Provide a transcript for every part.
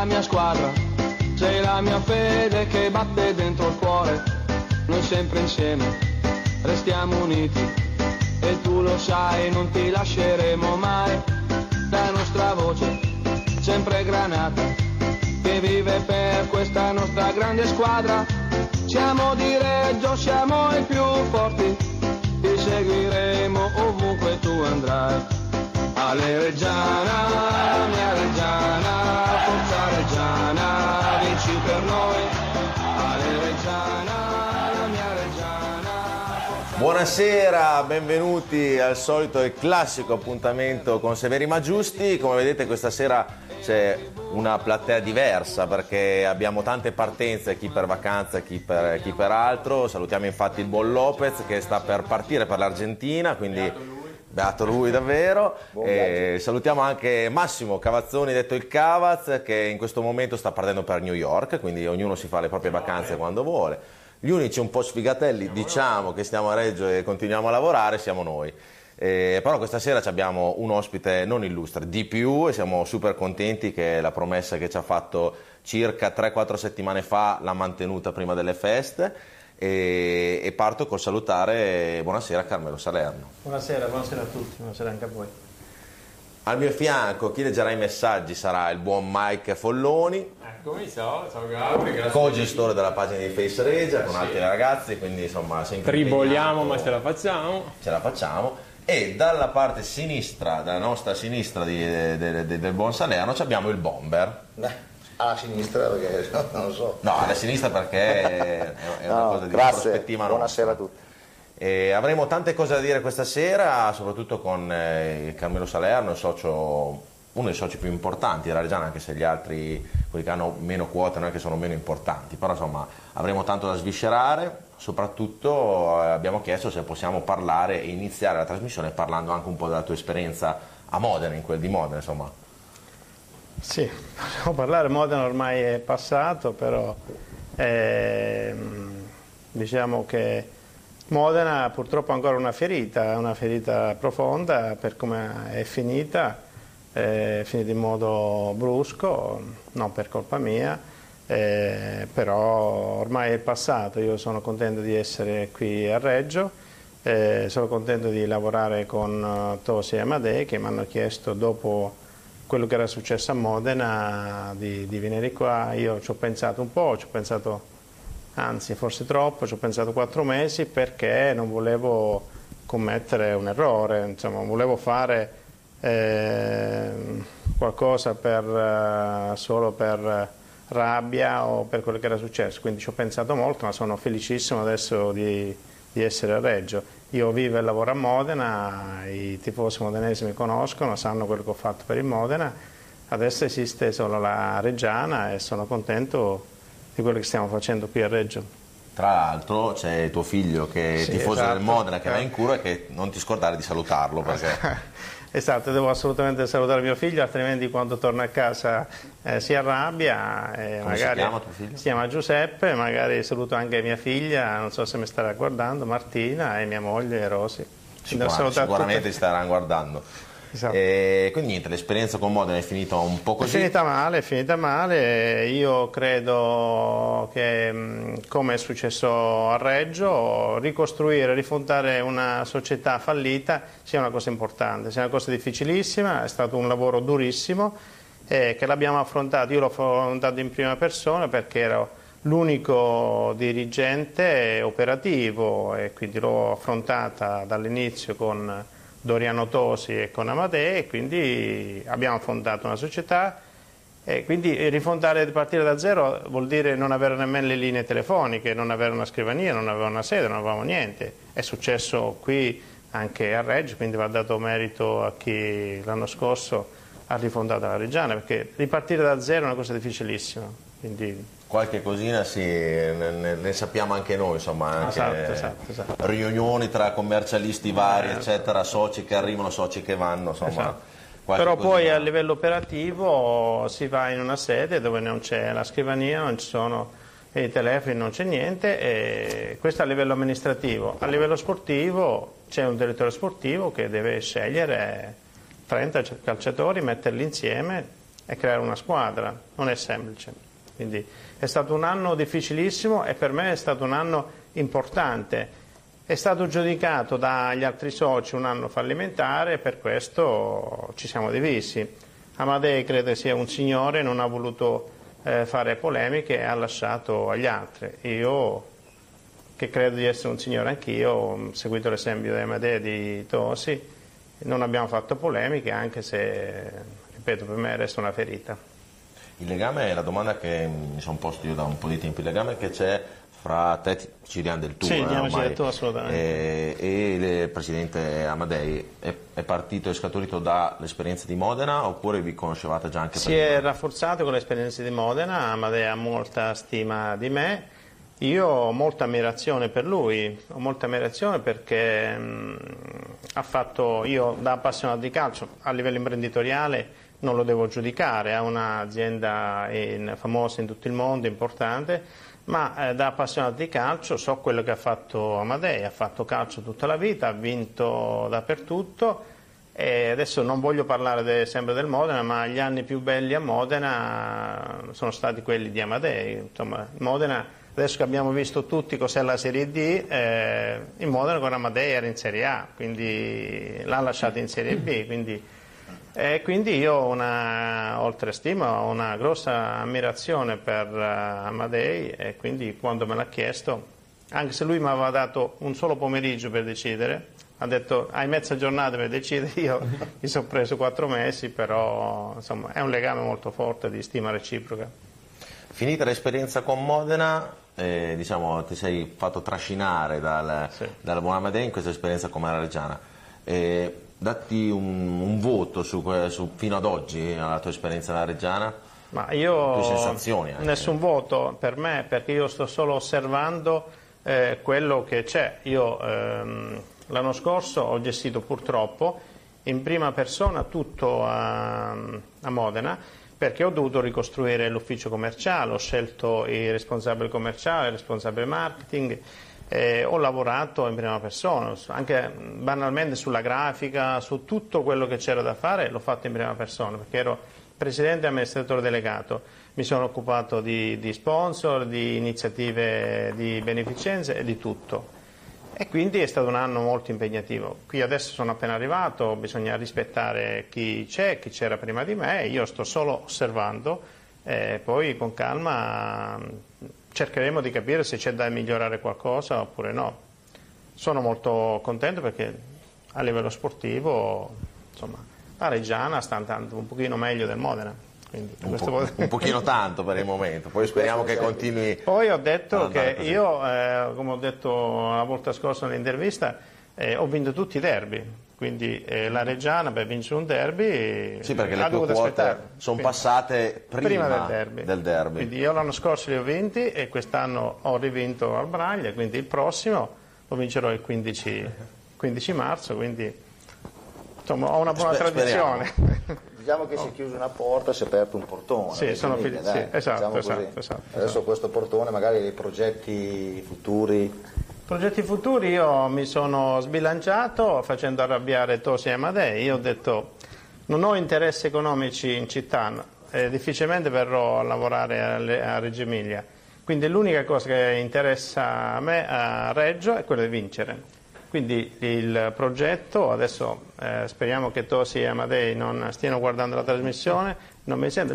la mia squadra, sei la mia fede che batte dentro il cuore, noi sempre insieme restiamo uniti. E tu lo sai non ti lasceremo mai, la nostra voce sempre granata, che vive per questa nostra grande squadra, siamo di Reggio, siamo i più forti, ti seguiremo ovunque tu andrai. Ale Reggiana, mia Reggiana, forza Reggiana, vinci per noi. Ale Reggiana, la mia Reggiana. forza- Buonasera, benvenuti al solito e classico appuntamento con Severi ma Giusti. Come vedete questa sera c'è una platea diversa perché abbiamo tante partenze, chi per vacanza, chi per, chi per altro. Salutiamo infatti il buon Lopez che sta per partire per l'Argentina, quindi beato lui davvero. E salutiamo anche Massimo Cavazzoni, detto il Cavaz, che in questo momento sta partendo per New York, quindi ognuno si fa le proprie vacanze quando vuole. Gli unici un po' sfigatelli, diciamo che stiamo a Reggio e continuiamo a lavorare, siamo noi. Eh, però questa sera ci abbiamo un ospite non illustre, di più, e siamo super contenti che la promessa che ci ha fatto circa 3-4 settimane fa l'ha mantenuta prima delle feste. E, e parto col salutare, buonasera Carmelo Salerno. Buonasera, buonasera a tutti, buonasera anche a voi. Al mio fianco chi leggerà i messaggi sarà il buon Mike Folloni, Eccomi, ciao, ciao Gabri, grazie. co-gestore della pagina di Face Regia con altri ragazzi, quindi insomma sempre Triboliamo, ma ce la facciamo. ce la facciamo. E dalla parte sinistra, dalla nostra sinistra di- de- de- de- del buon Salerno, ci abbiamo il bomber. Beh, alla sinistra perché non lo so. No, alla sinistra perché è è una No, cosa di grazie, prospettiva buonasera nostra. a tutti. E avremo tante cose da dire questa sera, soprattutto con eh, Carmelo Salerno, socio- uno dei soci più importanti della Reggiana, anche se gli altri, quelli che hanno meno quote, non è che sono meno importanti, però insomma avremo tanto da sviscerare, soprattutto eh, abbiamo chiesto se possiamo parlare e iniziare la trasmissione parlando anche un po' della tua esperienza a Modena, in quel di Modena, insomma. Sì, possiamo parlare, Modena ormai è passato, però ehm, diciamo che Modena ha purtroppo ancora una ferita, una ferita profonda per come è finita, è finita in modo brusco, non per colpa mia, eh, però ormai è passato, io sono contento di essere qui a Reggio, eh, sono contento di lavorare con eh, Tosi e Amadei che mi hanno chiesto dopo quello che era successo a Modena di, di venire qua, io ci ho pensato un po', ci ho pensato anzi forse troppo, ci ho pensato quattro mesi perché non volevo commettere un errore, insomma volevo fare ehm, qualcosa per, eh, solo per rabbia o per quello che era successo, quindi ci ho pensato molto ma sono felicissimo adesso di, di essere a Reggio. Io vivo e lavoro a Modena, i tifosi modenesi mi conoscono, sanno quello che ho fatto per il Modena, adesso esiste solo la Reggiana e sono contento di quello che stiamo facendo qui a Reggio. Tra l'altro c'è tuo figlio che è Sì, tifoso esatto. del Modena che va in cura e che non ti scordare di salutarlo perché... Esatto, devo assolutamente salutare mio figlio, altrimenti quando torna a casa eh, si arrabbia. E Come si magari, chiama tuo figlio? Si chiama Giuseppe, magari saluto anche mia figlia, non so se mi starà guardando, Martina e mia moglie Rosy. Devo Sicuramente, tutte. ti staranno guardando. Esatto. E quindi niente, l'esperienza con Modena è finita un po' È così. finita male, è finita male. Io credo che, mh, come è successo a Reggio, ricostruire, rifondare una società fallita sia una cosa importante, sia una cosa difficilissima, è stato un lavoro durissimo eh, che l'abbiamo affrontato. Io l'ho affrontato in prima persona perché ero l'unico dirigente operativo e quindi l'ho affrontata dall'inizio con Doriano Tosi e con Amadei e quindi abbiamo fondato una società e quindi rifondare e partire da zero vuol dire non avere nemmeno le linee telefoniche, non avere una scrivania, non avere una sede, non avevamo niente. È successo qui anche a Reggio, quindi va dato merito a chi l'anno scorso ha rifondato la Reggiana, perché ripartire da zero è una cosa difficilissima. Quindi Qualche cosina sì, ne, ne- sappiamo anche noi, insomma, anche Esatto, esatto, esatto. riunioni tra commercialisti vari, eccetera, soci che arrivano, soci che vanno, insomma. Esatto. Però poi cosina. a livello operativo si va in una sede dove non c'è la scrivania, non ci sono i telefoni, non c'è niente, e questo a livello amministrativo. A livello sportivo c'è un direttore sportivo che deve scegliere 30 calciatori, metterli insieme e creare una squadra, non è semplice. Quindi è stato un anno difficilissimo e per me è stato un anno importante. È stato giudicato dagli altri soci un anno fallimentare e per questo ci siamo divisi. Amadei credo sia un signore, non ha voluto eh, fare polemiche e ha lasciato agli altri. Io, che credo di essere un signore anch'io, ho seguito l'esempio di Amadei e di Tosi, non abbiamo fatto polemiche anche se, ripeto, per me resta una ferita. Il legame è la domanda che mi sono posto io da un po' di tempo, il legame che c'è fra te, Cirian del tuo, sì, eh, tuo assolutamente. e, e il presidente Amadei è, è partito e scaturito dall'esperienza di Modena oppure vi conoscevate già anche si prima? Si è rafforzato con l'esperienza di Modena, Amadei ha molta stima di me, io ho molta ammirazione per lui, ho molta ammirazione perché mh, ha fatto, io da appassionato di calcio a livello imprenditoriale non lo devo giudicare, ha un'azienda famosa in tutto il mondo, importante, ma eh, da appassionato di calcio so quello che ha fatto Amadei, ha fatto calcio tutta la vita, ha vinto dappertutto e adesso non voglio parlare de, sempre del Modena, ma gli anni più belli a Modena sono stati quelli di Amadei, insomma Modena adesso che abbiamo visto tutti cos'è la Serie D, eh, in Modena con Amadei era in Serie A, quindi l'ha lasciato in Serie B, quindi e quindi io ho una, oltre stima, ho una grossa ammirazione per uh, Amadei e quindi quando me l'ha chiesto, anche se lui mi aveva dato un solo pomeriggio per decidere, ha detto hai mezza giornata per decidere, io mi sono preso quattro mesi, però insomma è un legame molto forte di stima reciproca. Finita l'esperienza con Modena, eh, diciamo, ti sei fatto trascinare dal, sì. dal buon Amadei in questa esperienza come Reggiana. Eh, datti un, un voto su, su, fino ad oggi alla tua esperienza nella Reggiana? Ma io tue sensazioni anche. nessun voto per me perché io sto solo osservando eh, quello che c'è. Io ehm, l'anno scorso ho gestito purtroppo in prima persona tutto a, a Modena perché ho dovuto ricostruire l'ufficio commerciale, ho scelto i responsabili commerciali, il responsabile marketing eh, ho lavorato in prima persona, anche banalmente sulla grafica, su tutto quello che c'era da fare l'ho fatto in prima persona perché ero presidente e amministratore delegato, mi sono occupato di, di sponsor, di iniziative di beneficenza e di tutto. E quindi è stato un anno molto impegnativo. Qui adesso sono appena arrivato, bisogna rispettare chi c'è, chi c'era prima di me, io sto solo osservando e poi con calma cercheremo di capire se c'è da migliorare qualcosa oppure no. Sono molto contento perché a livello sportivo insomma, la Reggiana sta andando un pochino meglio del Modena. Un, po', un, pochino tanto per il momento, poi speriamo che continui. Poi ho detto che così. io, eh, come ho detto la volta scorsa nell'intervista, eh, ho vinto tutti i derby, quindi eh, la Reggiana per vincere un derby sì, perché le tue quote sono passate prima, prima del, derby. del, derby. Quindi io l'anno scorso li ho vinti e quest'anno ho rivinto al Braglia, quindi il prossimo lo vincerò il 15, 15 marzo, quindi insomma ho una buona Sper- tradizione. Diciamo che si è chiusa una porta, si è aperto un portone. Sì, sono felice. Sì, esatto, diciamo esatto, esatto, Adesso esatto. questo portone, magari dei progetti futuri Progetti futuri io mi sono sbilanciato facendo arrabbiare Tosi e Amadei, io ho detto non ho interessi economici in città, eh, difficilmente verrò a lavorare a, a Reggio Emilia, quindi l'unica cosa che interessa a me a Reggio è quello di vincere. Quindi il progetto, adesso eh, speriamo che Tosi e Amadei non stiano guardando la trasmissione.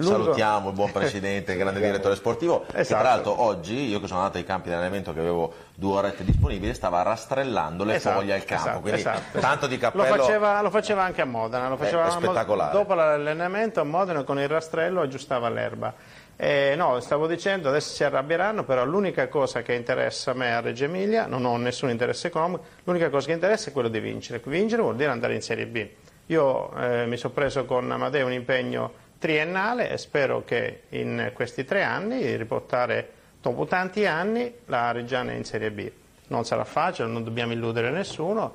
Salutiamo il buon presidente, il grande direttore sportivo, esatto. che tra l'altro oggi, io che sono andato ai campi di allenamento che avevo due orette disponibili, stava rastrellando le esatto, foglie al campo, esatto, quindi esatto, tanto di cappello... Lo faceva, lo faceva, anche a Modena, lo faceva è, è spettacolare. dopo l'allenamento a Modena con il rastrello aggiustava l'erba. Eh, no, stavo dicendo, adesso si arrabbieranno, però l'unica cosa che interessa a me a Reggio Emilia, non ho nessun interesse economico, l'unica cosa che interessa è quello di vincere. Vincere vuol dire andare in Serie B. Io eh, mi sono preso con Amadeo un impegno triennale e spero che in questi tre anni riportare, dopo tanti anni, la Reggiana in Serie B. Non sarà facile, non dobbiamo illudere nessuno,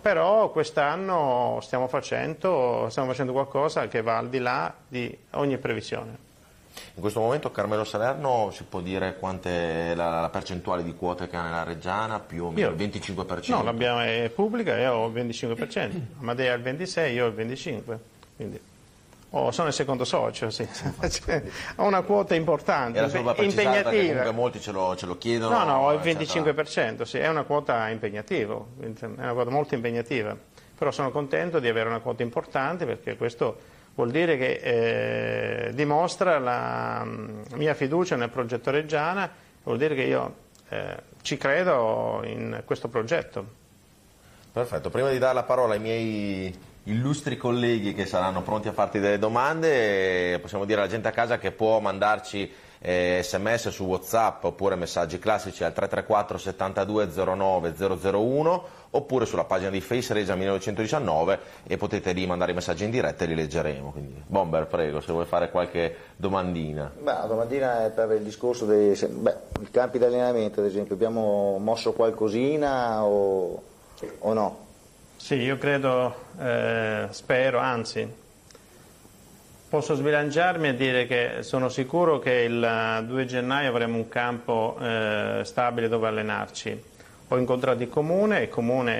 però quest'anno stiamo facendo, stiamo facendo qualcosa che va al di là di ogni previsione. In questo momento Carmelo Salerno si può dire quant'è la, la percentuale di quote che ha nella Reggiana, più o meno il 25%? No, l'abbiamo, è pubblica, io ho il 25%, Amadea il 26%, io ho il 25%. Quindi. Oh, sono il secondo socio, sì. ho una quota importante, Era solo per precisare perché impegnativa. comunque molti ce lo, ce lo chiedono. No, no, ho il eccetera. 25%, sì, è una quota impegnativa, è una quota molto impegnativa, però sono contento di avere una quota importante perché questo vuol dire che eh, dimostra la mm, mia fiducia nel progetto Reggiana, vuol dire che io eh, ci credo in questo progetto. Perfetto, prima di dare la parola ai miei illustri colleghi che saranno pronti a farti delle domande, possiamo dire alla gente a casa che può mandarci eh, sms su whatsapp oppure messaggi classici al 334 72 09 001 oppure sulla pagina di Face Regia 1919 e potete lì mandare i messaggi in diretta e li leggeremo. Quindi, Bomber, prego, se vuoi fare qualche domandina. Beh, la domandina è per il discorso dei beh, campi di allenamento, ad esempio, abbiamo mosso qualcosina o, o no? Sì, io credo, eh, spero, anzi, posso sbilanciarmi e dire che sono sicuro che il 2 gennaio avremo un campo eh, stabile dove allenarci. Ho incontrato il Comune, il Comune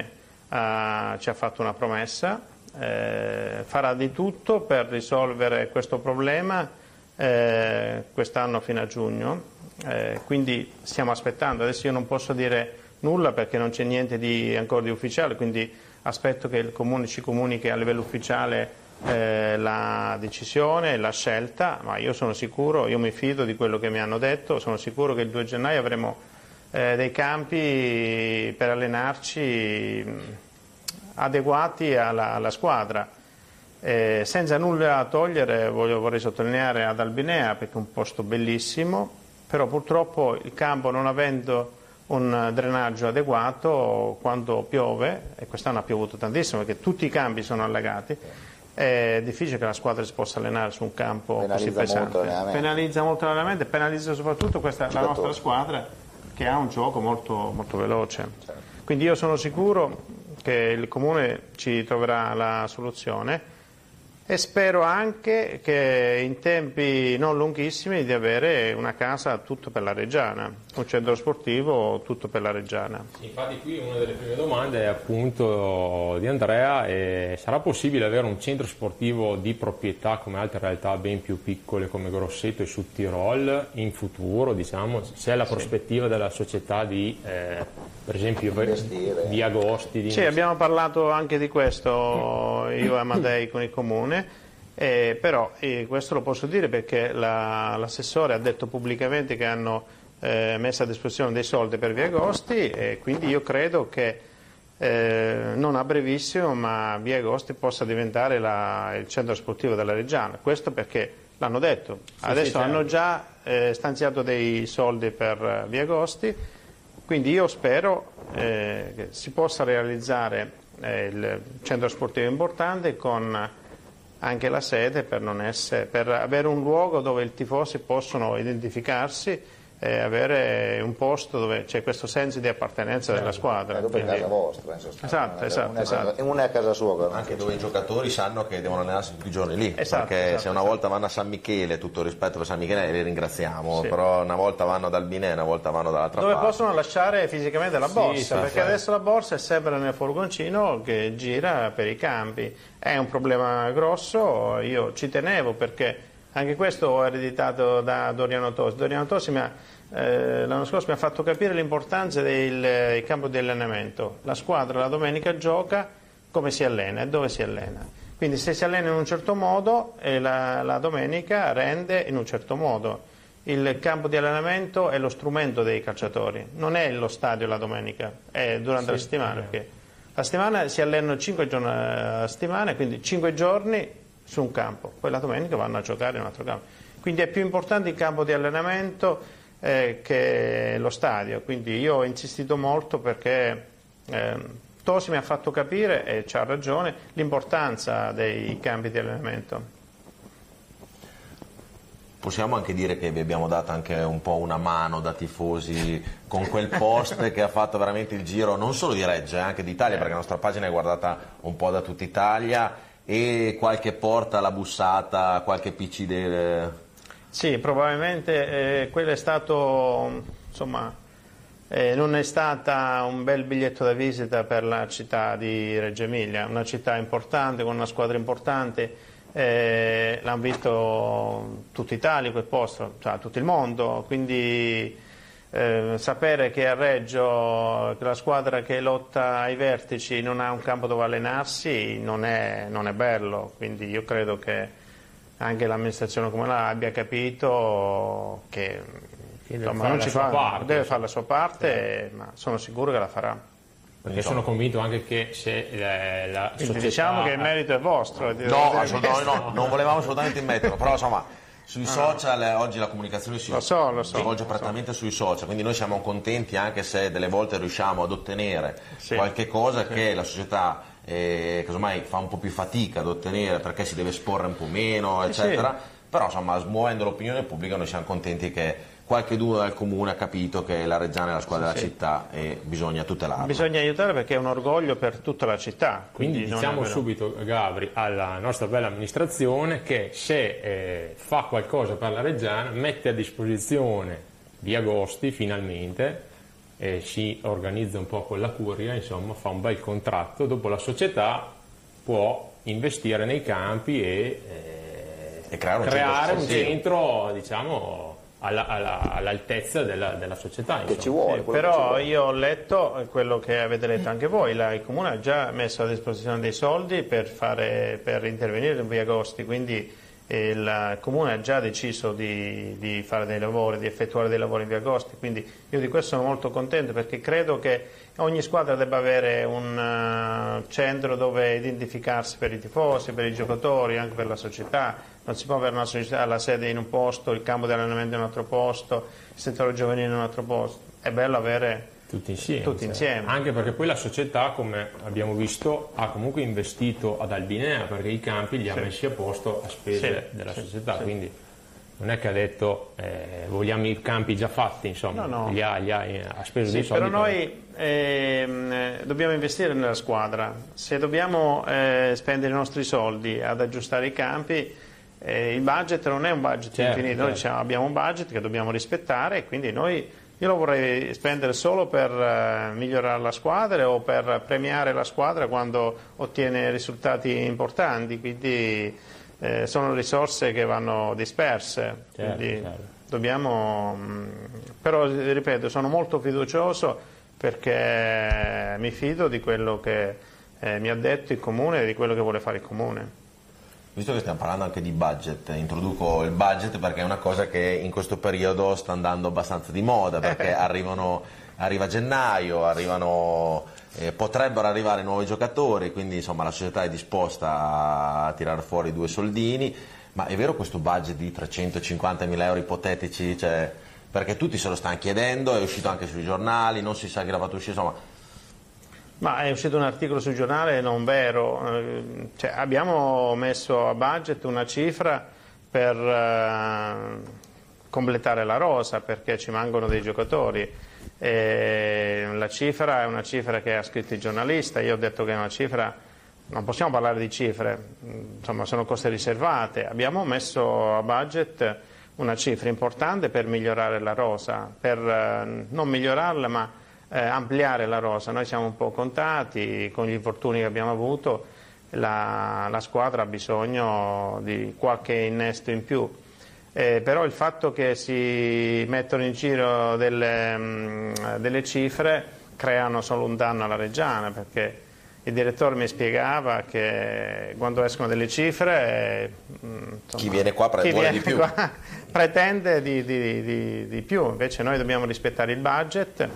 eh, ci ha fatto una promessa, eh, farà di tutto per risolvere questo problema eh, quest'anno fino a giugno, eh, quindi stiamo aspettando. Adesso io non posso dire nulla perché non c'è niente di, ancora di ufficiale, quindi aspetto che il Comune ci comunichi a livello ufficiale eh, la decisione, la scelta, ma io sono sicuro, io mi fido di quello che mi hanno detto, sono sicuro che il 2 gennaio avremo eh, dei campi per allenarci adeguati alla, alla squadra. Eh, senza nulla togliere, voglio- vorrei sottolineare ad Albinea perché è un posto bellissimo, però purtroppo il campo non avendo un drenaggio adeguato quando piove, e quest'anno ha piovuto tantissimo perché tutti i campi sono allagati, è difficile che la squadra si possa allenare su un campo così Penalizza molto pesante. l'allenamento. Penalizza molto l'allenamento penalizza soprattutto questa, la nostra squadra che ha un gioco molto, molto veloce. Quindi io sono sicuro che il Comune ci troverà la soluzione e spero anche che in tempi non lunghissimi di avere una casa tutto per la Reggiana, un centro sportivo tutto per la Reggiana. Infatti qui una delle prime domande è appunto di Andrea, eh, sarà possibile avere un centro sportivo di proprietà come altre realtà ben più piccole come Grosseto e Sud-Tirol in futuro, diciamo, se è la prospettiva della società di, eh, per esempio, Investire. di Agosti, di Sì, abbiamo parlato anche di questo io e Amadei con il Comune, eh, però eh, questo lo posso dire perché la- l'assessore ha detto pubblicamente che hanno eh, messo a disposizione dei soldi per Via Agosti e quindi io credo che eh, non a brevissimo ma Via Agosti possa diventare la- il centro sportivo della Reggiana. Questo perché l'hanno detto, adesso sì, hanno certo. già eh, stanziato dei soldi per eh, Via Agosti, quindi io spero eh, che si possa realizzare eh, il centro sportivo importante con anche la sede per, non essere- per avere un luogo dove i tifosi possono identificarsi e avere un posto dove c'è questo senso di appartenenza della squadra. Eh, è Quindi- casa vostra, in sostanza. Esatto, Una- esatto, una è casa- esatto. E una è a casa sua. però. Anche dove i giocatori sanno che devono allenarsi tutti i giorni lì, Esatto, perché esatto, se una volta vanno a San Michele, tutto il rispetto per San Michele, li ringraziamo, Sì. però una volta vanno ad Albinea, una volta vanno dall'altra dove parte. possono lasciare fisicamente la borsa, sì, perché perfetto. adesso la borsa è sempre nel furgoncino che gira per i campi. È un problema grosso, io ci tenevo perché anche questo ho ereditato da Doriano Tosi. Doriano ha, eh, l'anno scorso mi ha fatto capire l'importanza del il campo di allenamento. La squadra la domenica gioca come si allena e dove si allena. Quindi se si allena in un certo modo e la, la domenica rende in un certo modo. Il campo di allenamento è lo strumento dei calciatori, non è lo stadio la domenica, è durante la settimana. perché la settimana si allenano 5 giorni a settimana, quindi 5 giorni su un campo, poi la domenica vanno a giocare in un altro campo. Quindi è più importante il campo di allenamento eh, che lo stadio, quindi io ho insistito molto perché ehm, Tosi mi ha fatto capire, e c'ha ragione, l'importanza dei campi di allenamento. Possiamo anche dire che vi abbiamo dato anche un po' una mano da tifosi con quel post che ha fatto veramente il giro non solo di Reggio, eh, anche d'Italia, perché la nostra pagina è guardata un po' da tutta Italia e qualche porta alla bussata, qualche PC del... Sì, probabilmente eh, quello è stato, insomma, eh, non è stata un bel biglietto da visita per la città di Reggio Emilia, una città importante, con una squadra importante, eh, l'hanno visto tutta Italia quel posto, cioè tutto il mondo, quindi eh, sapere che a Reggio che la squadra che lotta ai vertici non ha un campo dove allenarsi non è, non è bello, quindi io credo che anche l'amministrazione comunale abbia capito che insomma, non ci fa, parte, deve fare la sua parte, sì. ma sono sicuro che la farà. Perché sono convinto anche che se la, la società... Diciamo che il merito è vostro. No, assolutamente no, non volevamo assolutamente immetterlo, però insomma sui social eh, oggi la comunicazione si lo so, lo so, svolge prettamente so. sui social, quindi noi siamo contenti anche se delle volte riusciamo ad ottenere sì. qualche cosa sì. che la società eh, casomai fa un po' più fatica ad ottenere perché si deve esporre un po' meno, eccetera. Sì. Però insomma, smuovendo l'opinione pubblica noi siamo contenti che qualche due dal comune ha capito che la Reggiana è la squadra sì, della città e bisogna tutelarla. Bisogna aiutare perché è un orgoglio per tutta la città. Quindi, quindi diciamo subito, Gabri, alla nostra bella amministrazione che se eh, fa qualcosa per la Reggiana mette a disposizione di agosti finalmente eh, si organizza un po' con la curia, insomma fa un bel contratto, dopo la società può investire nei campi e, eh, e creare un creare centro, un centro diciamo, alla, alla, all'altezza della, della società. Che ci vuole, eh, però ci io ho letto quello che avete letto anche voi, la, il Comune ha già messo a disposizione dei soldi per, fare, per intervenire in via Agosti, quindi eh, il Comune ha già deciso di, di, fare dei lavori, di effettuare dei lavori in via Agosti, quindi io di questo sono molto contento perché credo che ogni squadra debba avere un uh, centro dove identificarsi per i tifosi, per i giocatori, anche per la società, non si può avere una società, la sede in un posto, il campo di allenamento in un altro posto, il settore giovanile in un altro posto. È bello avere tutti insieme, tutti insieme. Anche perché poi la società, come abbiamo visto, ha comunque investito ad Albinea perché i campi li ha sì. messi a posto a spese sì, della sì, società. Quindi non è che ha detto eh, vogliamo i campi già fatti, insomma, no, no. Li ha, li ha, ha speso dei soldi. Però noi eh, dobbiamo investire nella squadra. Se dobbiamo eh, spendere i nostri soldi ad aggiustare i campi, eh, il budget non è un budget certo, infinito, certo. noi diciamo, abbiamo un budget che dobbiamo rispettare e quindi noi, io lo vorrei spendere solo per uh, migliorare la squadra o per premiare la squadra quando ottiene risultati importanti, quindi eh, sono risorse che vanno disperse. Certo, certo. Dobbiamo, mm, però ripeto, sono molto fiducioso perché mi fido di quello che eh, mi ha detto il Comune e di quello che vuole fare il Comune. Visto che stiamo parlando anche di budget, introduco il budget perché è una cosa che in questo periodo sta andando abbastanza di moda, perché arrivano, arriva gennaio, arrivano, eh, potrebbero arrivare nuovi giocatori, quindi insomma la società è disposta a tirare fuori due soldini, ma è vero questo budget di 350 mila euro ipotetici? Cioè, perché tutti se lo stanno chiedendo, è uscito anche sui giornali, non si sa chi l'ha fatto uscire, insomma ma è uscito un articolo sul giornale non vero, eh, cioè, abbiamo messo a budget una cifra per uh, completare la rosa perché ci mancano dei giocatori. E la cifra è una cifra che ha scritto il giornalista, io ho detto che è una cifra, non possiamo parlare di cifre, insomma sono cose riservate. Abbiamo messo a budget una cifra importante per migliorare la rosa, per uh, non migliorarla ma eh, ampliare la rosa. Noi siamo un po' contati con gli infortuni che abbiamo avuto, la, la squadra ha bisogno di qualche innesto in più. Eh, però il fatto che si mettono in giro delle, mh, mm, delle cifre creano solo un danno alla Reggiana perché il direttore mi spiegava che quando escono delle cifre mm, insomma, chi viene qua chi viene di qua, pretende di, di, di, più invece noi dobbiamo rispettare il budget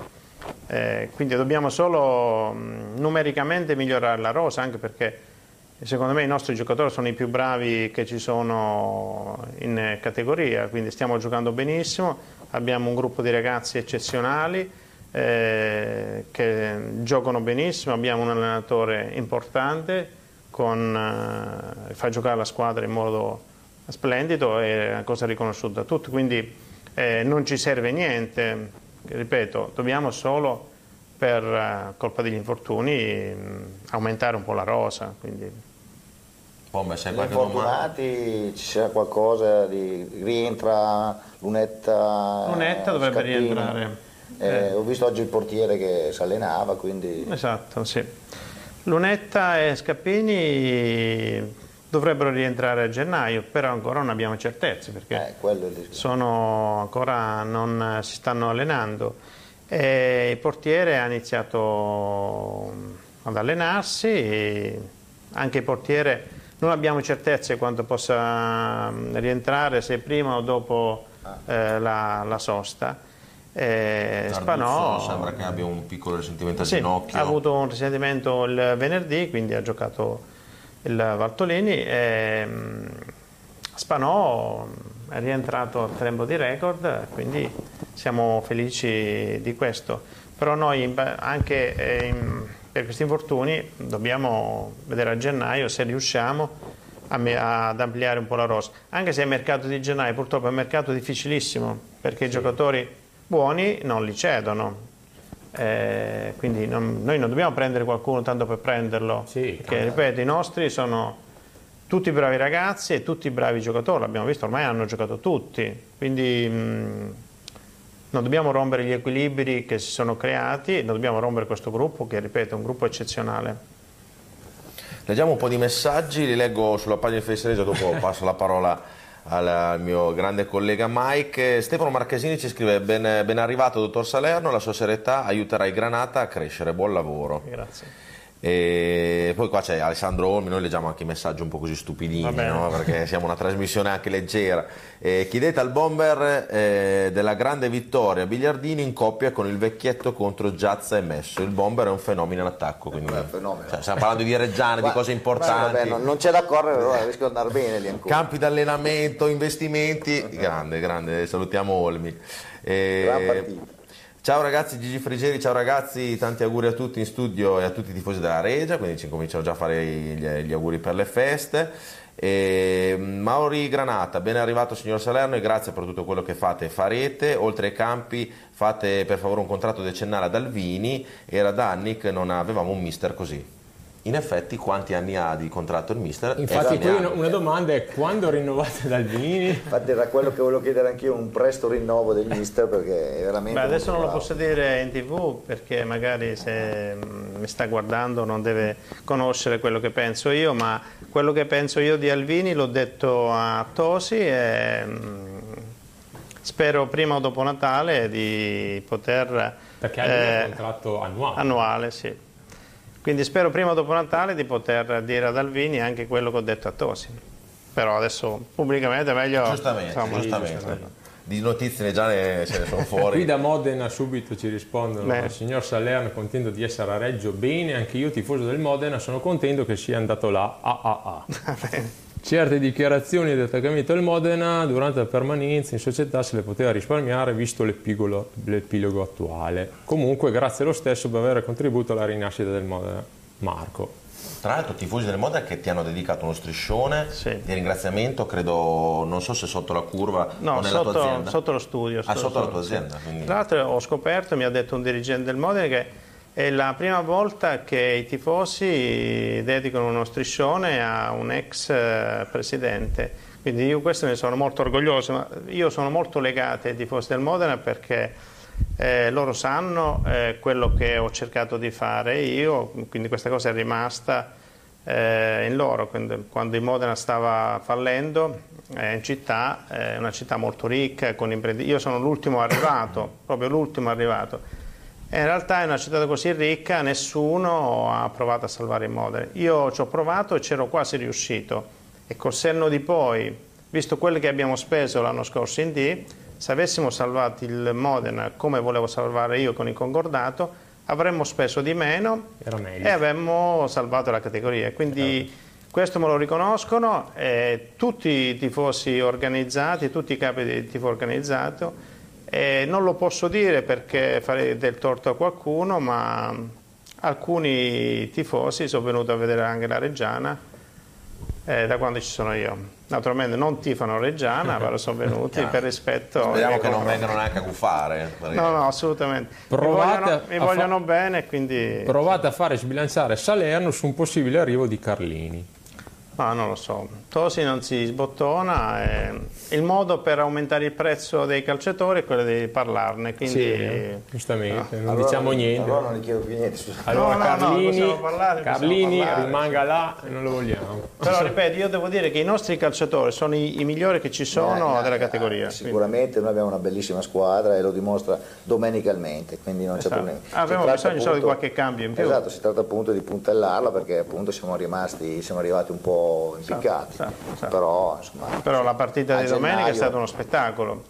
eh, quindi dobbiamo solo mh, numericamente migliorare la rosa, anche perché secondo me i nostri giocatori sono i più bravi che ci sono in categoria, quindi stiamo giocando benissimo, abbiamo un gruppo di ragazzi eccezionali eh, che giocano benissimo, abbiamo un allenatore importante che eh, fa giocare la squadra in modo splendido è una cosa riconosciuta da tutti, quindi eh, non ci serve niente ripeto, dobbiamo solo per uh, colpa degli infortuni mh, aumentare un po' la rosa. Quindi... Come se infortunati ci sia qualcosa di rientra Lunetta. Lunetta dovrebbe Scappini. rientrare. Eh, eh. Ho visto oggi il portiere che si allenava, quindi... Esatto, sì. Lunetta e Scappini dovrebbero rientrare a gennaio, però ancora non abbiamo certezze perché Eh, sono ancora non si stanno allenando. E il portiere ha iniziato ad allenarsi, e anche il portiere non abbiamo certezze quando possa mm, rientrare, se prima o dopo eh, la, la sosta. Eh, Spanò sembra che abbia un piccolo risentimento al sì, ginocchio. ha avuto un risentimento il venerdì, quindi ha giocato il Valtolini. E, mm, Spanò è rientrato al tempo di record, quindi siamo felici di questo. Però noi anche eh, per questi infortuni dobbiamo vedere a gennaio se riusciamo ad ampliare un po' la rosa. Anche se il mercato di gennaio purtroppo è un mercato difficilissimo perché i giocatori buoni non li cedono. Eh, quindi non- noi non dobbiamo prendere qualcuno tanto per prenderlo, Sì, perché ripeto, i nostri sono tutti bravi ragazzi e tutti bravi giocatori, l'abbiamo visto, ormai hanno giocato tutti, quindi mh, non dobbiamo rompere gli equilibri che si sono creati, non dobbiamo rompere questo gruppo che, ripeto, è un gruppo eccezionale. Leggiamo un po' di messaggi, li leggo sulla pagina di Face Radio, dopo passo la parola al, mio grande collega Mike. Stefano Marchesini ci scrive: Ben, ben arrivato, dottor Salerno, la sua serietà aiuterà il Granata a crescere. Buon lavoro. Grazie. E poi qua c'è Alessandro Olmi, noi leggiamo anche i messaggi un po' così stupidini, no? perché siamo una trasmissione anche leggera. Eh, chiedete al bomber eh, della grande vittoria Biliardini in coppia con il vecchietto contro Giazza e Messo. Il bomber è un fenomeno in attacco, quindi Beh, fenomeno. cioè, stiamo parlando di Reggiane, di cose importanti. vabbè, non, non c'è da correre, allora rischio di andare bene lì ancora. Campi d'allenamento, investimenti, grande, grande, salutiamo Olmi. Eh, Gran partita. Ciao ragazzi, Gigi Frigeri, ciao ragazzi, tanti auguri a tutti in studio e a tutti i tifosi della Regia, quindi ci cominciano già a fare gli, gli auguri per le feste. E, Mauri Granata, ben arrivato signor Salerno e grazie per tutto quello che fate e farete. Oltre ai campi fate per favore un contratto decennale ad Alvini, era da anni che non avevamo un mister così. In effetti quanti anni ha di contratto il mister? Infatti poi anni. una, una domanda è quando rinnovate Dalvini? Infatti era quello che volevo chiedere anch'io, un presto rinnovo del mister perché è veramente... Beh, adesso non molto lo bravo. posso dire in tv perché magari se mm, mi sta guardando non deve conoscere quello che penso io, ma quello che penso io di Alvini l'ho detto a Tosi e mm, spero prima o dopo Natale di poter... Perché ha eh, un contratto annuale. annuale, sì. Quindi spero prima o dopo Natale di poter dire ad Alvini anche quello che ho detto a Tosi. Però adesso pubblicamente è meglio... Giustamente, insomma, giustamente. Di notizie già ne, ce ne sono fuori. Qui da Modena subito ci rispondono, Beh. signor Salerno, contento di essere a Reggio, bene, anche io tifoso del Modena, sono contento che sia andato là, ah ah ah. Certe dichiarazioni di attaccamento al Modena durante la permanenza in società se le poteva risparmiare visto l'epigolo- l'epilogo attuale. Comunque grazie lo stesso per aver contribuito alla rinascita del Modena. Marco. Tra l'altro tifosi del Modena che ti hanno dedicato uno striscione Sì. di ringraziamento, credo, non so se sotto la curva o No, nella tua sotto, azienda. sotto lo studio. Ah, sotto la tua sì. azienda, quindi- Tra l'altro ho scoperto, mi ha detto un dirigente del Modena, che è la prima volta che i tifosi dedicano uno striscione a un ex eh, presidente. Quindi io questo ne sono molto orgoglioso, ma io sono molto legato ai tifosi del Modena perché eh, loro sanno eh, quello che ho cercato di fare io, quindi questa cosa è rimasta eh, in loro. Quando, quando il Modena stava fallendo eh, in città, è una città molto ricca. Io sono l'ultimo arrivato, proprio l'ultimo arrivato. E in realtà in una città così ricca nessuno ha provato a salvare il Modena. Io ci ho provato e c'ero quasi riuscito. E col senno di poi, visto quello che abbiamo speso l'anno scorso in D, se avessimo salvato il Modena come volevo salvare io con il concordato, avremmo speso di meno Era e avremmo salvato la categoria. Quindi questo me lo riconoscono e tutti i tifosi organizzati, tutti i capi di tifo organizzato. E non lo posso dire perché farei del torto a qualcuno, ma alcuni tifosi sono venuti a vedere anche la Reggiana eh, da quando ci sono io. Naturalmente non tifano Reggiana, però sono venuti per rispetto. Speriamo che non vengano neanche a perché- No, no, assolutamente. Provate mi vogliono, a- mi vogliono bene, quindi... Provate a fare sbilanciare Salerno su un possibile arrivo di Carlini. Ma non lo so, Tosi non si sbottona, eh, il modo per aumentare il prezzo dei calciatori è quello di parlarne, quindi... Sì, giustamente, non Allora- diciamo niente. Allora non gli chiedo più niente. Allora No, no, no, Carlini, possiamo parlare, Carlini rimanga là e non lo vogliamo. Però ripeto, io devo dire che i nostri calciatori sono i, i migliori che ci sono Eh, della eh, categoria. eh, Sicuramente noi abbiamo una bellissima squadra e lo dimostra domenicalmente, quindi non c'è Esatto. problema. Si Abbiamo bisogno solo di qualche cambio in più. Esatto, si tratta appunto di puntellarla perché appunto siamo rimasti, siamo arrivati un po' impiccati. Esatto, esatto. Però insomma. Però la partita di domenica è gennaio- stato uno spettacolo.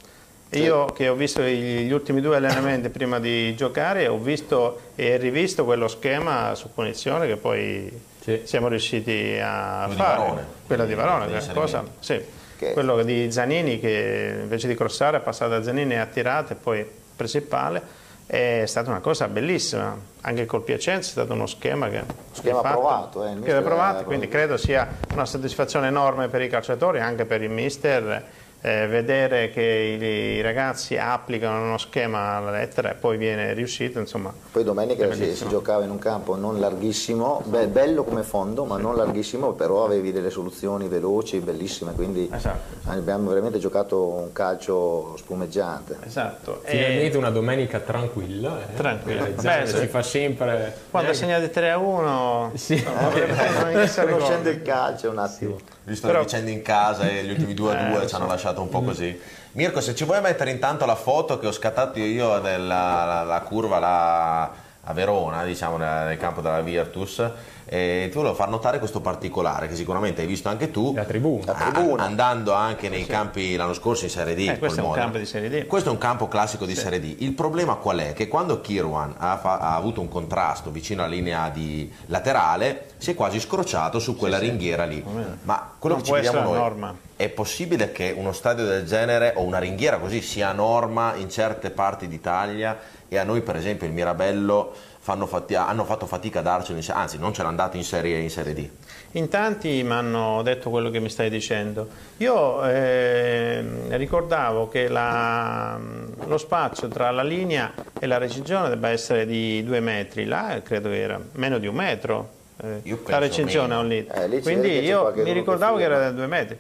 Io che ho visto gli, ultimi due allenamenti prima di giocare, ho visto e rivisto quello schema su punizione che poi Sì. siamo riusciti a Quello di fare. Varone. Quella di Varone, che è cosa, sì. Che- Quello di Zanini che invece di crossare è passato da Zanini e ha tirato e poi preso il pale. È stata una cosa bellissima, anche col Piacenza è stato uno schema che Schema fatto, provato, eh, che provato, quindi credo sia una soddisfazione enorme per i calciatori, anche per il mister, eh, vedere che i, i ragazzi applicano uno schema alla lettera e poi viene riuscito, insomma. Poi domenica si, si giocava in un campo non larghissimo, be- bello come fondo, ma non larghissimo, però avevi delle soluzioni veloci, bellissime, quindi Esatto. abbiamo veramente giocato un calcio spumeggiante. Esatto. E Finalmente una domenica tranquilla. eh. Tranquilla. Eh, Beh, sì. ci fa sempre... quando neanche- segnate 3 a 1, Sì. non Conoscendo ricordare. il calcio un attimo. Visto Però- le vicende in casa e gli ultimi due a due Eh, ci hanno lasciato un po' così. Mirko, se ci vuoi mettere intanto la foto che ho scattato io della la, la curva là a Verona, diciamo nel, nel campo della Virtus, e ti volevo far notare questo particolare che sicuramente hai visto anche tu. La tribuna. La tribuna. Andando anche nei campi l'anno scorso in Serie D. Eh, col questo è un Modena. campo di Serie D. Questo è un campo classico di Serie D. Il problema qual è? Che quando Kirwan ha, fa- ha avuto un contrasto vicino alla linea di laterale, si è quasi scrociato su quella ringhiera lì. Ma quello Non che ci chiediamo noi norma. è possibile che uno stadio del genere o una ringhiera così sia norma in certe parti d'Italia e a noi per esempio il Mirabello fanno fati- hanno fatto fatica a darcelo, in anzi non ce l'hanno dato in Serie, in serie D. In tanti mi hanno detto quello che mi stai dicendo. Io ehm, ricordavo che la- lo spazio tra la linea e la recinzione debba essere di due metri, là credo che era meno di un metro. eh, la recinzione è un litro. Eh, Quindi che io mi che ricordavo che firma. era da due metri.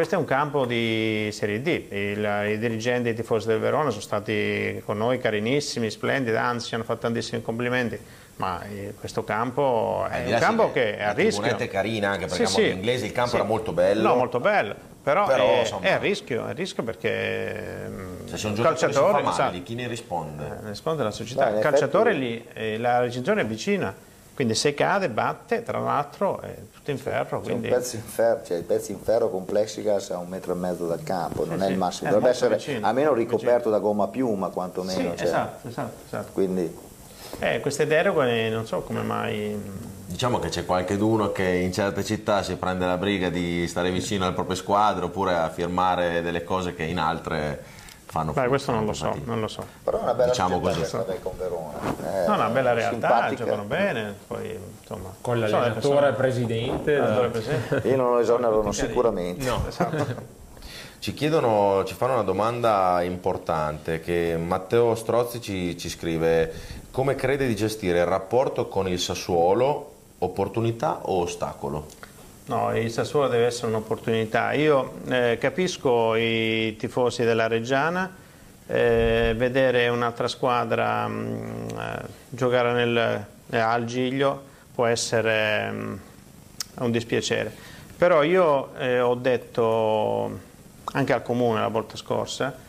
Questo è un campo di Serie D, Il- i dirigenti, i tifosi del Verona sono stati con noi carinissimi, splendidi, anzi ci hanno fatto tantissimi complimenti, ma eh, questo campo è di un campo sì, che è a la rischio. tribunetta è carina anche perché Sì, sì. inglese il campo Sì. era molto bello. No, molto bello, però, Però, è, insomma- è a rischio, è a rischio perché mm, Se si fa calciatore, male, sa, chi ne risponde? eh, risponde la società, in il calciatore effetti- lì, eh, la recinzione è vicina, quindi se cade batte, tra l'altro è tutto in ferro, C'è un quindi pezzo in ferro, cioè il pezzo in ferro con plexiglass a un metro e mezzo dal campo, non è sì, il massimo, è dovrebbe essere vicino, almeno ricoperto vicino. da gomma a piuma quantomeno. Sì, cioè, esatto, esatto, esatto. Quindi Eh, queste deroghe non so come mai... Diciamo che c'è qualcheduno che in certe città si prende la briga di stare vicino alle proprie squadre oppure a firmare delle cose che in altre fanno Beh, questo non lo so, fatica. non lo so. però è una bella Diciamo così. del con Verona. Eh, No, una bella realtà, giocano bene, poi insomma... Con l'allenatore persone- presidente. l'allenatore da-. Io non lo esonerano sicuramente. No, Esatto. Ci chiedono, ci fanno una domanda importante che Matteo Strozzi ci, ci scrive come crede di gestire il rapporto con il Sassuolo, opportunità o ostacolo? No, il Sassuolo deve essere un'opportunità. Io eh, capisco i tifosi della Reggiana, eh, vedere un'altra squadra mh, eh, giocare nel, eh, al Giglio può essere mh, un dispiacere. Però io eh, ho detto anche al comune la volta scorsa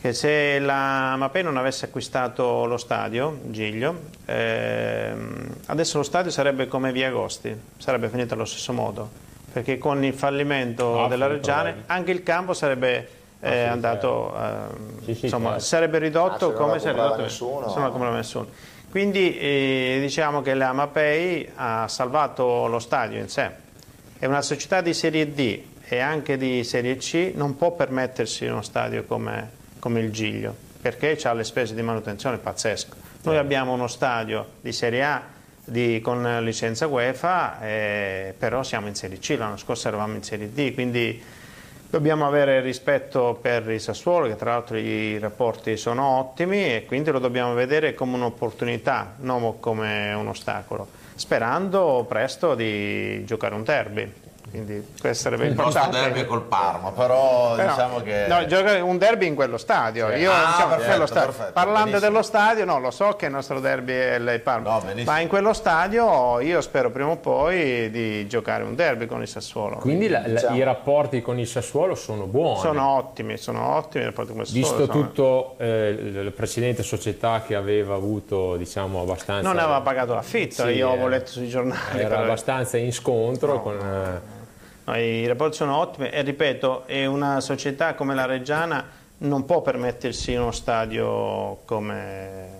che se la Mapei non avesse acquistato lo stadio, Giglio, ehm, adesso lo stadio sarebbe come Via Agosti, sarebbe finito allo stesso modo, perché con il fallimento Ah, della Reggiane anche il campo sarebbe eh, sì, andato, ehm, Sì, sì, insomma, certo. sarebbe Ah, ridotto se non come se ridotto nessuno. la comprava nessuno. Quindi eh, diciamo che la Mapei ha salvato lo stadio in sé. È una società di Serie D e anche di Serie C, non può permettersi uno stadio come, come il Giglio, perché ha le spese di manutenzione pazzesche. Noi abbiamo uno stadio di Serie A di- con licenza UEFA, eh, però siamo in Serie C, l'anno scorso eravamo in Serie D, quindi dobbiamo avere rispetto per il Sassuolo, che tra l'altro i rapporti sono ottimi e quindi lo dobbiamo vedere come un'opportunità, non come un ostacolo, sperando presto di giocare un derby. Quindi questo sarebbe Il nostro importante. derby è col Parma, però Però, diciamo che... no, giocare un derby in quello stadio. Sì. Io, Ah, diciamo, perfetto, quello stadio. perfetto, Parlando benissimo. dello stadio, no, lo so che il nostro derby è il Parma, No, ma in quello stadio io spero prima o poi di giocare un derby con il Sassuolo. Quindi la- la- Diciamo. i rapporti con il Sassuolo sono buoni. Sono ottimi, sono ottimi i rapporti con il Sassuolo. Visto sono- tutto eh, la precedente società che aveva avuto diciamo abbastanza Non aveva pagato l'affitto, Sì, io eh, avevo letto sui giornali. era però- abbastanza in scontro con eh, No, I rapporti sono ottimi e ripeto, è una società come la Reggiana non può permettersi uno stadio come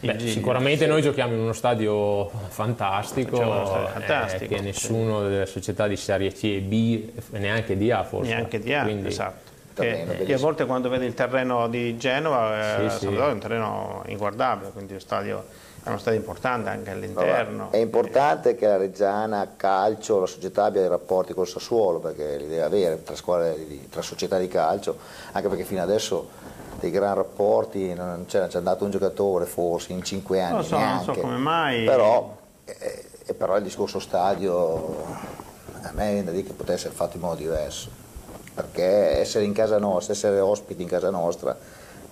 Beh, sicuramente noi giochiamo in uno stadio fantastico, uno stadio eh, fantastico, che nessuno delle società di Serie C e B, neanche di A forse. Neanche di A, Quindi, esatto. Che- io a bellissimo. volte quando vedo il terreno di Genova, eh, Sì, sì. Sampdoria è un terreno inguardabile, quindi lo stadio è uno stadio importante anche all'interno. È importante che la Reggiana Calcio, la società abbia dei rapporti col Sassuolo, perché li deve avere tra, di- tra società di calcio, anche perché fino adesso dei gran rapporti non c'è, andato un giocatore forse in cinque anni. Non so, non neanche. so come mai. Però, eh, eh, però il discorso stadio a me viene da dire che potesse essere fatto in modo diverso, perché essere in casa nostra, essere ospiti in casa nostra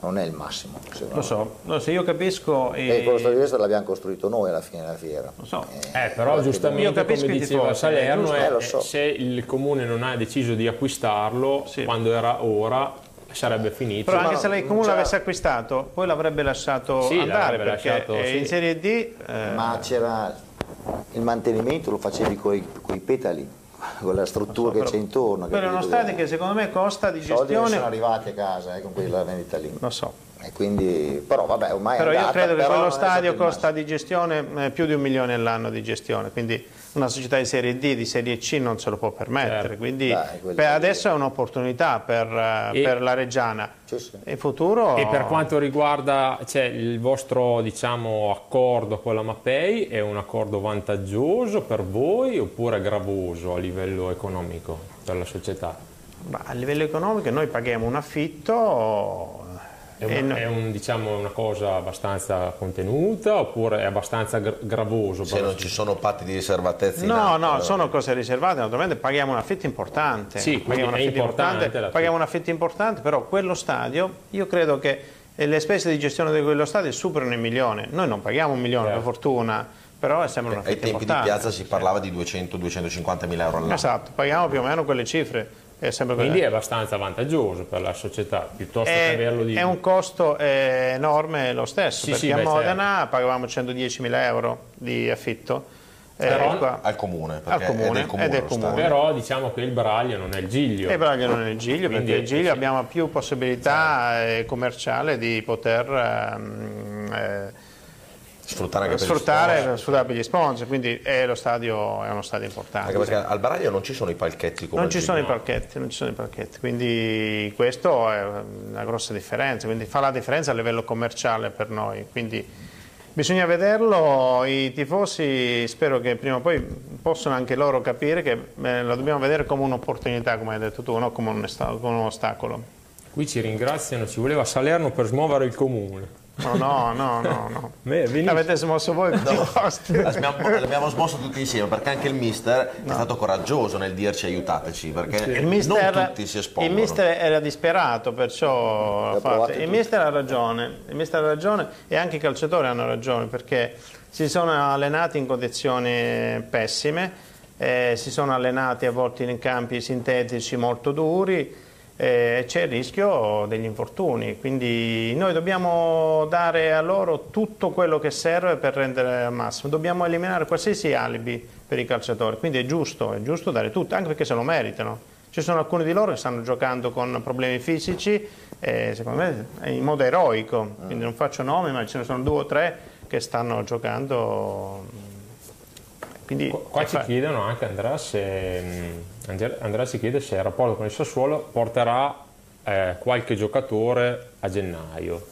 non è il massimo. Lo so, lo so, io capisco. E E... quello stadio questo l'abbiamo costruito noi alla fine della fiera. Lo so. Eh, però Io giustamente capisco come diceva tifosi, Salerno, giusto. eh, Eh, so. se il comune non ha deciso di acquistarlo Sì. quando era ora sarebbe finito. Però anche Ma se il comune l'avesse acquistato, poi l'avrebbe lasciato Sì, andare perché lasciato, eh, sì. in Serie D eh, Ma c'era il mantenimento lo facevi con i petali, con la struttura che però- c'è intorno. quello è uno stadio che secondo me costa di I soldi non sono gestione. arrivati a casa eh, con quella vendita lì. Lo so. E quindi, però vabbè, ormai è Però io andata, credo che quello è stadio costa di gestione eh, più di un milione all'anno di gestione, quindi una società di Serie D, di Serie C non se lo può permettere, Certo. quindi Dai, per adesso è un'opportunità per, E- per la Reggiana. Sì, sì. In futuro... E per quanto riguarda cioè, il vostro diciamo, accordo con la Mapei, è un accordo vantaggioso per voi oppure gravoso a livello economico per la società? Ma a livello economico noi paghiamo un affitto... È, una, no- è un, diciamo, una cosa abbastanza contenuta oppure è abbastanza gra- gravoso? Se non ci sono patti di riservatezza in No, atto, no, allora- sono cose riservate, naturalmente paghiamo un affitto importante. Sì, paghiamo un è affitto importante paghiamo un affitto importante, però quello stadio, io credo che eh, le spese di gestione di quello stadio superano il milione. Noi non paghiamo un milione, Certo. per fortuna, però è sempre un Ai affitto tempi di importante. piazza si parlava di 200-250 mila euro all'anno. Esatto, paghiamo più o meno quelle cifre. È sempre Quindi è abbastanza vantaggioso per la società, piuttosto che è, averlo di... è un costo eh, enorme lo stesso, Sì, perché sì, a beh, Modena pagavamo 110.000 euro di affitto. eh, Però qua- Al comune, Al perché comune, è del comune. è del comune. Però diciamo che il Braglio non è il Giglio. E Braga non è il Giglio, Quindi, perché il Giglio sì. abbiamo più possibilità eh, commerciale di poter ehm, eh, Sfruttare anche per gli sfruttare, sponsor. sfruttare per gli sponsor, quindi è, lo stadio, è uno stadio importante. Anche perché al Baraglio non ci sono i palchetti come non ci sono i Giglio. parchetti, non ci sono i parchetti, quindi questo è una grossa differenza, quindi fa la differenza a livello commerciale per noi, quindi bisogna vederlo, i tifosi spero che prima o poi possano anche loro capire che eh, lo dobbiamo vedere come un'opportunità, come hai detto tu, non come un ostacolo. Qui ci ringraziano, ci voleva Salerno per smuovere il comune. No, no, no, no, no. Beh. L'avete smosso voi con costi. L'abbiamo, l'abbiamo smosso tutti insieme perché anche il mister è stato coraggioso nel dirci aiutateci perché Il non mister, tutti si espongono. il mister era disperato, perciò il mister ha ragione, il mister ha ragione e anche i calciatori hanno ragione perché si sono allenati in condizioni pessime, eh, si sono allenati a volte in campi sintetici molto duri e c'è il rischio degli infortuni, quindi noi dobbiamo dare a loro tutto quello che serve per rendere al massimo, dobbiamo eliminare qualsiasi alibi per i calciatori, quindi è giusto, è giusto dare tutto, anche perché se lo meritano. Ci sono alcuni di loro che stanno giocando con problemi fisici, eh, secondo me in modo eroico, quindi non faccio nomi, ma ce ne sono due o tre che stanno giocando. Quindi, Qua ci fa- chiedono anche Andrea se mh, Andrea- ci chiede se il rapporto con il Sassuolo porterà eh, qualche giocatore a gennaio.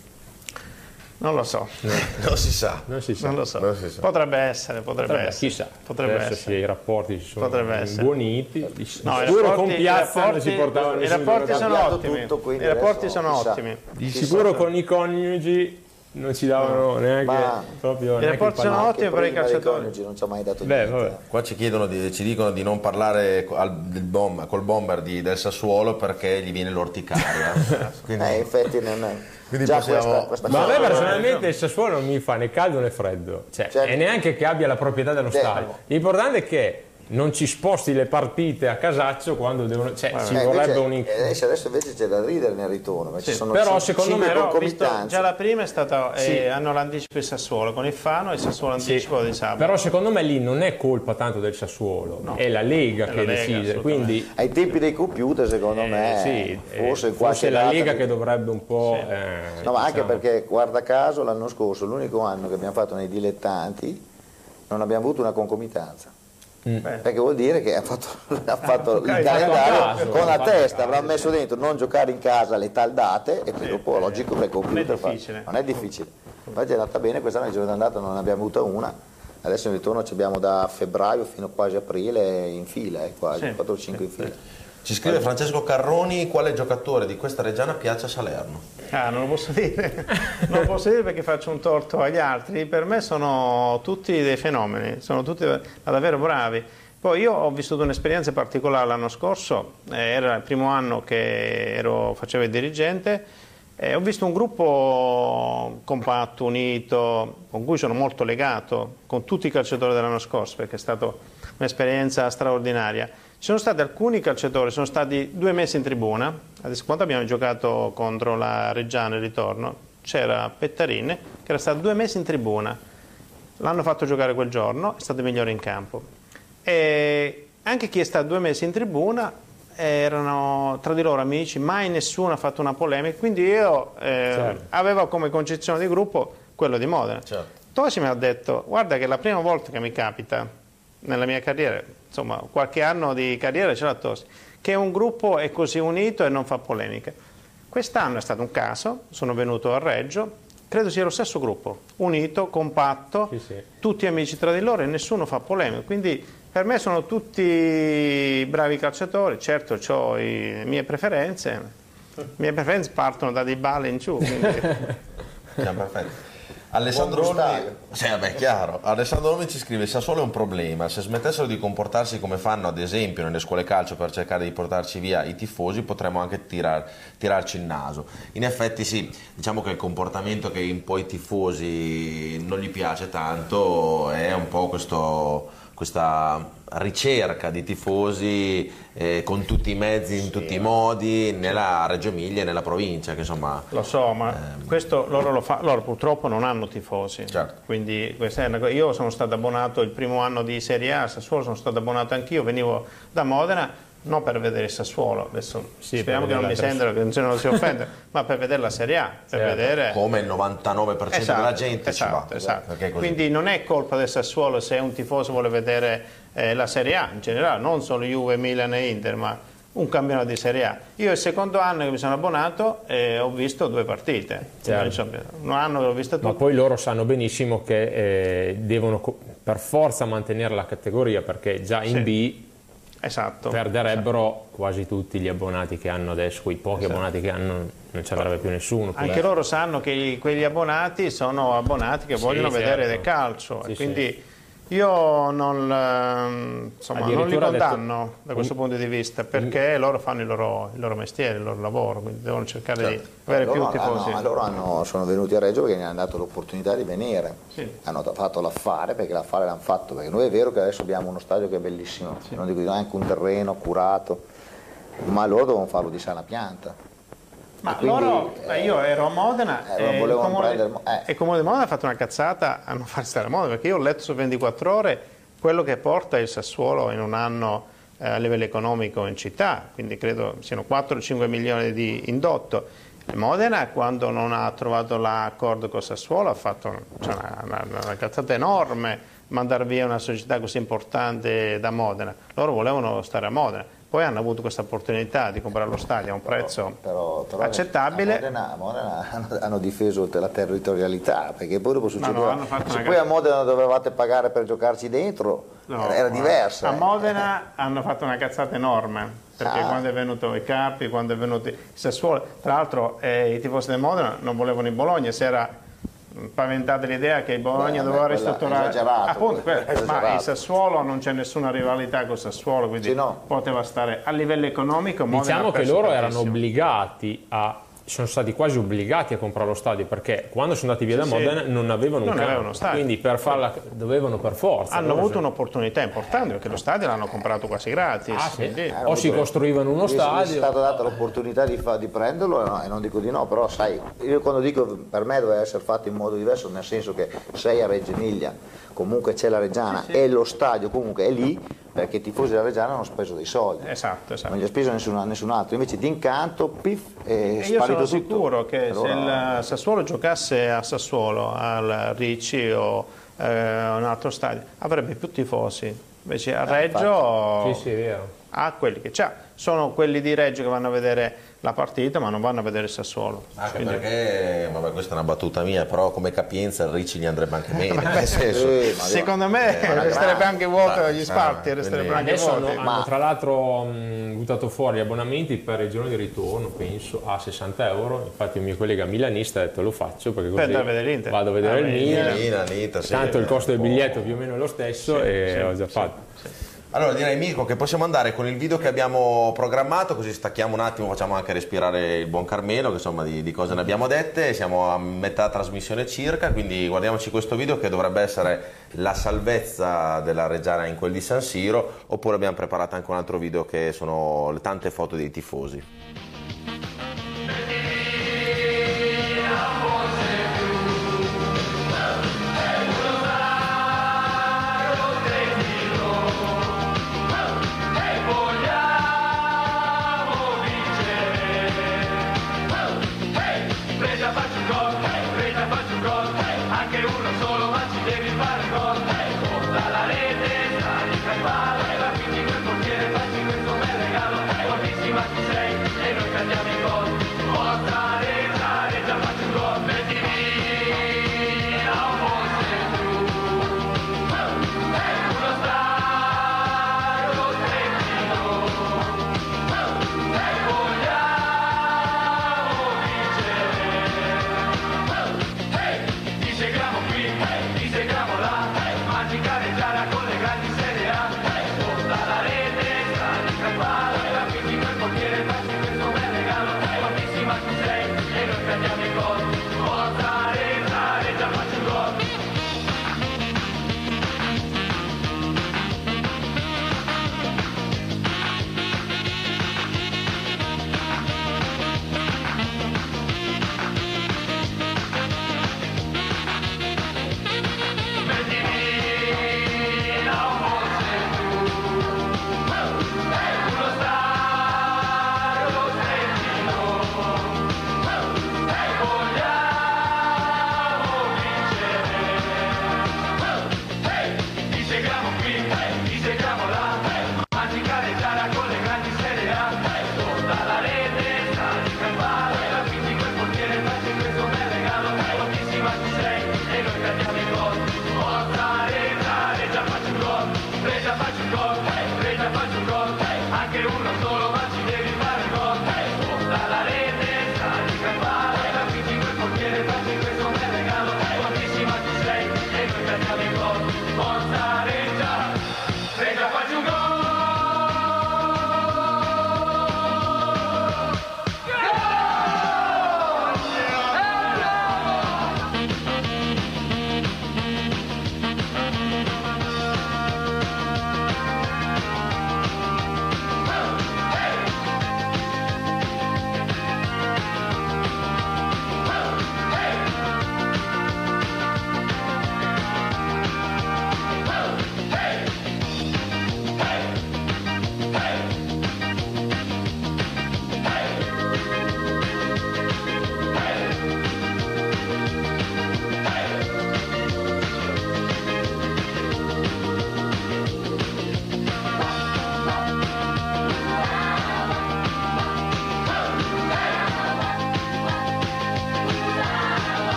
non lo so, Non si sa. Non si sa. non lo so. Non si sa. potrebbe essere, potrebbe, Potrebbe- essere. chissà, Potrebbe adesso essere. se i rapporti si sono Potrebbe essere. imboniti. Di No, i sicuro rapporti- con Piazza non si portavano i rapporti sono ottimi. I rapporti adesso sono chissà. ottimi. Di sicuro con i coniugi non ci davano neanche Ma- proprio neanche il Anche per i calciatori. non ci ha mai dato Beh, niente. vabbè. Qua ci, chiedono di- ci dicono di non parlare al- del bom- col bomber di- del Sassuolo perché gli viene l'orticaria. Quindi, Eh, infatti non è... Quindi già possiamo- questa, questa Ma a me personalmente il Sassuolo non mi fa né caldo né freddo, cioè, Certo. e neanche che abbia la proprietà dello Certo. stadio. L'importante è che non ci sposti le partite a casaccio quando devono. Cioè, ci Eh, vorrebbe invece- un. in- eh, adesso, adesso invece c'è da ridere nel ritorno, sono però secondo me no, concomitanze. già la prima è stata, eh, Sì. hanno l'anticipo il Sassuolo con il Fano e il Sassuolo anticipo di sabato. Però secondo me lì non è colpa tanto del Sassuolo, è la Lega È che la Lega, decide. Quindi Ai tempi dei computer, secondo eh, me, sì, eh, forse, in forse qualche è la Lega che dovrebbe un po'. eh, No, ma anche diciamo- perché, guarda caso, l'anno scorso, l'unico anno che abbiamo fatto nei dilettanti, non abbiamo avuto una concomitanza. Mm. Perché vuol dire che ha fatto, ha fatto il calendario con la testa, avrà messo dentro non giocare in casa le tal date e poi dopo logico che il computer Non è fa- difficile. non è difficile. Infatti è andata bene, quest'anno il giorno d'andata non ne abbiamo avuta una, adesso in ritorno ci abbiamo da febbraio fino quasi aprile in fila, eh, quasi, Sì, 4 o 5 in fila. Ci scrive Francesco Carroni quale giocatore di questa Reggiana piace a Salerno. Ah, non lo posso dire, non lo posso dire perché faccio un torto agli altri. Per me sono tutti dei fenomeni, sono tutti davvero bravi. Poi io ho vissuto un'esperienza particolare l'anno scorso, eh, era il primo anno che ero, facevo il dirigente, e ho visto un gruppo compatto, unito, con cui sono molto legato, con tutti i calciatori dell'anno scorso, perché è stata un'esperienza straordinaria. Ci sono stati alcuni calciatori, sono stati due mesi in tribuna, adesso quando abbiamo giocato contro la Reggiana il ritorno, c'era Pettarin che era stato due mesi in tribuna, l'hanno fatto giocare quel giorno, è stato il migliore in campo. E anche chi è stato due mesi in tribuna erano tra di loro amici, mai nessuno ha fatto una polemica, quindi io eh, Certo. avevo come concezione di gruppo quello di Modena. Certo. Tosi mi ha detto, guarda che è la prima volta che mi capita nella mia carriera, insomma qualche anno di carriera ce l'ha Tosi, che un gruppo è così unito e non fa polemiche. Quest'anno è stato un caso, sono venuto a Reggio, credo sia lo stesso gruppo, unito, compatto, Sì, sì. tutti amici tra di loro e nessuno fa polemica, quindi per me sono tutti bravi calciatori, certo ho le mie preferenze, le mie preferenze partono da Di Bale in giù, quindi Siamo perfetti. Alessandro gustaio. sì, vabbè, chiaro. Alessandro Olmi ci scrive: Sassuolo è un problema. Se smettessero di comportarsi come fanno, ad esempio, nelle scuole calcio per cercare di portarci via i tifosi, potremmo anche tirar- tirarci il naso. In effetti, sì, diciamo che il comportamento che un po' i tifosi non gli piace tanto è un po' questo- questa ricerca di tifosi eh, con tutti i mezzi, in tutti i modi, nella Reggio Emilia e nella provincia, che insomma. Lo so, ma questo loro, lo fa- loro purtroppo non hanno tifosi. Certo. Quindi questa è una cosa- io sono stato abbonato il primo anno di Serie A, a Sassuolo sono stato abbonato anch'io, venivo da Modena non per vedere il Sassuolo, adesso Sì, speriamo per che non mi sentano, che non si offenda, ma per vedere la Serie A, per Certo. vedere... come il 99% della gente ci va. esatto, esatto. Quindi non è colpa del Sassuolo se un tifoso vuole vedere eh, la Serie A in generale, non solo Juve, Milan e Inter, ma un campionato di Serie A. Io il secondo anno che mi sono abbonato eh, ho visto due partite, Certo. Un anno che l'ho vista Ma tutte. poi loro sanno benissimo che eh, devono per forza mantenere la categoria perché già in Sì. B Esatto. perderebbero quasi tutti gli abbonati che hanno adesso, quei pochi abbonati che hanno non ci avrebbe più nessuno. più. Anche loro sanno che quegli abbonati sono abbonati che Sì, vogliono certo. vedere del calcio Sì, e sì. quindi io non, ehm, insomma, non li ha detto- condanno da questo punto di vista perché loro fanno il loro, il loro mestiere, il loro lavoro, quindi devono cercare di avere più loro, tifosi. hanno- loro hanno- sono venuti a Reggio perché gli hanno dato l'opportunità di venire. Sì. Hanno fatto l'affare perché l'affare l'hanno fatto. Perché noi è vero che adesso abbiamo uno stadio che è bellissimo, non dico di no, anche un terreno curato, ma loro devono farlo di sana pianta. Ma quindi, loro, eh, io ero a Modena eh, e, il comune, eh. il Comune di Modena ha fatto una cazzata a non far stare a Modena perché io ho letto su 24 ore quello che porta il Sassuolo in un anno eh, a livello economico in città, quindi credo siano 4-5 milioni di indotto. Modena quando non ha trovato l'accordo con Sassuolo ha fatto cioè, una, una- una cazzata enorme mandare via una società così importante da Modena. Loro volevano stare a Modena. Poi hanno avuto questa opportunità di comprare lo stadio a un prezzo Però, però accettabile. A Modena, a Modena hanno, hanno difeso la territorialità perché poi dopo succedeva. hanno fatto se poi a Modena dovevate pagare per giocarci dentro, No, era, diversa. A eh. Modena hanno fatto una cazzata enorme perché Ah. quando è venuto i capi, quando è venuto il Sassuolo, tra l'altro eh, i tifosi del Modena non volevano il Bologna, si era paventate l'idea che il Bologna Beh, doveva ristrutturare appunto ma il Sassuolo non c'è nessuna rivalità con Sassuolo quindi Sì, no. poteva stare a livello economico Diciamo che loro erano tantissimo. obbligati a sono stati quasi obbligati a comprare lo stadio perché quando sono andati via da Sì, Modena sì. non avevano un Non campo, avevano stadio. quindi per farla dovevano per forza hanno avuto se- un'opportunità importante perché lo stadio l'hanno comprato quasi gratis Ah, sì? quindi- o si costruivano uno Mi è stadio stata data l'opportunità di, fa- di prenderlo no, e non dico di no, però sai, io quando dico per me doveva essere fatto in modo diverso, nel senso che sei a Reggio Emilia, comunque c'è la Reggiana e lo stadio comunque è lì perché i tifosi della Reggiana hanno speso dei soldi. esatto, esatto. Non gli ha speso nessun, nessun altro, invece d'incanto, piff, è E io sparito sono tutto. sicuro che Allora, se il Sassuolo giocasse a Sassuolo, al Ricci o eh, a un altro stadio, avrebbe più tifosi. Invece a Reggio sì sì è vero ha quelli che c'ha. Sono quelli di Reggio che vanno a vedere la partita, ma non vanno a vedere il Sassuolo. Anche Quindi- perché, vabbè, questa è una battuta mia, però come capienza il Ricci gli andrebbe anche bene. nel senso, eh, Secondo me Eh, resterebbe anche vuoto gli spalti, resterebbero quindi- anche Adesso hanno, vuoti. hanno Ma- tra l'altro mh, buttato fuori gli abbonamenti per il giorno di ritorno, penso, a 60 euro. Infatti un mio collega milanista ha detto lo faccio perché così a vedere l'Inter. vado a vedere Ah, il Milan. Milan, Inter, sì, Tanto il eh, costo del biglietto più o meno è lo stesso e ho già fatto. Allora direi Mirko che possiamo andare con il video che abbiamo programmato, così stacchiamo un attimo, facciamo anche respirare il buon Carmelo, che insomma di, di cose ne abbiamo dette, siamo a metà trasmissione circa, quindi guardiamoci questo video che dovrebbe essere la salvezza della Reggiana in quel di San Siro, oppure abbiamo preparato anche un altro video che sono le tante foto dei tifosi.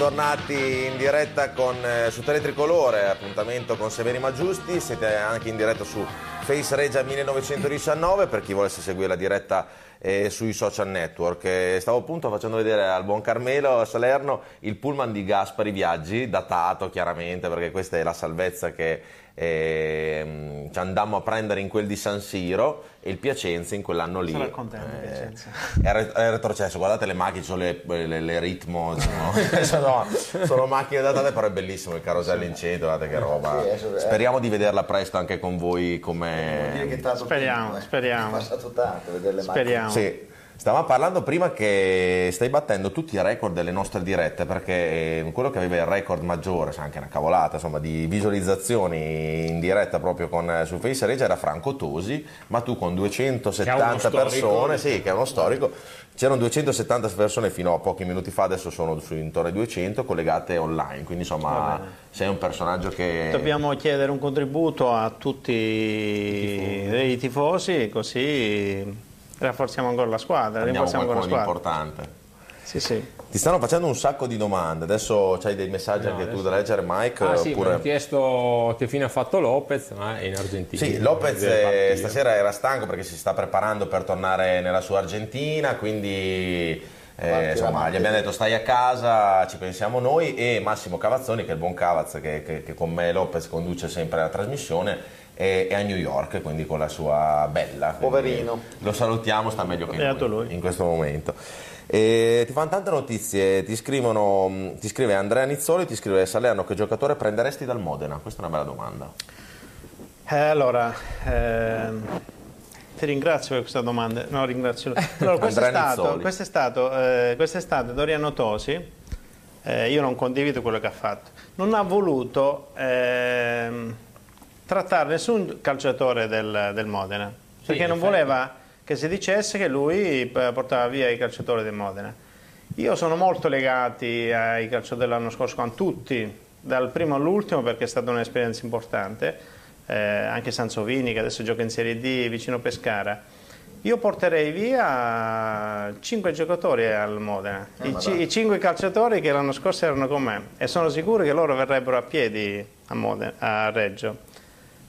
Eccoci tornati in diretta con, eh, su Teletricolore, appuntamento con Severi Maggiusti, siete anche in diretta su Face Regia 1919 per chi volesse seguire la diretta eh, sui social network. Eh, stavo appunto facendo vedere al buon Carmelo a Salerno il pullman di Gaspari Viaggi, datato chiaramente perché questa è la salvezza che eh, ci andammo a prendere in quel di San Siro e il Piacenza in quell'anno lì. Sarà contento eh, Piacenza. è, re- è retrocesso, guardate le macchine, sono le, le- le ritmo, diciamo. sono, sono macchine datate, però è bellissimo il carosello in centro, guardate che roba. Sì, eh. Speriamo di vederla presto anche con voi come... Speriamo, eh. speriamo. È passato tanto vedere le Speriamo. Sì. Stavamo parlando prima che stai battendo tutti i record delle nostre dirette perché eh, quello che aveva il record maggiore, anche una cavolata, insomma, di visualizzazioni in diretta proprio con, eh, su Face Regia era Franco Tosi, ma tu con Che è uno 270 storico. persone, sì, che è uno storico, c'erano 270 persone fino a pochi minuti fa, adesso sono su intorno ai 200 collegate online, quindi insomma sei un personaggio che... Dobbiamo chiedere un contributo a tutti i tifosi, così rafforziamo ancora la squadra. Andiamo rinforziamo ancora la qualcuno di squadra. importante. Sì, sì. Ti stanno facendo un sacco di domande, adesso c'hai dei messaggi No, anche tu adesso- da leggere Mike? Ah sì, mi oppure... hanno chiesto che fine ha fatto Lopez, ma è in Argentina. Sì, Lopez Deve eh, stasera era stanco perché si sta preparando per tornare nella sua Argentina, quindi eh, insomma, gli abbiamo detto stai a casa, ci pensiamo noi e Massimo Cavazzoni, che è il buon Cavaz che, che- che con me Lopez conduce sempre la trasmissione, è, è a New York, quindi con la sua bella. Poverino. Lo salutiamo, sta meglio che noi lui. in questo momento. E ti fanno tante notizie, ti, scrivono, ti scrive Andrea Nizzoli, ti scrive Salerno che giocatore prenderesti dal Modena? Questa è una bella domanda. Eh, allora, ehm, ti ringrazio per questa domanda. No, ringrazio. Allora, questo, è stato, questo è stato, eh, quest'estate Doriano Tosi, eh, io non condivido quello che ha fatto, non ha voluto ehm, trattare nessun calciatore del, del Modena, perché in non effetti. voleva che si dicesse che lui eh, portava via i calciatori del Modena. Io sono molto legati ai calciatori dell'anno scorso, con tutti, dal primo all'ultimo, perché è stata un'esperienza importante, eh, anche Sansovini che adesso gioca in Serie D vicino Pescara. Io porterei via 5 giocatori al Modena, I, ci- i 5 calciatori che l'anno scorso erano con me e sono sicuro che loro verrebbero a piedi a, Modena- a Reggio.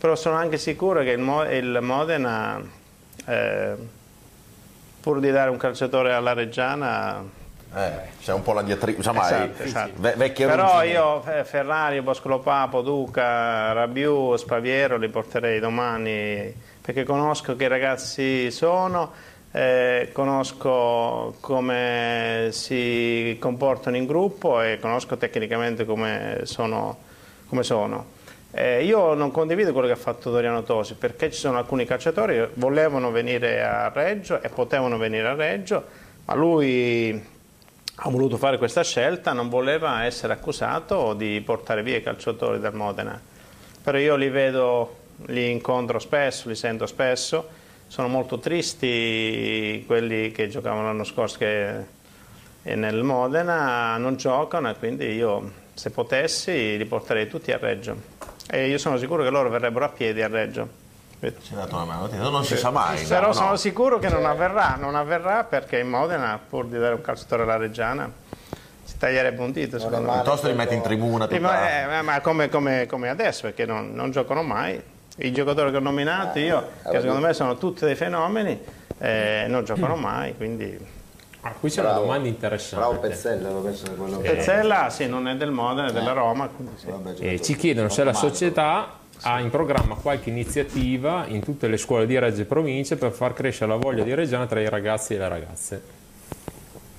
Però sono anche sicuro che il, Mo- il Modena, eh, pur di dare un calciatore alla Reggiana, Eh, c'è un po' la diatriba, insomma, Esatto, esatto. ve- vecchie Però io Fe- Ferrari, Boscolo Papo, Duca, Rabiu, Spaviero li porterei domani perché conosco che ragazzi sono, eh, conosco come si comportano in gruppo e conosco tecnicamente come sono. Come sono. Eh, io non condivido quello che ha fatto Doriano Tosi perché ci sono alcuni calciatori che volevano venire a Reggio e potevano venire a Reggio, ma lui ha voluto fare questa scelta, non voleva essere accusato di portare via i calciatori dal Modena. Però io li vedo, li incontro spesso, li sento spesso, sono molto tristi quelli che giocavano l'anno scorso che nel Modena non giocano e quindi io se potessi li porterei tutti a Reggio. E io sono sicuro che loro verrebbero a piedi a Reggio. Ci hai dato una mano, non si sa mai. Però no, sono no. sicuro che non avverrà, non avverrà perché in Modena, pur di dare un calciatore alla Reggiana, si taglierebbe un dito. Secondo me. Piuttosto li metti in tribuna tutta... ma, eh, ma come, come- come adesso, perché non, non giocano mai. I giocatori che ho nominato io, che allora- secondo me sono tutti dei fenomeni, eh, non giocano mai, quindi... Ah, qui c'è una Bravo. domanda Bravo interessante. Pezzella, lo penso che quello Pezzella sì, non è del Modena, è della Roma, quindi sì. Vabbè, Eh, giocatore. ci chiedono se la società ha in programma qualche iniziativa in tutte le scuole di Reggio e province per far crescere la voglia di Reggiana tra i ragazzi e le ragazze.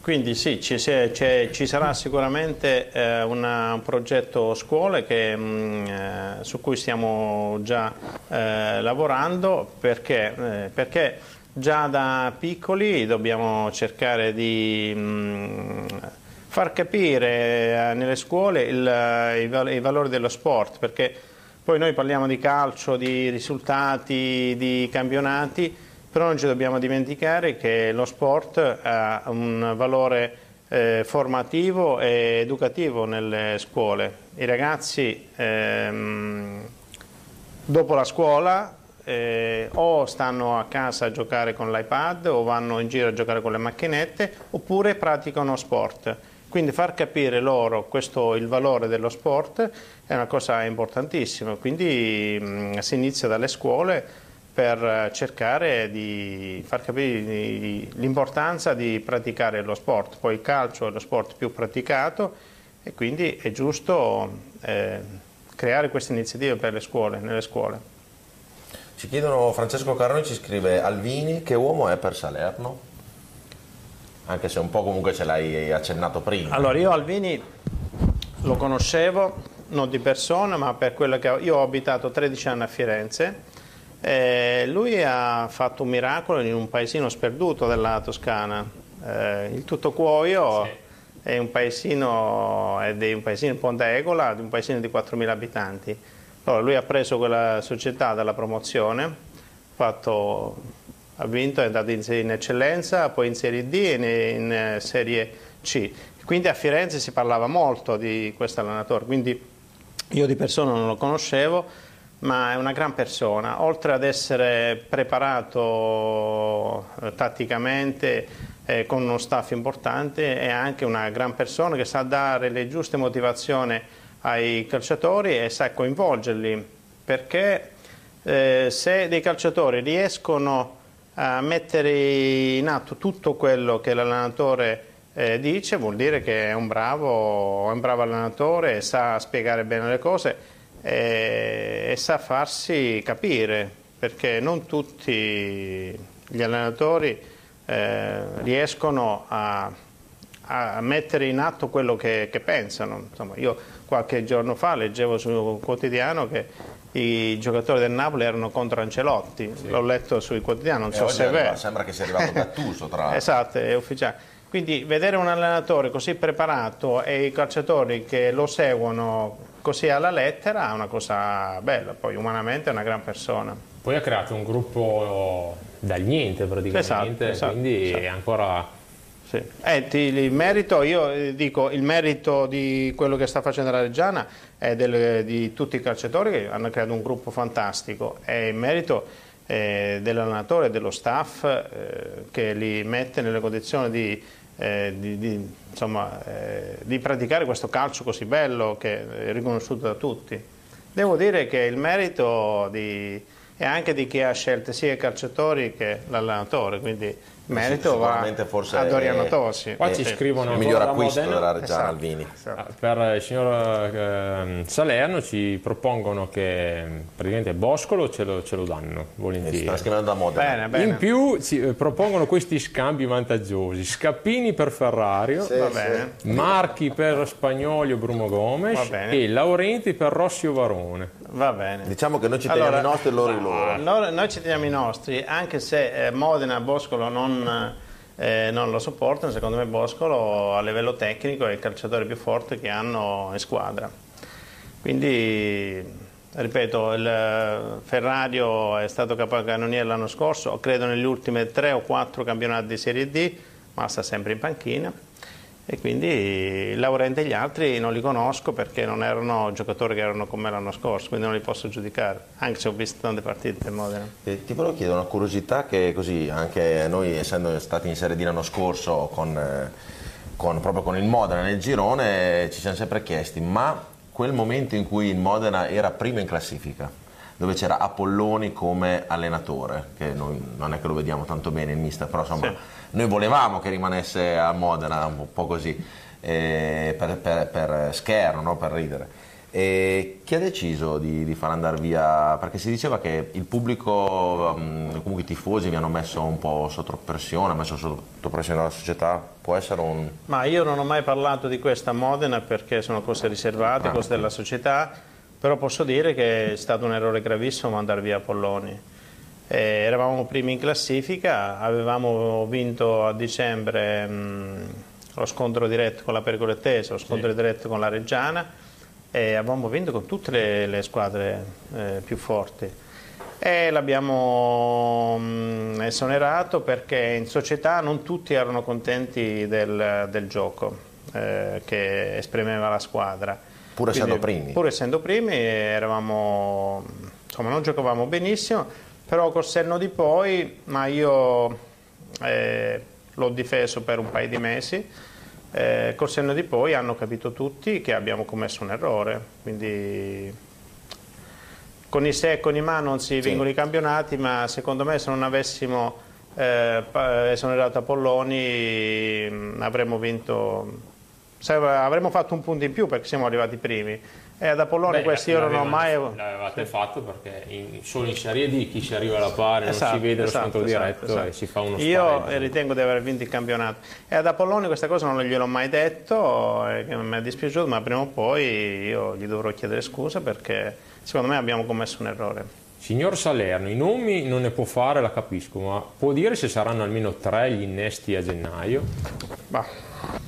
Quindi sì, ci, se- c'è- ci sarà sicuramente eh, una- un progetto scuole che, mh, eh, su cui stiamo già eh, lavorando perché, eh, perché già da piccoli dobbiamo cercare di mh, far capire eh, nelle scuole il- i, val- i valori dello sport perché poi noi parliamo di calcio, di risultati, di campionati, però non ci dobbiamo dimenticare che lo sport ha un valore eh, formativo e educativo nelle scuole. I ragazzi ehm, dopo la scuola eh, o stanno a casa a giocare con l'iPad o vanno in giro a giocare con le macchinette oppure praticano sport. Quindi far capire loro questo, il valore dello sport è una cosa importantissima, quindi mh, mm, si inizia dalle scuole per cercare di far capire l'importanza di praticare lo sport. Poi il calcio è lo sport più praticato e quindi è giusto eh, creare queste iniziative per le scuole, nelle scuole. Ci chiedono, Francesco Caroni ci scrive, Alvini che uomo è per Salerno? Anche se un po' comunque ce l'hai accennato prima. Allora io Alvini lo conoscevo, non di persona, ma per quello che ho, io ho abitato 13 anni a Firenze eh, lui ha fatto un miracolo in un paesino sperduto della Toscana, eh, il Tuttocuoio sì. è un paesino, è di un paesino in Ponta Egola, di un paesino di 4.000 abitanti. Allora, lui ha preso quella società dalla promozione, fatto, ha vinto, è andato in, in, eccellenza, poi in Serie D e in, in eh, Serie C. Quindi a Firenze si parlava molto di questo allenatore, quindi io di persona non lo conoscevo, ma è una gran persona, oltre ad essere preparato eh, tatticamente eh, con uno staff importante, è anche una gran persona che sa dare le giuste motivazioni ai calciatori e sa coinvolgerli, perché eh, se dei calciatori riescono a mettere in atto tutto quello che l'allenatore eh, dice, vuol dire che è un bravo, è un bravo allenatore, sa spiegare bene le cose e, e sa farsi capire, perché non tutti gli allenatori eh, riescono a, a, mettere in atto quello che, che pensano. Insomma, io qualche giorno fa leggevo sul quotidiano che i giocatori del Napoli erano contro Ancelotti, sì. l'ho letto sui quotidiani, non so se è vero. Sembra che sia arrivato Gattuso tra l'altro. esatto, è ufficiale. Quindi vedere un allenatore così preparato e i calciatori che lo seguono così alla lettera è una cosa bella, poi umanamente è una gran persona. Poi ha creato un gruppo dal niente praticamente, esatto, esatto, quindi esatto. è ancora... Sì. Eh, il merito, io eh, dico, il merito di quello che sta facendo la Reggiana è del, di tutti i calciatori che hanno creato un gruppo fantastico, è il merito eh, dell'allenatore dello staff eh, che li mette nelle condizioni di eh, di, di, insomma, eh, di, praticare questo calcio così bello che è riconosciuto da tutti. Devo dire che il merito è anche di chi ha scelto sia i calciatori che l'allenatore, quindi merito va a Doriano Tosi. Qua ci scrivono il miglior acquisto della Reggiana esatto, Alvini. Esatto. Ah, per il signor eh, Salerno ci propongono che praticamente Boscolo ce lo, ce lo danno volentieri. Sta scrivendo da Modena. Bene, bene. In più ci eh, propongono questi scambi vantaggiosi: Scappini per Ferrario, sì, sì. Marchi per Spagnoli o Bruno Gomes e Laurenti per Rossio Varone. Va bene. Diciamo che noi ci teniamo allora, i nostri e loro i loro. Noi, noi ci teniamo i nostri, anche se eh, Modena e Boscolo non, eh, non, lo sopportano, secondo me Boscolo a livello tecnico è il calciatore più forte che hanno in squadra. Quindi, ripeto, il eh, Ferrario è stato capocannoniere l'anno scorso, credo negli ultimi tre o quattro campionati di Serie D, ma sta sempre in panchina e quindi Laurenti e gli altri non li conosco perché non erano giocatori che erano con me l'anno scorso, quindi non li posso giudicare, anche se ho visto tante partite del Modena. E ti volevo chiedere una curiosità che così anche noi essendo stati in Serie D l'anno scorso con, eh, con, proprio con il Modena nel girone ci siamo sempre chiesti, ma quel momento in cui il Modena era primo in classifica, dove c'era Apolloni come allenatore, che noi non è che lo vediamo tanto bene il mister, però insomma... Sì noi volevamo che rimanesse a Modena un po' così, eh, per, per, per, scherno, no? per ridere. E chi ha deciso di, di, far andare via? Perché si diceva che il pubblico, comunque i tifosi mi hanno messo un po' sotto pressione, ha messo sotto pressione la società, può essere un... Ma io non ho mai parlato di questa a Modena perché sono cose riservate, ah, cose della società, però posso dire che è stato un errore gravissimo mandare via Polloni eh, eravamo primi in classifica, avevamo vinto a dicembre mh, lo scontro diretto con la Pergolettese, lo scontro sì. diretto con la Reggiana e avevamo vinto con tutte le, le squadre eh, più forti. E l'abbiamo esonerato perché in società non tutti erano contenti del, del gioco eh, che esprimeva la squadra. Pur essendo Quindi, primi? Pur essendo primi, eravamo, insomma, non giocavamo benissimo però col senno di poi, ma io eh, l'ho difeso per un paio di mesi, eh, col senno di poi hanno capito tutti che abbiamo commesso un errore, quindi con i se e con i ma non si vincono i campionati, ma secondo me se non avessimo eh, esonerato Apolloni mh, avremmo vinto, avremmo fatto un punto in più perché siamo arrivati primi. E ad Apolloni Beh, questi io non ho mai... L'avevate fatto perché in, solo in Serie D chi si arriva alla pari Esatto, non si vede lo esatto, scontro esatto, diretto esatto. e si fa uno Io spareggio. ritengo di aver vinto il campionato. E ad Apolloni questa cosa non gliel'ho mai detto, e che mi è dispiaciuto, ma prima o poi io gli dovrò chiedere scusa perché secondo me abbiamo commesso un errore. Signor Salerno, i nomi non ne può fare, la capisco, ma può dire se saranno almeno tre gli innesti a gennaio? Bah,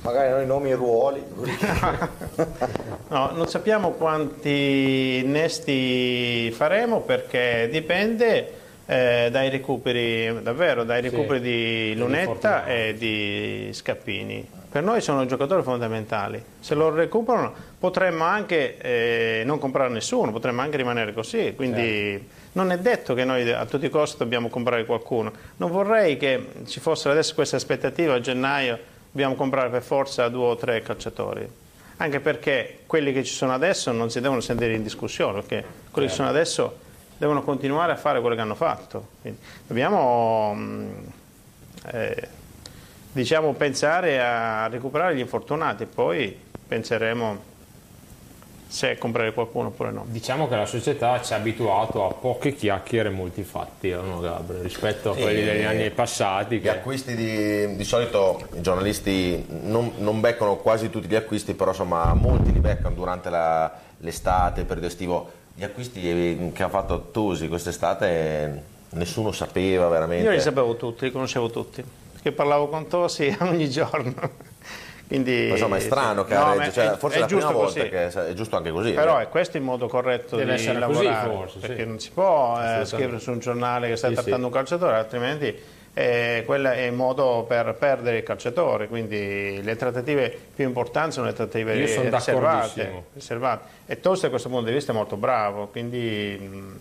Magari noi nomi e ruoli. No, non sappiamo quanti innesti faremo perché dipende eh, dai recuperi, davvero, dai recuperi di Lunetta e di Scappini. Per noi sono giocatori fondamentali. Se lo recuperano potremmo anche eh, non comprare nessuno, potremmo anche rimanere così. Quindi non è detto che noi a tutti i costi dobbiamo comprare qualcuno. Non vorrei che ci fosse adesso questa aspettativa a gennaio, dobbiamo comprare per forza due o tre calciatori anche perché quelli che ci sono adesso non si devono sentire in discussione, perché quelli che ci sono adesso devono continuare a fare quello che hanno fatto. Quindi dobbiamo mh, eh, diciamo, pensare a recuperare gli infortunati, poi penseremo se comprare qualcuno oppure no. Diciamo che la società ci ha abituato a poche chiacchiere e molti fatti, eh, no, Gabriele, rispetto a quelli degli anni passati. Gli Che... acquisti di, di solito i giornalisti non, non beccano quasi tutti gli acquisti, però insomma molti li beccano durante la- l'estate, il periodo estivo. Gli acquisti eh, che ha fatto Tosi quest'estate nessuno sapeva veramente. Io li sapevo tutti, li conoscevo tutti, perché parlavo con Tosi ogni giorno. Quindi, Ma insomma è strano che No, Reggio, cioè, è- forse è la prima volta così. che è giusto anche così. Però eh. è questo il modo corretto Deve di essere così, lavorare, forse, sì. perché non si può eh, scrivere su un giornale che stai Sì, trattando sì. un calciatore, altrimenti eh, quello è il modo per perdere il calciatore, quindi le trattative più importanti sono le trattative Io sono riservate, riservate. E Tosi da questo punto di vista è molto bravo, quindi mh,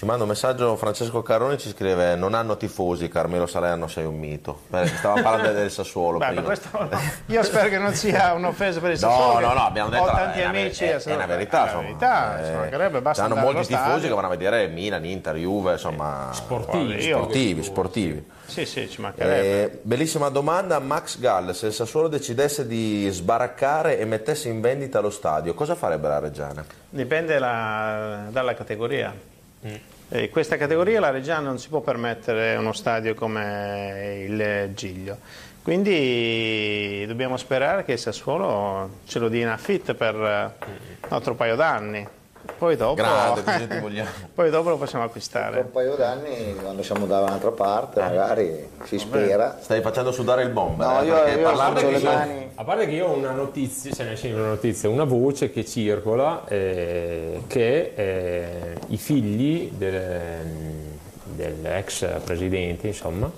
Ci manda un messaggio Francesco Caroni ci scrive non hanno tifosi Carmelo Salerno sei un mito. Beh, Stavamo parlando del Sassuolo beh, questo no. io spero che non sia un'offesa per il No, Sassuolo. no, che no, abbiamo detto Ho la- tanti una- amici è, è una verità, È insomma. verità, Eh, ci mancherebbe, basta andare molti tifosi stadio. che vanno a vedere Milan, Inter, Juve, insomma Sportivi, Io- sportivi, sportivi. Sì, sì, ci mancherebbe. Eh, bellissima domanda, Max Gall, se il Sassuolo decidesse di sbaraccare e mettesse in vendita lo stadio, cosa farebbe la Reggiana? Dipende la- dalla categoria. Eh, questa categoria la Reggiana non si può permettere uno stadio come il Giglio. Quindi dobbiamo sperare che il Sassuolo ce lo dia in affitto per eh, un altro paio d'anni. Poi dopo, Grande, poi dopo lo possiamo acquistare. un paio d'anni, quando siamo da un'altra parte, magari si spera. Stai facendo sudare il bomber, No, eh, io, io parlarne faccio le mani. A parte che io ho una notizia, cioè senso una notizia, una voce che circola eh, che eh, i figli del- dell'ex presidente, insomma,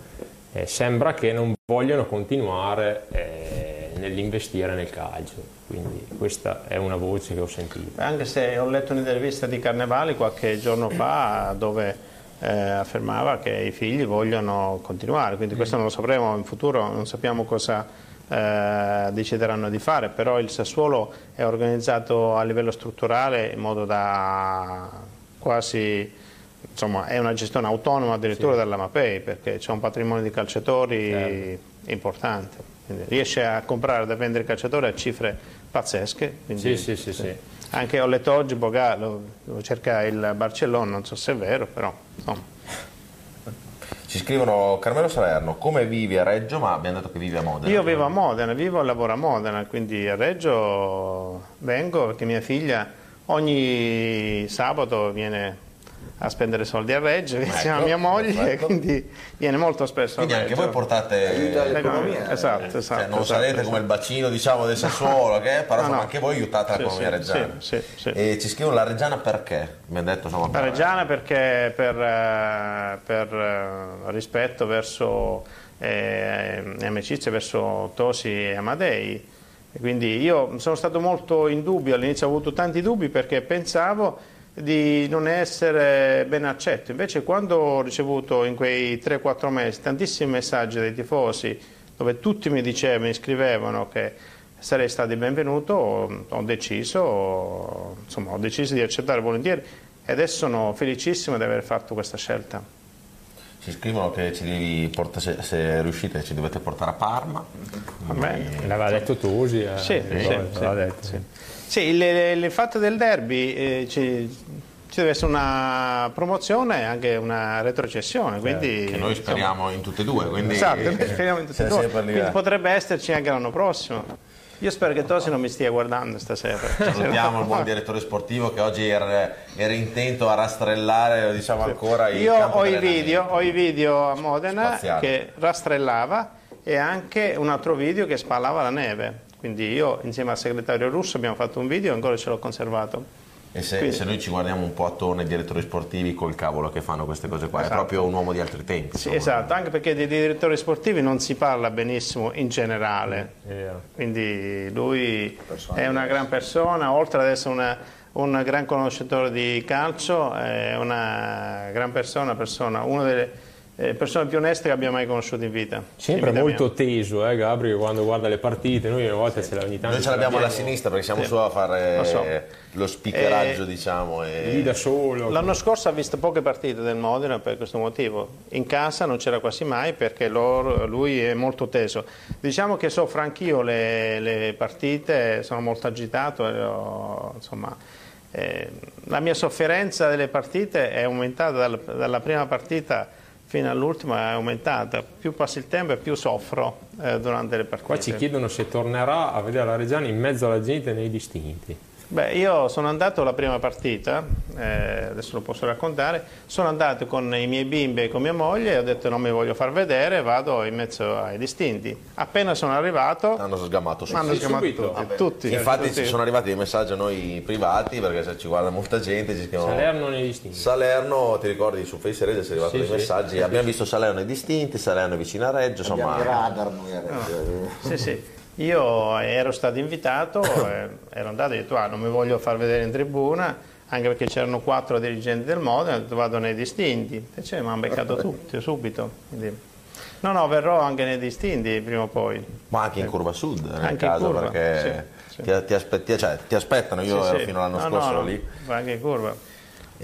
eh, sembra che non vogliono continuare eh, nell'investire nel calcio. Quindi questa è una voce che ho sentito. Anche se ho letto un'intervista di Carnevali qualche giorno fa dove eh, affermava che i figli vogliono continuare, quindi questo non lo sapremo in futuro, non sappiamo cosa eh, decideranno di fare, però il Sassuolo è organizzato a livello strutturale in modo da quasi insomma è una gestione autonoma addirittura dalla Mapei perché c'è un patrimonio di calciatori importante, quindi riesce a comprare da vendere calciatori a cifre pazzesche. quindi- Sì, sì, sì, sì. anche ho letto oggi Boga lo, lo cerca il Barcellona, non so se è vero, però insomma. Ci scrivono Carmelo Salerno, come vivi a Reggio? Ma abbiamo detto che vivi a Modena. Io vivo a Modena, vivo e lavoro a Modena, quindi a Reggio vengo perché mia figlia ogni sabato viene a spendere soldi a Reggio insieme a mia moglie, perfetto. quindi viene molto spesso Quindi a anche Reggio. voi portate... Aiuta Eh, l'economia. Esatto, esatto. Cioè, non esatto, sarete esatto. come il bacino diciamo del Sassuolo, che, però No, insomma, no. anche voi aiutate Sì, l'economia sì, reggiana. sì, sì, sì. E ci scrivono la Reggiana perché? Mi hanno detto insomma, La per- Reggiana perché per, eh, per, eh, rispetto verso eh, e amicizia verso Tosi e Amadei. E quindi io sono stato molto in dubbio, all'inizio ho avuto tanti dubbi perché pensavo di non essere ben accetto. Invece quando ho ricevuto in quei 3-4 mesi tantissimi messaggi dai tifosi dove tutti mi dicevano, mi scrivevano che sarei stato benvenuto, ho, deciso, insomma, ho deciso di accettare volentieri e adesso sono felicissimo di aver fatto questa scelta. Ci scrivono che ci devi portare, se, se, riuscite ci dovete portare a Parma. A me. L'aveva detto Tosi. Eh, sì, sì, sì, detto. sì. Sì il, fatto del derby eh, ci, ci deve essere una promozione e anche una retrocessione. Quindi, che noi speriamo insomma, in tutte e due. Quindi, esatto, noi speriamo in tutte e due. Quindi potrebbe esserci anche l'anno prossimo. Io spero che Tosi non mi stia guardando stasera. Salutiamo il buon direttore sportivo che oggi era, era intento a rastrellare, diciamo ancora il Io ho i, video, ho i video a Modena Spaziale. che rastrellava e anche un altro video che spallava la neve. Quindi io insieme al segretario russo abbiamo fatto un video e ancora ce l'ho conservato. E se, se, noi ci guardiamo un po' attorno ai direttori sportivi col cavolo che fanno queste cose qua, esatto. è proprio un uomo di altri tempi. Sì, esatto, anche perché dei direttori sportivi non si parla benissimo in generale. Yeah. Quindi lui è una gran persona, oltre ad essere una, un gran conoscitore di calcio, è una gran persona, persona una delle eh, persona più onesta che abbia mai conosciuto in vita. Sempre in vita molto mia. teso, eh, Gabri, quando guarda le partite. Noi a volte ce ogni tanto. Noi ce l'abbiamo alla sinistra perché siamo sì. solo a fare lo, so. lo speakeraggio, eh, diciamo. E... Lì da solo. L'anno scorso ha visto poche partite del Modena per questo motivo. In casa non c'era quasi mai perché loro, lui è molto teso. Diciamo che soffro anch'io le, le partite, sono molto agitato. Ho, insomma, eh, la mia sofferenza delle partite è aumentata dal, dalla prima partita fino all'ultima è aumentata. Più passa il tempo e più soffro eh, durante le partite. Qua ci chiedono se tornerà a vedere la Reggiana in mezzo alla gente nei distinti. Beh, io sono andato alla prima partita, eh, adesso lo posso raccontare, sono andato con i miei bimbi e con mia moglie e ho detto non mi voglio far vedere, vado in mezzo ai distinti. Appena sono arrivato... Hanno sgamato subito. Hanno sgamato tutti, tutti, Infatti tutti. ci sono arrivati dei messaggi a noi privati perché se ci guarda molta gente ci scrivono... Salerno nei distinti. Salerno, ti ricordi su Face Reggio si è arrivato sì, dei sì, messaggi, sì, abbiamo visto Salerno nei distinti, Salerno vicino a Reggio, insomma... Abbiamo radar noi a Reggio. No. Sì, sì. Io ero stato invitato, eh, ero andato e ho detto ah, non mi voglio far vedere in tribuna, anche perché c'erano quattro dirigenti del Modena, ho detto vado nei distinti, invece mi hanno beccato tutti subito. Quindi, no, no, verrò anche nei distinti prima o poi. Ma anche in curva sud, nel anche caso, curva, perché sì, sì. Ti, ti, aspetti, cioè, ti, aspettano, io sì, fino all'anno no, scorso no, ero lì. Anche in curva.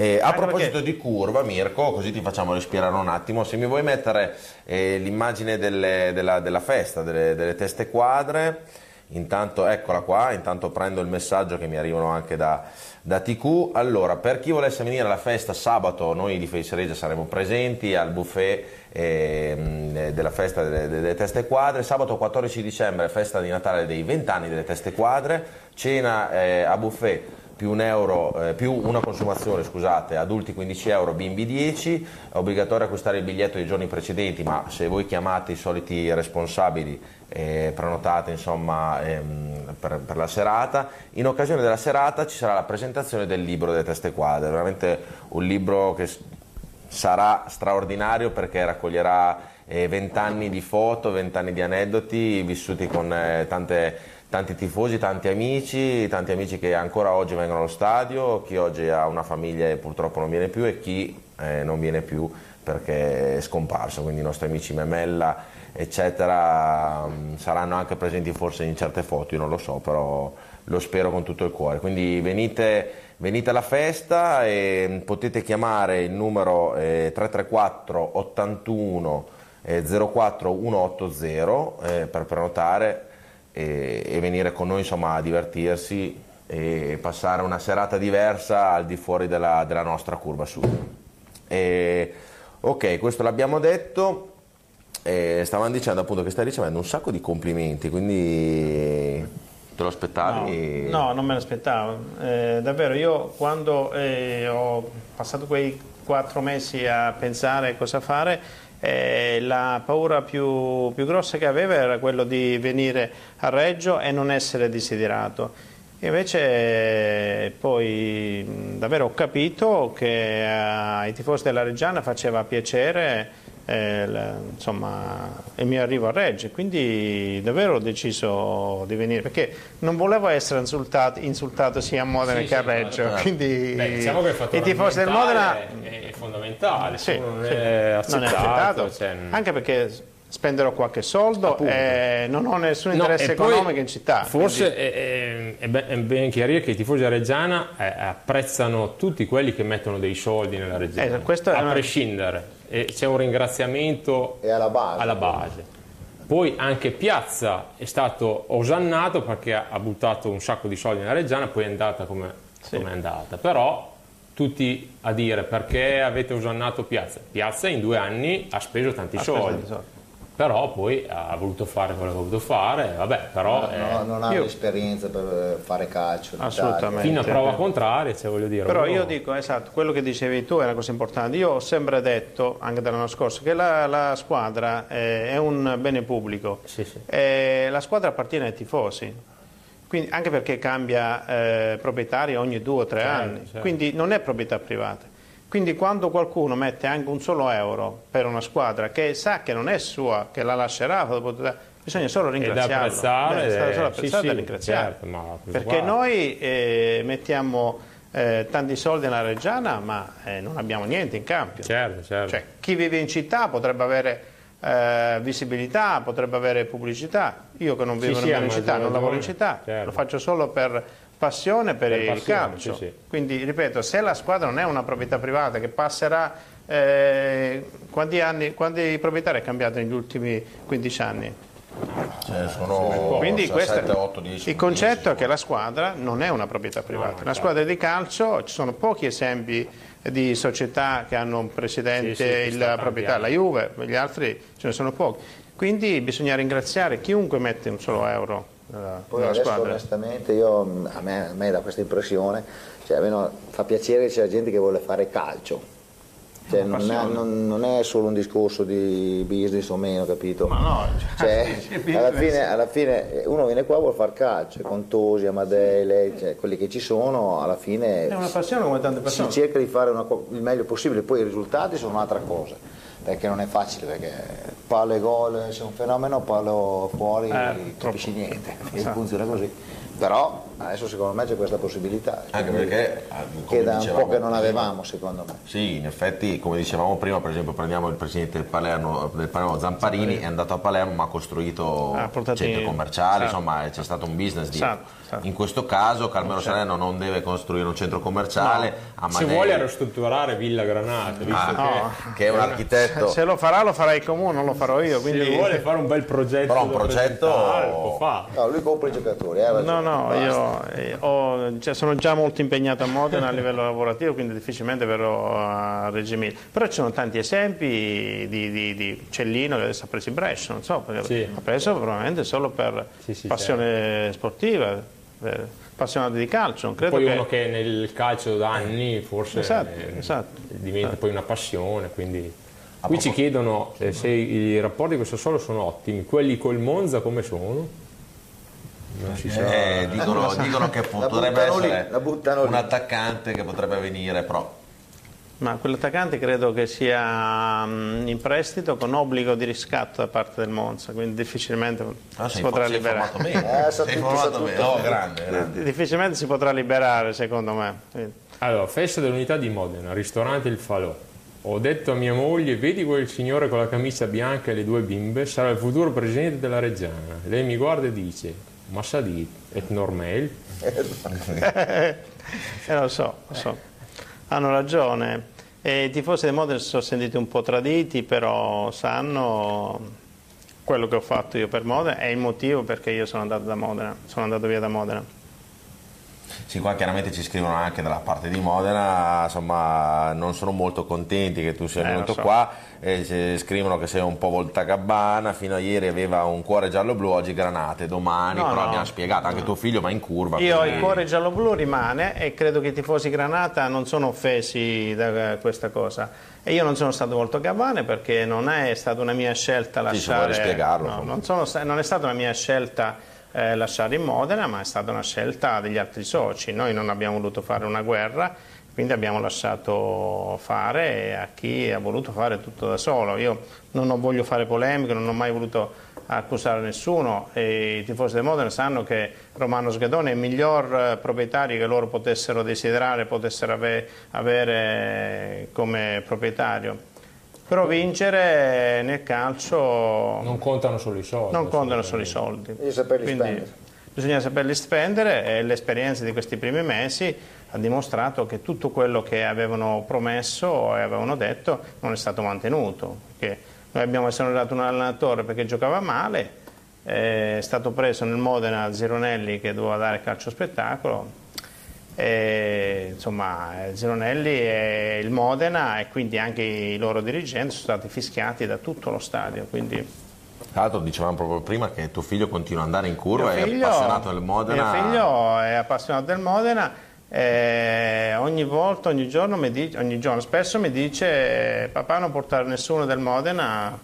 Eh, a proposito perché... di curva, Mirko, così ti facciamo respirare un attimo, se mi vuoi mettere eh, l'immagine delle, della, della, festa, delle, delle, teste quadre, intanto eccola qua, intanto prendo il messaggio che mi arrivano anche da, da TQ. Allora, per chi volesse venire alla festa sabato, noi di Face Regia saremo presenti al buffet eh, della festa delle, delle, teste quadre. Sabato 14 dicembre, festa di Natale dei 20 anni delle teste quadre, cena eh, a buffet più, un euro, eh, più una consumazione, scusate, adulti 15 euro, bimbi 10, è obbligatorio acquistare il biglietto dei giorni precedenti, ma se voi chiamate i soliti responsabili eh, prenotate insomma, ehm, per, per, la serata, in occasione della serata ci sarà la presentazione del libro delle teste quadre, veramente un libro che sarà straordinario perché raccoglierà eh, vent'anni eh, di foto, vent'anni di aneddoti vissuti con eh, tante tanti tifosi, tanti amici, tanti amici che ancora oggi vengono allo stadio, chi oggi ha una famiglia e purtroppo non viene più e chi eh, non viene più perché è scomparso, quindi i nostri amici Memella eccetera mm, saranno anche presenti forse in certe foto, io non lo so, però lo spero con tutto il cuore. Quindi venite, venite alla festa e potete chiamare il numero eh, 334 81 eh, 04 180 eh, per prenotare e, e venire con noi insomma, a divertirsi e passare una serata diversa al di fuori della, della nostra curva sud. E, ok, questo l'abbiamo detto. E stavano dicendo appunto che stai ricevendo un sacco di complimenti, quindi te lo aspettavi? No, no non me l'aspettavo. Eh, davvero, io quando eh, ho passato quei quattro mesi a pensare cosa fare, eh, la paura più, più, grossa che aveva era quello di venire a Reggio e non essere desiderato. Invece poi davvero ho capito che ai tifosi della Reggiana faceva piacere eh, insomma, il mio arrivo a Reggio. Quindi davvero ho deciso di venire perché non volevo essere insultato, insultato sia a Modena Sì, che a sì, Reggio. certo. Quindi Beh, diciamo che il fattore i tifosi del Modena ambientale è fondamentale, sì, non sì. è non è accettato, accettato, cioè, anche perché spenderò qualche soldo e non ho nessun No, interesse e poi economico in città. Forse è, è- è ben, è ben chiarire che i tifosi a Reggiana eh, apprezzano tutti quelli che mettono dei soldi nella Reggiana, Eh, è a una- prescindere. E c'è un ringraziamento E alla base. alla base. Poi anche Piazza è stato osannato perché ha, buttato un sacco di soldi nella Reggiana, poi è andata come, come è andata. Però tutti a dire perché avete osannato Piazza. Piazza in due anni ha speso tanti Ha speso soldi. tanti soldi. Però poi ha voluto fare quello che ha voluto fare, vabbè, però eh, No, non ha Io- l'esperienza per fare calcio. Assolutamente. fino a prova contraria, cioè voglio dire. Però uno- io dico, esatto, quello che dicevi tu è una cosa importante. Io ho sempre detto, anche dall'anno scorso, che la, la squadra eh, è un bene pubblico. Sì, sì. Eh, la squadra appartiene ai tifosi. Quindi, anche perché cambia eh, proprietario ogni due o tre Certo, anni, certo. quindi non è proprietà privata. Quindi quando qualcuno mette anche un solo euro per una squadra che sa che non è sua, che la lascerà, bisogna solo ringraziarlo. apprezzare, Beh, è stato eh, solo sì, sì, e ringraziare. certo, ma questo perché noi eh, mettiamo eh, tanti soldi nella Reggiana, ma eh, non abbiamo niente in cambio. Certo, certo. Cioè, chi vive in città potrebbe avere eh, visibilità, potrebbe avere pubblicità. Io che non Sì, vivo sì, nemmeno in città, non lavoro in città, certo. lo faccio solo per passione per, Per il passione, calcio. sì, sì. Quindi, ripeto, se la squadra non è una proprietà privata che passerà... eh, quanti, anni, quanti proprietari è cambiato negli ultimi 15 anni? Ne sono Quindi 7, questo- 8, 10. il concetto è che la squadra non è una proprietà privata. La squadra di calcio, ci sono pochi esempi di società che hanno un presidente, Sì, sì, il proprietà, la. Juve, gli altri ce ne sono pochi. Quindi bisogna ringraziare chiunque mette un solo euro nella, Poi adesso squadra. onestamente io, mh, a, me, a me dà questa impressione, cioè, almeno fa piacere che c'è gente che vuole fare calcio. Cioè, non, è, non- non è solo un discorso di business o meno, capito? Ma no, Cioè, business. alla, fine, alla fine uno viene qua e vuole fare calcio, con Tosi, Amadei, lei, cioè, quelli che ci sono, alla fine È una passione come tante si persone. cerca di fare una il meglio possibile, poi i risultati sono un'altra cosa, perché non è facile, perché pallo e gol sei un fenomeno, pallo fuori Eh, capisci niente, Esatto. funziona così. Però adesso secondo me c'è questa possibilità, Anche perché, ah, che da un po' che non avevamo secondo me. Sì, in effetti, come dicevamo prima, per esempio, prendiamo il presidente del Palermo, del Palermo Zamparini, è andato a Palermo ma ha costruito Ha portato centri in- commerciali, Esatto. insomma c'è stato un business dietro. Esatto, esatto. In questo caso Carmelo Salerno non deve costruire un centro commerciale, Se Amadei, vuole ristrutturare Villa Granata, visto ah, che che è un architetto, Se lo farà lo farà il comune, non lo farò io. Quindi... se vuole fare un bel progetto, Però un progetto- lo può fare. No, lui compra i giocatori, ragione, No, no, basta. io eh, ho- cioè, sono già molto impegnato a Modena a livello lavorativo, quindi difficilmente verrò a Reggio Emilia. Però ci sono tanti esempi di, di- di Cellino che adesso ha preso il Brescia, non so, perché Sì. ha preso probabilmente solo per Sì, sì, passione sportiva, per appassionato di calcio. Non credo Poi che... uno che nel calcio da anni forse Esatto, eh, esatto. diventa poi una passione. Quindi. Qui ci chiedono eh, se i rapporti con Sassuolo sono ottimi, quelli col Monza come sono? Non si sa. eh, dicono, dicono che potrebbe lì, essere buttano un lì. attaccante che potrebbe venire, però Ma quell'attaccante credo che sia mm, in prestito con obbligo di riscatto da parte del Monza, quindi difficilmente ah, si sei, potrà sei liberare. Eh, no, grande, grande. Difficilmente si potrà liberare, secondo me. Quindi- Allora, festa dell'unità di Modena, ristorante Il Falò. Ho detto a mia moglie, vedi quel signore con la camicia bianca e le due bimbe? Sarà il futuro presidente della Reggiana. Lei mi guarda e dice, ma sa di, è normale? Eh, lo so, lo so. Hanno ragione. E I tifosi del Modena si sono sentiti un po' traditi, però sanno quello che ho fatto io per Modena è il motivo perché io sono andato da Modena, sono andato via da Modena. Sì, qua chiaramente ci scrivono anche dalla parte di Modena, insomma non sono molto contenti che tu sia Eh, venuto so. qua, e ci scrivono che sei un po' voltagabbana, fino a ieri aveva un cuore giallo-blu, oggi granate, domani, No, però no. abbiamo spiegato, anche tuo figlio va in curva. Io quindi- il cuore giallo-blu rimane e credo che i tifosi Granata non sono offesi da questa cosa. E io non sono stato molto gavane perché non è stata una mia scelta Sì, se lasciare. spiegarlo, no, non, sono non è stata una mia scelta eh, lasciare in Modena, ma è stata una scelta degli altri soci. Noi non abbiamo voluto fare una guerra quindi abbiamo lasciato fare a chi ha voluto fare tutto da solo. Io non voglio fare polemiche, non ho mai voluto accusare nessuno e i tifosi del Modena sanno che Romano Sgedone è il miglior eh, proprietario che loro potessero desiderare, potessero ave avere come proprietario. Però vincere nel calcio... Non contano solo i soldi. Non contano solo i soldi. Bisogna saperli Quindi, spendere. Bisogna saperli spendere e l'esperienza di questi primi mesi ha dimostrato che tutto quello che avevano promesso e avevano detto non è stato mantenuto. Perché noi abbiamo esonerato un allenatore perché giocava male, è stato preso nel Modena Zironelli che doveva dare calcio spettacolo. E, insomma, Zironelli e il Modena e quindi anche i loro dirigenti sono stati fischiati da tutto lo stadio. Quindi, Tra l'altro dicevamo proprio prima che tuo figlio continua ad andare in curva, mio è appassionato del Modena. Mio figlio è appassionato del Modena. e ogni volta, ogni giorno, mi dice, ogni giorno, spesso mi dice papà non portare nessuno del Modena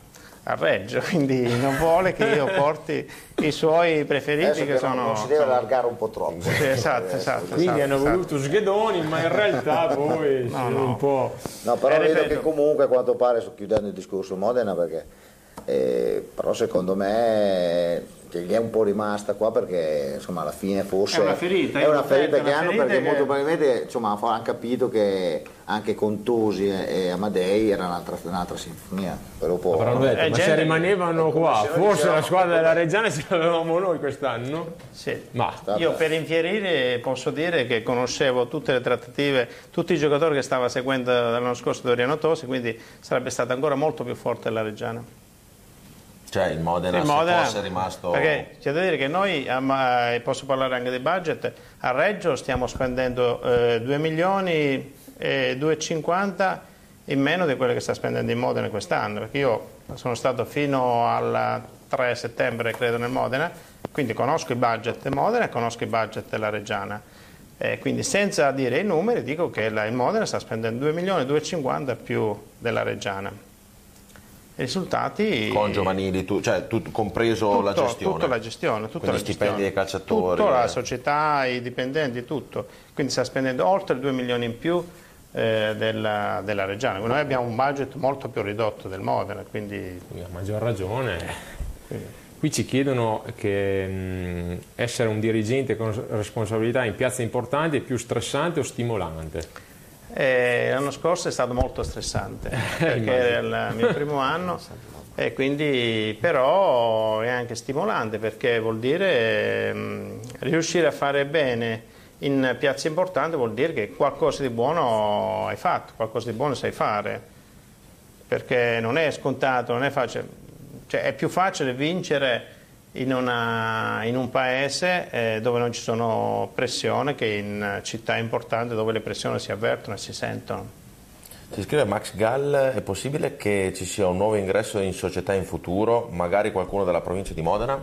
a Reggio, quindi non vuole che io porti i suoi preferiti Adesso che sono... non si deve allargare un po' troppo. Sì, esatto, esatto. Quindi esatto, hanno esatto. voluto Sghedoni, ma in realtà poi No, sono no. un po'... No, però Eh, vedo ripeto. che comunque a quanto pare, sto chiudendo il discorso Modena perché eh, però secondo me che gli è un po' rimasta qua perché insomma alla fine forse È una ferita, è una ripeto, ferita è che una hanno ferita perché che- molto probabilmente insomma hanno capito che anche Contosi e, e Amadei era un'altra, un'altra sinfonia per un po'. Avranno detto, Eh, ma gente- se rimanevano qua, se forse dicevamo- la squadra della Reggiana ce l'avevamo noi quest'anno. Sì. Ma Io per infierire posso dire che conoscevo tutte le trattative, tutti i giocatori che stava seguendo l'anno scorso Doriano Tosi, quindi sarebbe stata ancora molto più forte la Reggiana. Cioè il Modena, Il Modena- fosse rimasto... Perché c'è da dire che noi, ma, eh, posso parlare anche di budget, a Reggio stiamo spendendo eh, 2 milioni e 2,50 in meno di quello che sta spendendo in Modena quest'anno, perché io sono stato fino al 3 settembre credo nel Modena, quindi conosco i budget Modena e conosco i budget della Reggiana. Eh, quindi senza dire i numeri dico che la- il Modena sta spendendo 2 milioni e 2,50 più della Reggiana. Risultati... Con giovanili, tu- cioè tutto, compreso la Tutto- gestione. Tutta la gestione, tutta Quindi la stipendi gestione. dei calciatori. Tutto, la eh. società, i dipendenti, tutto. Quindi sta spendendo oltre 2 milioni in più eh, della, della Reggiana. Noi abbiamo un budget molto più ridotto del Modena, quindi a maggior ragione. Qui ci chiedono che mh, essere un dirigente con responsabilità in piazze importanti è più stressante o stimolante? Eh, l'anno scorso è stato molto stressante perché era il mio primo anno. E quindi però è anche stimolante perché vuol dire ehm, riuscire a fare bene in piazze importanti vuol dire che qualcosa di buono hai fatto, qualcosa di buono sai fare. Perché non è scontato, non è facile, cioè è più facile vincere in, una- in un paese eh, dove non ci sono pressioni che in città importanti dove le pressioni si avvertono e si sentono. Ci scrive Max Gall, è possibile che ci sia un nuovo ingresso in società in futuro, magari qualcuno della provincia di Modena?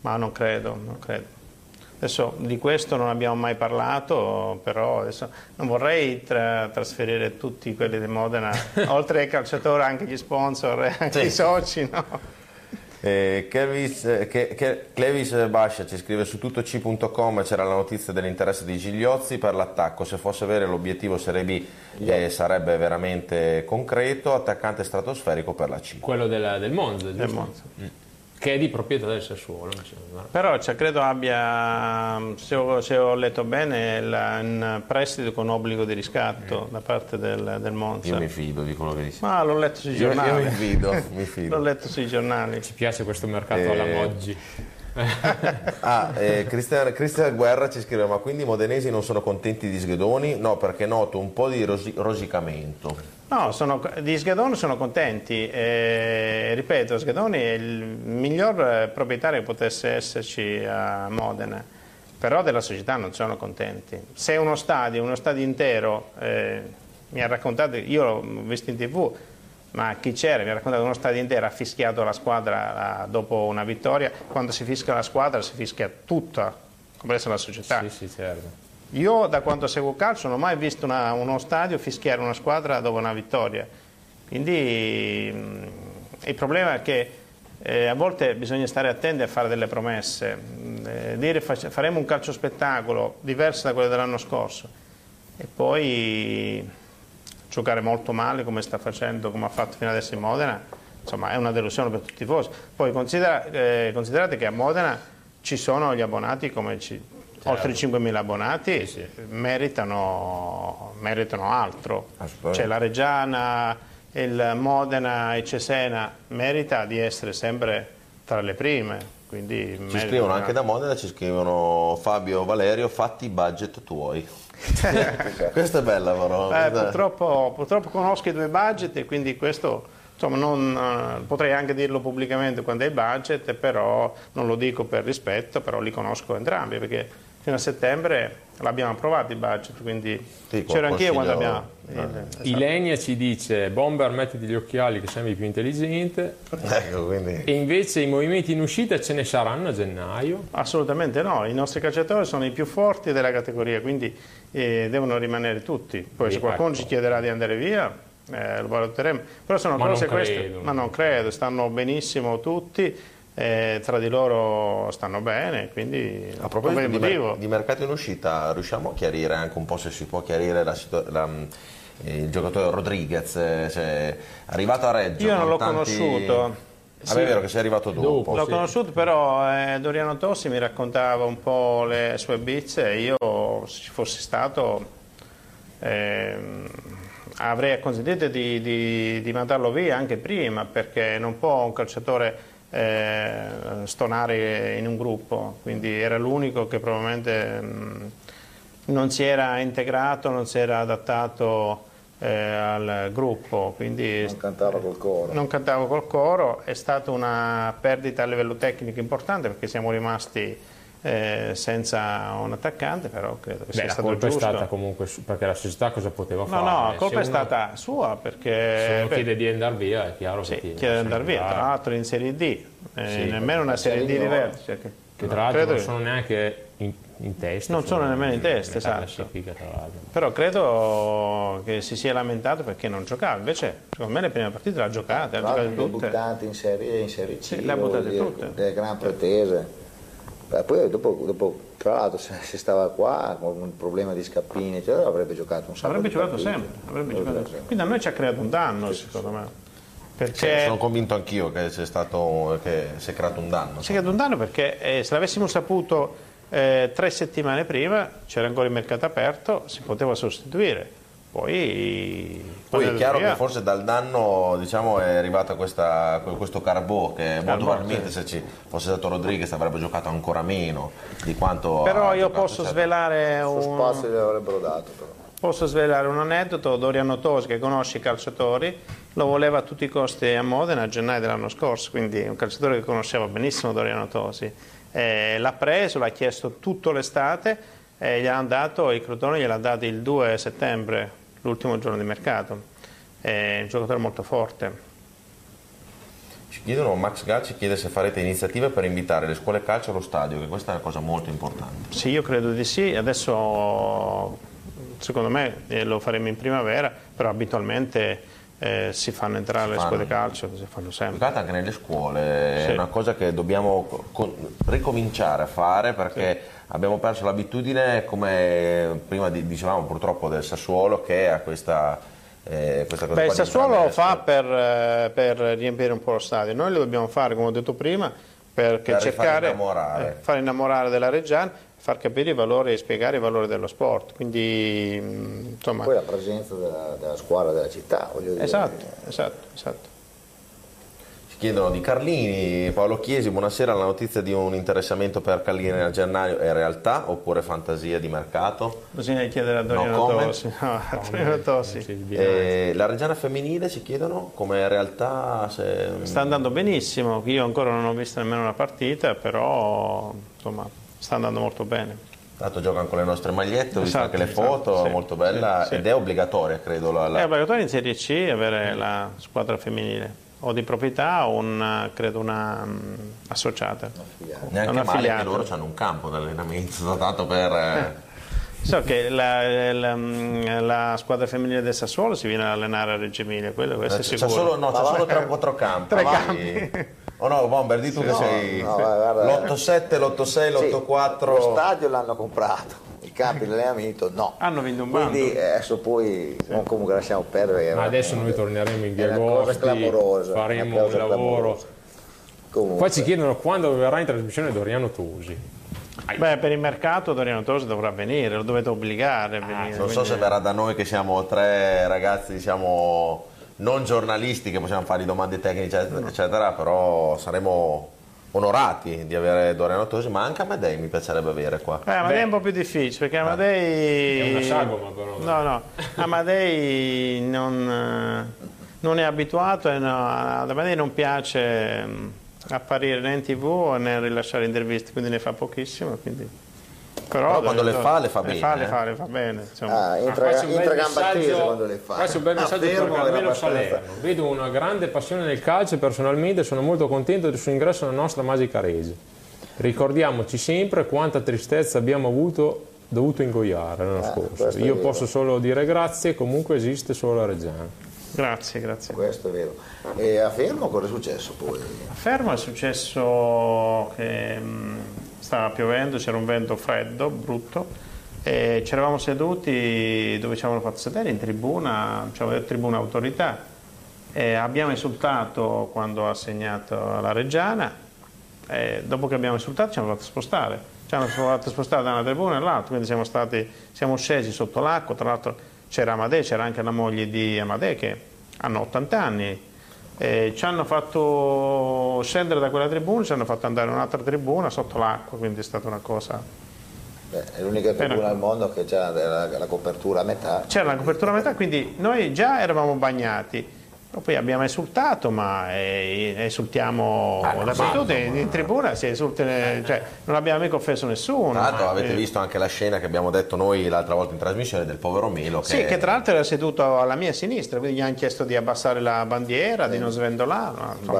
Ma non credo, non credo. Adesso di questo non abbiamo mai parlato, però adesso non vorrei tra- trasferire tutti quelli di Modena, oltre ai calciatori anche gli sponsor, e anche Sì. i soci, no? Eh, Kelvis, eh, che- che- Clevis Bascia ci scrive su tuttoc.com c'era la notizia dell'interesse di Gigliozzi per l'attacco, se fosse vero l'obiettivo Serie B eh, sarebbe veramente concreto, attaccante stratosferico per la C. Quello della- del Monza, Del? Monza. Che è di proprietà del Sassuolo. Però cioè, credo abbia, se ho, se ho letto bene, la- un prestito con obbligo di riscatto da parte del, del Monza. Io mi fido di quello che dici. Ma l'ho letto sui Io, io giornali. mi fido, mi L'ho fido. letto sui giornali. Ci piace questo mercato Eh, alla Moggi. Ah, eh, Cristian, Cristian Guerra ci scrive, ma quindi i modenesi non sono contenti di Sghedoni? No, perché noto un po' di rosi- rosicamento. No, sono, di Sgedoni sono contenti. Eh, ripeto, Sgedoni è il miglior proprietario che potesse esserci a Modena, però della società non sono contenti. Se uno stadio, uno stadio intero, eh, mi ha raccontato, io l'ho visto in tv, ma chi c'era mi ha raccontato che uno stadio intero ha fischiato la squadra dopo una vittoria, quando si fischia la squadra si fischia tutta, compresa la società. Sì, sì, certo. Io da quando seguo calcio non ho mai visto una- uno stadio fischiare una squadra dopo una vittoria. Quindi mh, il problema è che eh, a volte bisogna stare attenti a fare delle promesse, Mh, eh, dire faremo un calcio spettacolo diverso da quello dell'anno scorso. e poi giocare molto male come sta facendo, come ha fatto fino adesso in Modena, insomma è una delusione per tutti i tifosi. Poi considera, eh, considerate che a Modena ci sono gli abbonati come ci. Oltre 5.000 abbonati, sì, sì. Meritano, meritano, altro. Cioè la Reggiana, il Modena e Cesena merita di essere sempre tra le prime. Quindi ci scrivono anche da Modena, ci scrivono Fabio Valerio, fatti i budget tuoi. Questa è bella però. Eh, purtroppo, purtroppo, conosco i due budget e quindi questo insomma, non, uh, potrei anche dirlo pubblicamente quando è il budget, però non lo dico per rispetto, però li conosco entrambi perché fino a settembre l'abbiamo approvato il budget, quindi sì, c'ero anch'io quando abbiamo... Eh, esatto. Ilenia ci dice Bomber mettiti gli occhiali che sembri più intelligente ecco, quindi... e invece i movimenti in uscita ce ne saranno a gennaio? Assolutamente no, i nostri calciatori sono i più forti della categoria, quindi eh, devono rimanere tutti, poi se qualcuno ecco. ci chiederà di andare via eh, lo valuteremo, però sono ma cose queste, ma non credo, stanno benissimo tutti eh, tra di loro stanno bene, quindi a proposito di, mer- di, mercato in uscita, riusciamo a chiarire anche un po' se si può chiarire la, la, eh, il giocatore Rodriguez, cioè, arrivato a Reggio. Io non l'ho tanti... conosciuto. Sì. è vero che sei arrivato dopo. L'ho sì. conosciuto, però eh, Doriano Tossi mi raccontava un po' le sue bizze e io, se ci fossi stato, eh, avrei consentito di, di, di mandarlo via anche prima, perché non può un calciatore eh, stonare in un gruppo, quindi era l'unico che probabilmente mh, non si era integrato, non si era adattato eh, al gruppo. Quindi, non cantava col coro. Non cantava col coro, è stata una perdita a livello tecnico importante perché siamo rimasti eh, senza un attaccante, però credo che Beh, sia stato giusto. La colpa è stata comunque perché la società cosa poteva no, fare? No, la colpa è stata sua perché... Se uno chiede di andare via è chiaro sì, che chiede di andare via, tra l'altro in Serie D, eh, sì, nemmeno una Serie D diversa. Cioè che, che tra l'altro non sono neanche in, in testa. Non sono nemmeno in testa, esatto. Però credo che si sia lamentato perché non giocava, invece secondo me le prime partite l'ha giocate, ha giocate tutte. buttate in Serie, in serie C, sì, le ha buttate tutte. Delle gran pretese. Poi dopo, dopo, tra l'altro se, se, stava qua con un problema di scappini eccetera, avrebbe giocato un sacco avrebbe giocato sempre, avrebbe giocato sempre. quindi a noi ci ha creato un danno sì, secondo sì. me perché... Sì, sono convinto anch'io che, stato, che si è creato un danno si è creato un danno perché eh, se l'avessimo saputo eh, tre settimane prima c'era ancora il mercato aperto si poteva sostituire poi, poi è chiaro che forse dal danno diciamo, è arrivato questa, questo Carbò che Carbò, molto probabilmente sì. se ci fosse stato Rodriguez avrebbe giocato ancora meno di quanto però io posso certo. svelare un spazio gli avrebbero dato però. posso svelare un aneddoto Doriano Tosi che conosce i calciatori lo voleva a tutti i costi a Modena a gennaio dell'anno scorso quindi un calciatore che conosceva benissimo Doriano Tosi eh, l'ha preso, l'ha chiesto tutto l'estate e gli hanno dato, i Crotoni gliel'ha dato il 2 settembre l'ultimo giorno di mercato. È un giocatore molto forte. Ci chiedono, Max Gal ci chiede se farete iniziative per invitare le scuole calcio allo stadio, che questa è una cosa molto importante. Sì, io credo di sì. Adesso secondo me eh, lo faremo in primavera, però abitualmente eh, si fanno entrare si le fanno. scuole calcio, si fanno sempre. anche nelle scuole, sì. è una cosa che dobbiamo ricominciare a fare perché sì. Abbiamo perso l'abitudine, come prima dicevamo purtroppo del Sassuolo, che ha questa... Eh, questa cosa Beh, il Sassuolo lo fa per, eh, per, riempire un po' lo stadio, noi lo dobbiamo fare, come ho detto prima, per cercare far innamorare. Eh, far innamorare della Reggiana far capire i valori e spiegare i valori dello sport. Quindi, insomma... Poi la presenza della, della squadra della città, voglio dire. Esatto, esatto, esatto. Ci chiedono di Carlini, Paolo Chiesi, buonasera, la notizia di un interessamento per Carlini a gennaio è realtà oppure fantasia di mercato? Bisogna chiedere a Doriano no Tossi. No, a Doriano Tossi. Eh, la Reggiana femminile ci chiedono come realtà? Se... Sta andando benissimo, io ancora non ho visto nemmeno una partita, però insomma sta andando molto bene. Tanto giocano con le nostre magliette, ho visto esatto, anche le foto, esatto, sì, molto bella sì, ed è obbligatoria credo. La, la... È obbligatoria in Serie C avere la squadra femminile o di proprietà o un, credo una um, associata. Neanche una male affiliata. che loro hanno un campo di allenamento dato per... Eh. So che la, la, la, squadra femminile del Sassuolo si viene ad allenare a Reggio Emilia, quello, questo è sicuro. C'è solo, no, c'è solo tre o quattro campi. Tre campi. Oh no, Bomber, di tu che sei no, l'8-7, l'8-6, l'8-4. Sì, lo stadio l'hanno comprato. Campi di allenamento no. Hanno vinto un bando. Quindi eh, adesso poi non comunque lasciamo perdere. Ma era- adesso noi torneremo in via Agosti, faremo un lavoro. Comunque, Qua ci chiedono quando verrà in trasmissione Doriano Tosi. Beh, per il mercato Doriano Tosi dovrà venire, lo dovete obbligare a venire. Non so se verrà da noi che siamo tre ragazzi, diciamo, non giornalisti che possiamo fare domande tecniche, eccetera, eccetera, però saremo onorati di avere Doriano Tosi, ma anche Amadei mi piacerebbe avere qua. Eh, Amadei è un po' più difficile perché Amadei. È una sagoma, però. No, no, Amadei non, eh, non è abituato e no, ad Amadei non piace mm, apparire né in tv né rilasciare interviste, quindi ne fa pochissimo. Quindi... Però, Però quando le fa, le fa le bene, Fa, le eh. fa, le fa bene. insomma. ah, entra, Ah, faccio un bel entra gamba messaggio- tesa quando le fa. Faccio un bel Ah, messaggio per Carmelo Salerno. Vedo una grande passione nel calcio e personalmente sono molto contento del suo ingresso nella nostra magica rese. Ricordiamoci sempre quanta tristezza abbiamo avuto dovuto ingoiare l'anno Eh, scorso. Io posso solo dire grazie, comunque esiste solo la Reggiana. Grazie, grazie. Questo è vero. E a Fermo cosa è successo poi? A Fermo è successo che mh, stava piovendo, c'era un vento freddo, brutto, e ci eravamo seduti dove ci avevano fatto sedere, in tribuna, ci aveva detto tribuna autorità, e abbiamo insultato quando ha segnato la Reggiana, e dopo che abbiamo insultato ci hanno fatto spostare, ci hanno fatto spostare da una tribuna all'altra, quindi siamo, stati, siamo scesi sotto l'acqua, tra l'altro c'era Amadei, c'era anche la moglie di Amadei che hanno 80 anni, e ci hanno fatto scendere da quella tribuna, ci hanno fatto andare in un'altra tribuna sotto l'acqua, quindi è stata una cosa... Beh, è l'unica tribuna Però- al mondo che ha la, la copertura a metà. C'era la copertura a metà, quindi noi già eravamo bagnati. Poi abbiamo insultato, ma eh, insultiamo dappertutto, in, tribuna si esulta, cioè, non abbiamo mica offeso nessuno. Tra l'altro avete Eh, visto anche la scena che abbiamo detto noi l'altra volta in trasmissione del povero Melo che, Sì, che tra l'altro era seduto alla mia sinistra, quindi gli hanno chiesto di abbassare la bandiera, di non svendolare,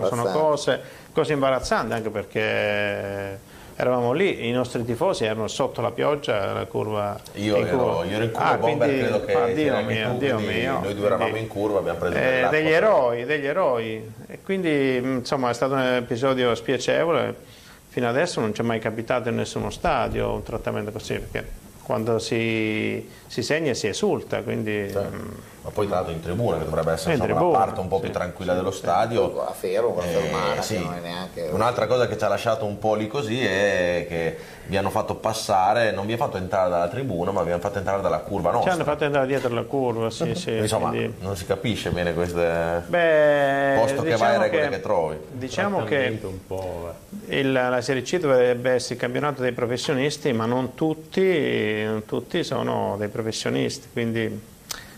sono cose, cose imbarazzanti anche perché eravamo lì, i nostri tifosi erano sotto la pioggia, la curva io, in ero, curva. io ero in curva, Ah, Bomber quindi- credo che ah, Dio mio, Dio mio. noi due eravamo Quindi- in curva, abbiamo preso Eh, degli eroi, degli eroi. E quindi mh, insomma è stato un episodio spiacevole. Fino adesso non c'è mai capitato in nessuno stadio un trattamento così, perché quando si, si segna si esulta, quindi mh, Ma poi tra l'altro in tribuna, che dovrebbe essere In insomma, tribuna, la parte un po' più sì, tranquilla dello stadio. A Fermo, con Eh, fermata, sì. che non è neanche... Un'altra cosa che ci ha lasciato un po' lì così è che vi hanno fatto passare, non vi hanno fatto entrare dalla tribuna, ma vi hanno fatto entrare dalla curva ci nostra. hanno fatto entrare dietro la curva. Sì, sì, Insomma, quindi- non si capisce bene queste. Beh, Posto che vai, regole che trovi. Diciamo che Trattamento un po'. eh. Il- la Serie C dovrebbe essere il campionato dei professionisti, ma non tutti, non tutti sono dei professionisti, quindi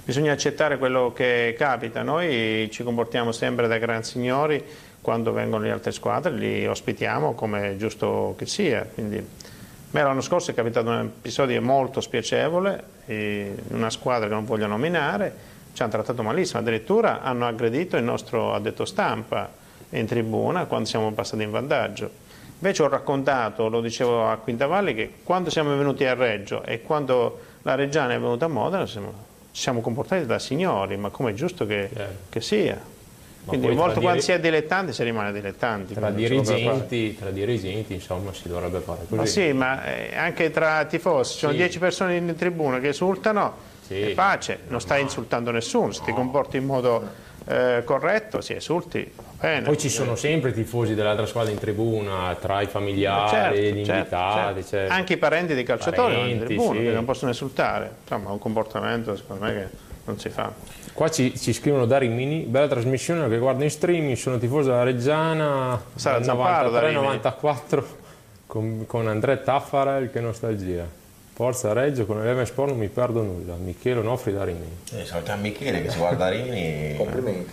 bisogna accettare quello che capita. Noi ci comportiamo sempre da gran signori quando vengono le altre squadre, li ospitiamo come è giusto che sia. Quindi, l'anno scorso è capitato un episodio molto spiacevole, una squadra che non voglio nominare, ci hanno trattato malissimo, addirittura hanno aggredito il nostro addetto stampa in tribuna quando siamo passati in vantaggio. Invece ho raccontato, lo dicevo a Quintavalli, che quando siamo venuti a Reggio e quando la Reggiana è venuta a Modena siamo- ci siamo comportati da signori, ma come è giusto che, Certo. che sia. Quindi poi tra molto quando dire- si è dilettanti si rimane dilettanti. Tra quindi dirigenti, tra dirigenti, insomma, si dovrebbe fare così. Ma sì, ma eh, anche tra tifosi, ci sono Sì. 10 persone in tribuna che esultano, Sì. è pace, non stai insultando nessuno, se ti comporti in modo eh, corretto, si esulti, bene. Poi ci sono sempre i tifosi dell'altra squadra in tribuna, tra i familiari, Certo, gli certo, invitati. certo. Anche i parenti dei calciatori vanno in Parenti, tribuna, sì. che non possono insultare. Insomma, è un comportamento secondo me che non si fa. Qua ci, ci scrivono da Rimini, bella trasmissione che guarda in streaming, sono tifoso della Reggiana, Sarà dal Zamparo da Rimini. 93-94 con, con Andrea Taffarel, che nostalgia. Forza Reggio, con Eleven Sport non mi perdo nulla. Michele Onofri da Rimini. Eh, salutiamo Michele che si guarda Rini. Complimenti.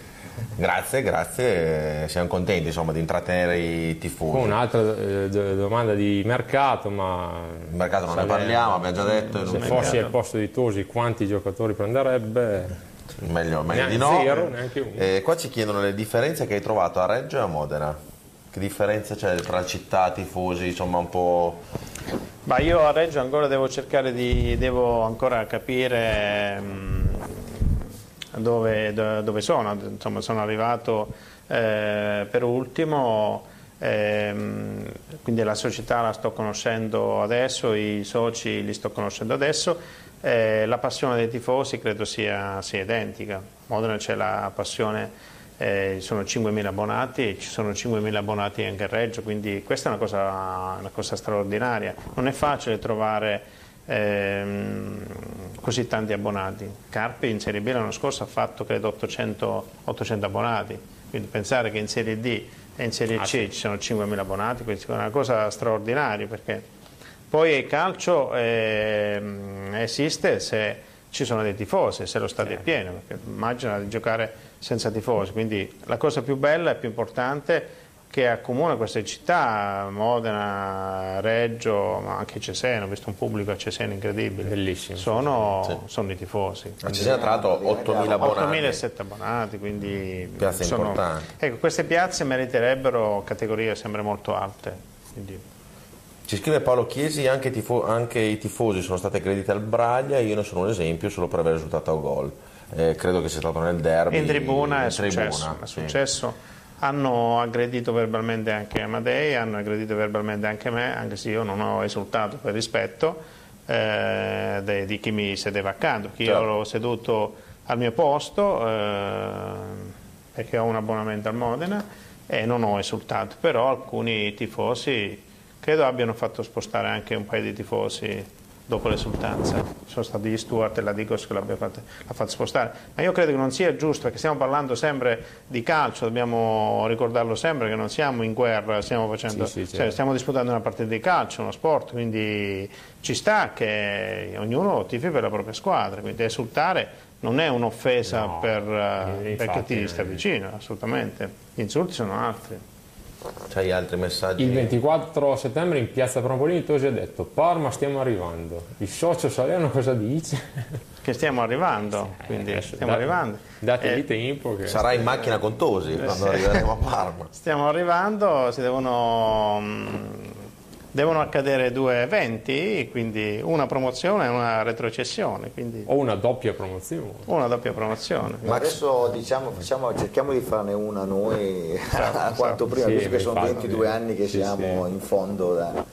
Grazie, grazie, siamo contenti insomma di intrattenere i tifosi. Un'altra eh, do- domanda di mercato, ma Il mercato non ne parliamo, abbiamo già detto, se fossi al posto di Tosi quanti giocatori prenderebbe? meglio, meglio Neanche di no. zero, neanche uno. Eh, qua ci chiedono le differenze che hai trovato a Reggio e a Modena. Che differenza c'è tra città, tifosi, insomma un po'... Ma io a Reggio ancora devo cercare di, devo ancora capire mm, dove, do- dove sono, insomma sono arrivato eh, per ultimo, ehm, quindi la società la sto conoscendo adesso, i soci li sto conoscendo adesso, eh, la passione dei tifosi credo sia, sia identica. Modena c'è la passione eh, sono 5.000 abbonati e ci sono 5.000 abbonati anche a Reggio, quindi questa è una cosa, una cosa straordinaria. Non è facile trovare ehm, così tanti abbonati. Carpi in Serie B l'anno scorso ha fatto credo 800, 800 abbonati, quindi pensare che in Serie D e in Serie C ci sono 5.000 abbonati, quindi è una cosa straordinaria perché poi il calcio ehm, esiste se ci sono dei tifosi, se lo stadio è pieno, perché immagina di giocare senza tifosi, quindi la cosa più bella e più importante che accomuna queste città, Modena, Reggio, ma anche Cesena, ho visto un pubblico a Cesena incredibile, Bellissimo. sono, Sì. sono i tifosi. A Cesena tra l'altro 8.000 abbonati. 8.007 abbonati, quindi Piazze sono- importanti. Ecco, queste piazze meriterebbero categorie sempre molto alte. quindi- Ci scrive Paolo Chiesi, anche, i tifo- anche i tifosi sono stati aggrediti al Braglia, io ne sono un esempio solo per aver risultato a gol. Eh, credo che sia stato nel derby. In tribuna è tribuna, successo, è sì. successo. Hanno aggredito verbalmente anche Amadei, hanno aggredito verbalmente anche me, anche se io non ho esultato per rispetto eh, de- di chi mi sedeva accanto, che io Certo. ero seduto al mio posto eh, perché ho un abbonamento al Modena e non ho esultato, però alcuni tifosi credo abbiano fatto spostare anche un paio di tifosi dopo l'esultanza. Sono stati gli Stuart e la Digos che l'abbiano fatto, l'ha fatto spostare. Ma io credo che non sia giusto, perché stiamo parlando sempre di calcio, dobbiamo ricordarlo sempre che non siamo in guerra, stiamo, facendo, Sì, sì, cioè, certo. stiamo disputando una partita di calcio, uno sport, quindi ci sta che ognuno tifi per la propria squadra, quindi esultare non è un'offesa No, per, eh, infatti, perché ti eh. sta vicino, assolutamente. Gli insulti sono altri. C'hai altri messaggi? Il 24 settembre in piazza Prampolini Tosi ha detto Parma stiamo arrivando. Il socio Salerno cosa dice? Che stiamo arrivando, quindi Adesso stiamo da- arrivando. Dategli Eh, tempo che... Sarà in macchina con Tosi quando arriveremo a Parma. Stiamo arrivando, si devono, mm, devono accadere due eventi, quindi una promozione e una retrocessione, quindi O una doppia promozione. una doppia promozione. Ma adesso diciamo, facciamo- cerchiamo di farne una noi quanto prima, Sì, visto che sono infatti. 22 anni che Sì, siamo sì. in fondo. da-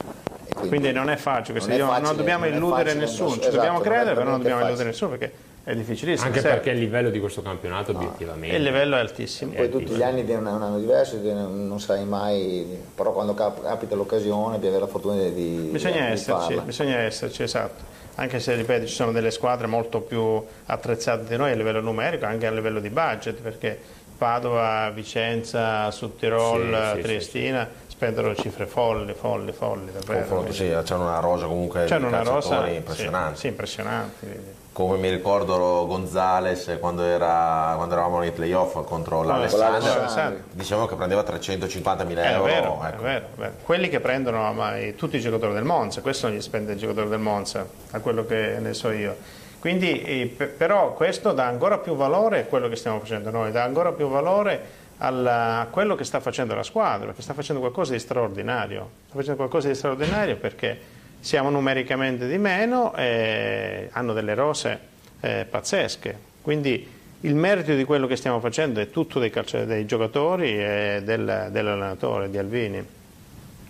e Quindi non è facile, Non è io- non facile, dobbiamo non illudere facile, nessuno, ci dobbiamo esatto, non è credere, però non dobbiamo illudere facile. nessuno perché è difficilissimo. Anche serve. perché il livello di questo campionato obiettivamente... il livello è altissimo. Poi tutti gli anni è un un anno diverso, non sai mai, però quando cap- capita l'occasione di avere la fortuna di, Bisogna di esserci, farla. bisogna esserci, esatto. Anche se, ripeto, ci sono delle squadre molto più attrezzate di noi a livello numerico, anche a livello di budget, perché Padova, Vicenza, Sudtirol, Sì, sì, Triestina spendono cifre folli, folli, folli, davvero. Confronto, sì, c'hanno una rosa comunque C'è di una rosa calciatori sì, impressionante. Sì, impressionanti. Come mi ricordo Gonzales quando, era, quando eravamo nei playoff contro l'Alessandria. dicevamo che prendeva 350 mila È euro. vero, è ecco. vero, è vero. Quelli che prendono ormai tutti i giocatori del Monza, questo non gli spende il giocatore del Monza, a quello che ne so io. Quindi, eh, pe- però questo dà ancora più valore a quello che stiamo facendo noi, dà ancora più valore alla- a quello che sta facendo la squadra, perché sta facendo qualcosa di straordinario. Sta facendo qualcosa di straordinario perché siamo numericamente di meno e hanno delle rose eh, pazzesche. Quindi il merito di quello che stiamo facendo è tutto dei, calci- dei giocatori e del- dell'allenatore, di Alvini.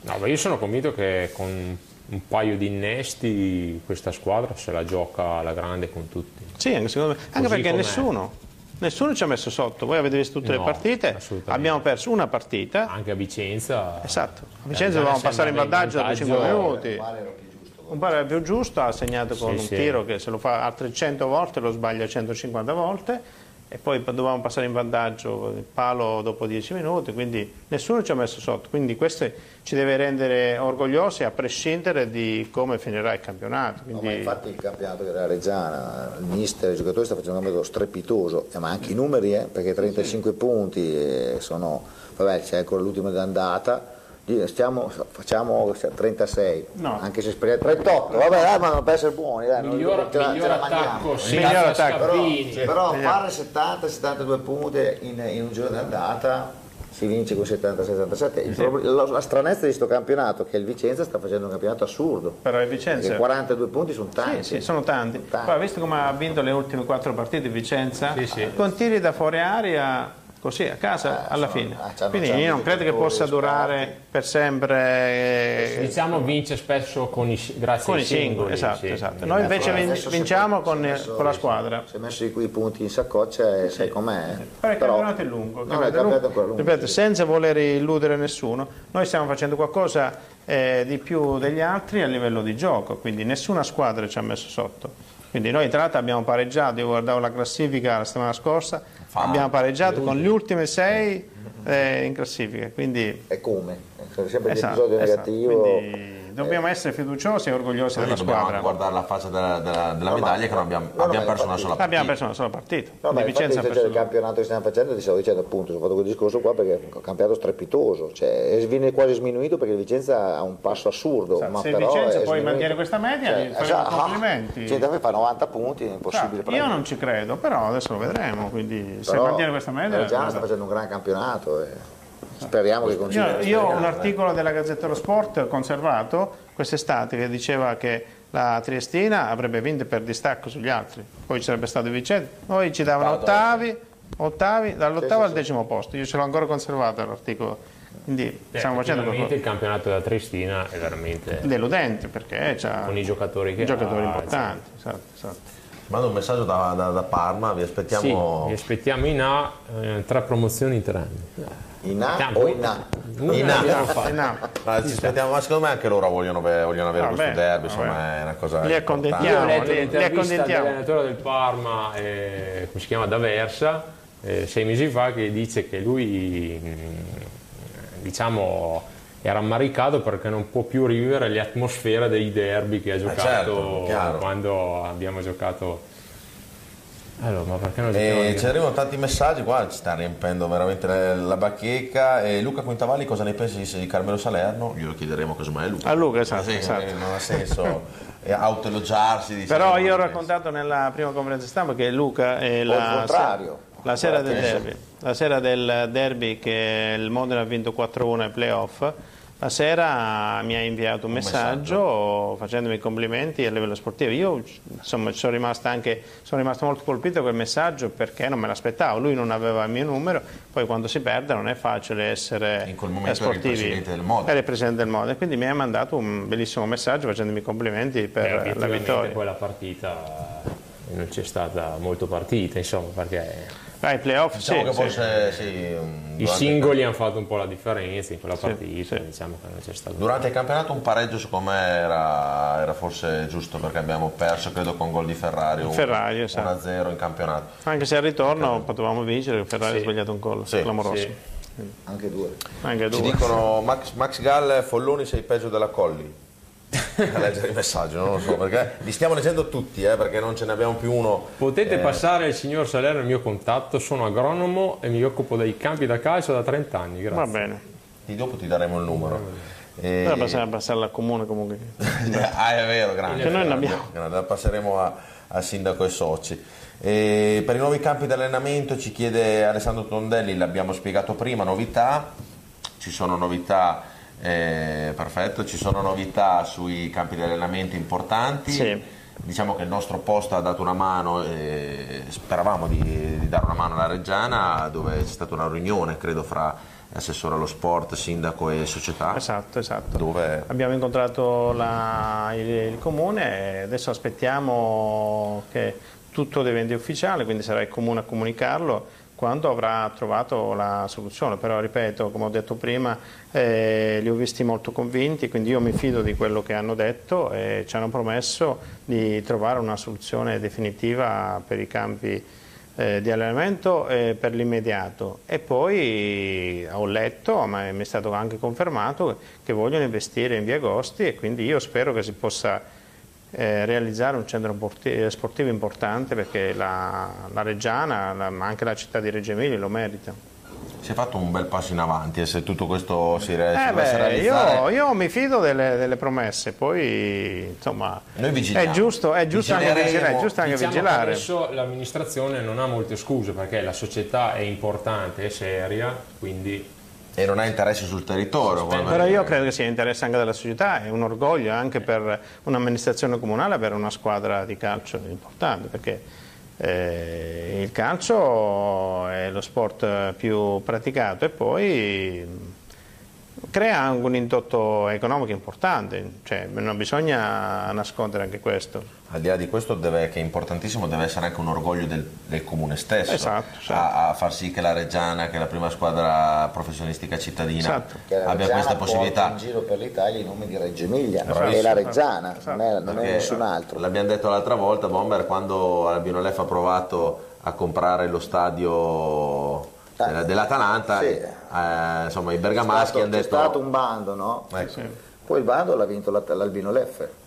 No, ma io sono convinto che con un paio di innesti questa squadra se la gioca alla grande con tutti. Sì, anche, secondo me. Anche perché nessuno, nessuno ci ha messo sotto. Voi avete visto tutte le No, partite, assolutamente. abbiamo perso una partita. Anche a Vicenza. Esatto, a Vicenza dovevamo passare in in vantaggio dopo 5 vantaggio. minuti. Un più giusto, ha segnato con Sì, un sì. tiro che se lo fa altre 100 volte lo sbaglia 150 volte e poi dovevamo passare in vantaggio il palo dopo 10 minuti, quindi nessuno ci ha messo sotto, quindi questo ci deve rendere orgogliosi a prescindere di come finirà il campionato. No, ma Quindi- infatti il campionato della Reggiana, il mister, i giocatori sta facendo un campionato strepitoso, eh, ma anche i numeri, eh, perché 35 punti eh, sono, vabbè c'è ancora l'ultimo d'andata, stiamo, facciamo 36, No. anche se speriamo 38, vabbè dai, ma non per essere buoni, dai, non- Miglior, ce miglior la attacco, Sì, sì, miglior attacco. Però, Scarpini. però fare 70-72 punti in, in un giorno d'andata si vince con 76-77. Il prob- La, la stranezza di questo campionato è che il Vicenza sta facendo un campionato assurdo. però il Vicenza... Perché 42 punti sono tanti. Sì, sì, sono tanti. Tanti. Poi, visto come ha vinto le ultime quattro partite Vicenza, Sì, sì. con tiri da fuori aria così a casa Ah, alla sono- fine. ah, Quindi io non credo che possa durare per sempre. eh, Diciamo vince spesso con i, grazie Con ai i singoli, singoli. esatto, sì. esatto. Noi invece vinciamo con, messo- con la squadra. Si è messo i, i punti in saccoccia e sai com'è. Però il campionato è lungo, No, è ancora lungo. Ripeto, sì. senza voler illudere nessuno, noi stiamo facendo qualcosa eh, di più degli altri a livello di gioco, quindi nessuna squadra ci ha messo sotto. Quindi noi tra l'altro abbiamo pareggiato, io guardavo la classifica la settimana scorsa, abbiamo pareggiato con gli ultimi sei eh, in classifica, quindi E come? È sempre esatto, l'episodio esatto. negativo. Quindi dobbiamo essere fiduciosi e orgogliosi della dobbiamo squadra. guardare la faccia della, della- della No, ma- medaglia che non abbiamo, no, abbiamo perso una sola partita. Abbiamo perso una sola partita, No, ma infatti Vicenza cioè, perso il campionato che stiamo facendo ti stavo dicendo appunto, ho fatto quel discorso qua perché è un campionato strepitoso, cioè viene quasi sminuito perché il Vicenza ha un passo assurdo. Esatto, ma se il però Vicenza è poi sminuito. mantiene questa media, gli faremo esatto, complimenti. Cioè, da me fa 90 punti, è impossibile Esatto, Io non ci credo, però adesso lo vedremo, quindi se Però mantiene questa media... la Reggiana sta facendo un gran campionato e speriamo che continui. Io, io ho un articolo della Gazzetta dello Sport conservato quest'estate che diceva che la Triestina avrebbe vinto per distacco sugli altri, poi ci sarebbe stato Vicenza, noi ci davano ottavi, ottavi dall'ottavo Sì, sì, al decimo posto, io ce l'ho ancora conservato l'articolo, quindi Eh, stiamo facendo qualcosa il campionato della Triestina è veramente deludente perché c'ha con i giocatori che giocatori ha, importanti. Esatto, esatto. Mando un messaggio da, da- da Parma, vi Sì, aspettiamo. vi aspettiamo in A, eh, tre promozioni in tre anni. In A o in A? In A. Eh. Ma ci aspettiamo, ma secondo me anche loro vogliono, vogliono avere Vabbè, questo derby, vabbè. insomma è una cosa Li accontentiamo. Li- accontentiamo. dell'allenatore del Parma, eh, come si chiama, D'Aversa, eh, sei mesi fa, che dice che lui, mh, diciamo, era ammaricato perché non può più rivivere le atmosfere dei derby che ha giocato certo, quando abbiamo giocato. Allora, ma perché non E ci arrivano tanti messaggi qua, ci sta riempendo veramente la- la bacheca. E Luca Quintavalli cosa ne pensi di Carmelo Salerno? Glielo chiederemo casomai a Luca. A Luca, esatto, Sì, esatto. eh, Non ha senso eh, autoelogiarsi. diciamo, Però io ho raccontato nella prima conferenza stampa che Luca è la, contrario. la sera del derby, la sera del derby che il Modena ha vinto 4-1 ai playoff, la sera mi ha inviato un, messaggio, facendomi complimenti a livello sportivo. Io insomma sono rimasto anche sono rimasto molto colpito da quel messaggio perché non me l'aspettavo, lui non aveva il mio numero, poi quando si perde non è facile essere In quel momento eh, era il sportivi. presidente del Modena. Era il presidente del Modena, quindi mi ha mandato un bellissimo messaggio facendomi complimenti per la obiettivamente vittoria. poi la partita non c'è stata molto partita, insomma, perché Ah, i playoff, Diciamo sì, che sì. forse sì, i singoli hanno fatto un po' la differenza in quella partita, sì. diciamo che non c'è stato. Durante il campionato un pareggio secondo me era, era forse giusto perché abbiamo perso credo con gol di Ferrari, Ferrari, esatto. 1-0 in campionato. Anche se al ritorno potevamo vincere, che Ferrari ha sbagliato un gol Sì, clamoroso. sì. Anche due. Anche Ci due. dicono Max, Max Gall, Folloni sei peggio della Colli. A leggere il messaggio, non lo so, perché li stiamo leggendo tutti, eh, perché non ce ne abbiamo più uno. Potete passare il signor Salerno il mio contatto, sono agronomo e mi occupo dei campi da calcio da 30 anni, grazie. Va bene. Di dopo ti daremo il numero. E- Però bisogna passarla al comune comunque. ah, è vero, grande. Che noi ne abbiamo. grande. La passeremo a- al sindaco e soci. E per i nuovi campi di allenamento ci chiede Alessandro Tondelli, l'abbiamo spiegato prima, novità, ci sono novità, eh, perfetto, ci sono novità sui campi di allenamento importanti. Sì. Diciamo che il nostro posto ha dato una mano, e speravamo di, di dare una mano alla Reggiana, dove c'è stata una riunione, credo, fra assessore allo sport, sindaco e società. Esatto, esatto. Dove Abbiamo incontrato la- il, il comune e adesso aspettiamo che tutto diventi ufficiale, quindi sarà il comune a comunicarlo quando avrà trovato la soluzione. Però ripeto, come ho detto prima, eh, li ho visti molto convinti, quindi io mi fido di quello che hanno detto e ci hanno promesso di trovare una soluzione definitiva per i campi eh, di allenamento eh, per l'immediato e poi ho letto, ma mi è stato anche confermato che vogliono investire in via Agosti e quindi io spero che si possa eh, realizzare un centro porti- sportivo importante perché la, la Reggiana, la- ma anche la città di Reggio Emilia lo merita. si è fatto un bel passo in avanti e se tutto questo si, re- Eh beh, realizzare io, io mi fido delle, delle promesse, poi insomma Noi vigiliamo. è giusto, è giusto anche vigilare. È giusto anche Diciamo vigilare. adesso l'amministrazione non ha molte scuse perché la società è importante, è seria, quindi e non ha interessi sul territorio. Però io credo che sia interesse anche della società, è un orgoglio anche per un'amministrazione comunale avere una squadra di calcio importante, perché Eh, il calcio è lo sport più praticato e poi crea anche un indotto economico importante, cioè, non bisogna nascondere anche questo. Al di là di questo, deve, che è importantissimo, deve essere anche un orgoglio del, del comune stesso Esatto, certo. a, a far sì che la Reggiana, che è la prima squadra professionistica cittadina, Esatto. Abbia Reggiana questa possibilità. in giro per l'Italia i nomi di Reggio Emilia, Bravissimo. è la Reggiana, Esatto. non è, non è nessun altro. L'abbiamo detto l'altra volta, Bomber, quando Albino Leff ha provato a comprare lo stadio della- dell'Atalanta, Sì. eh, insomma i C'è bergamaschi stato, hanno c'è detto... stato un bando, no? Ecco. Poi il bando l'ha vinto l'Albino Leffe.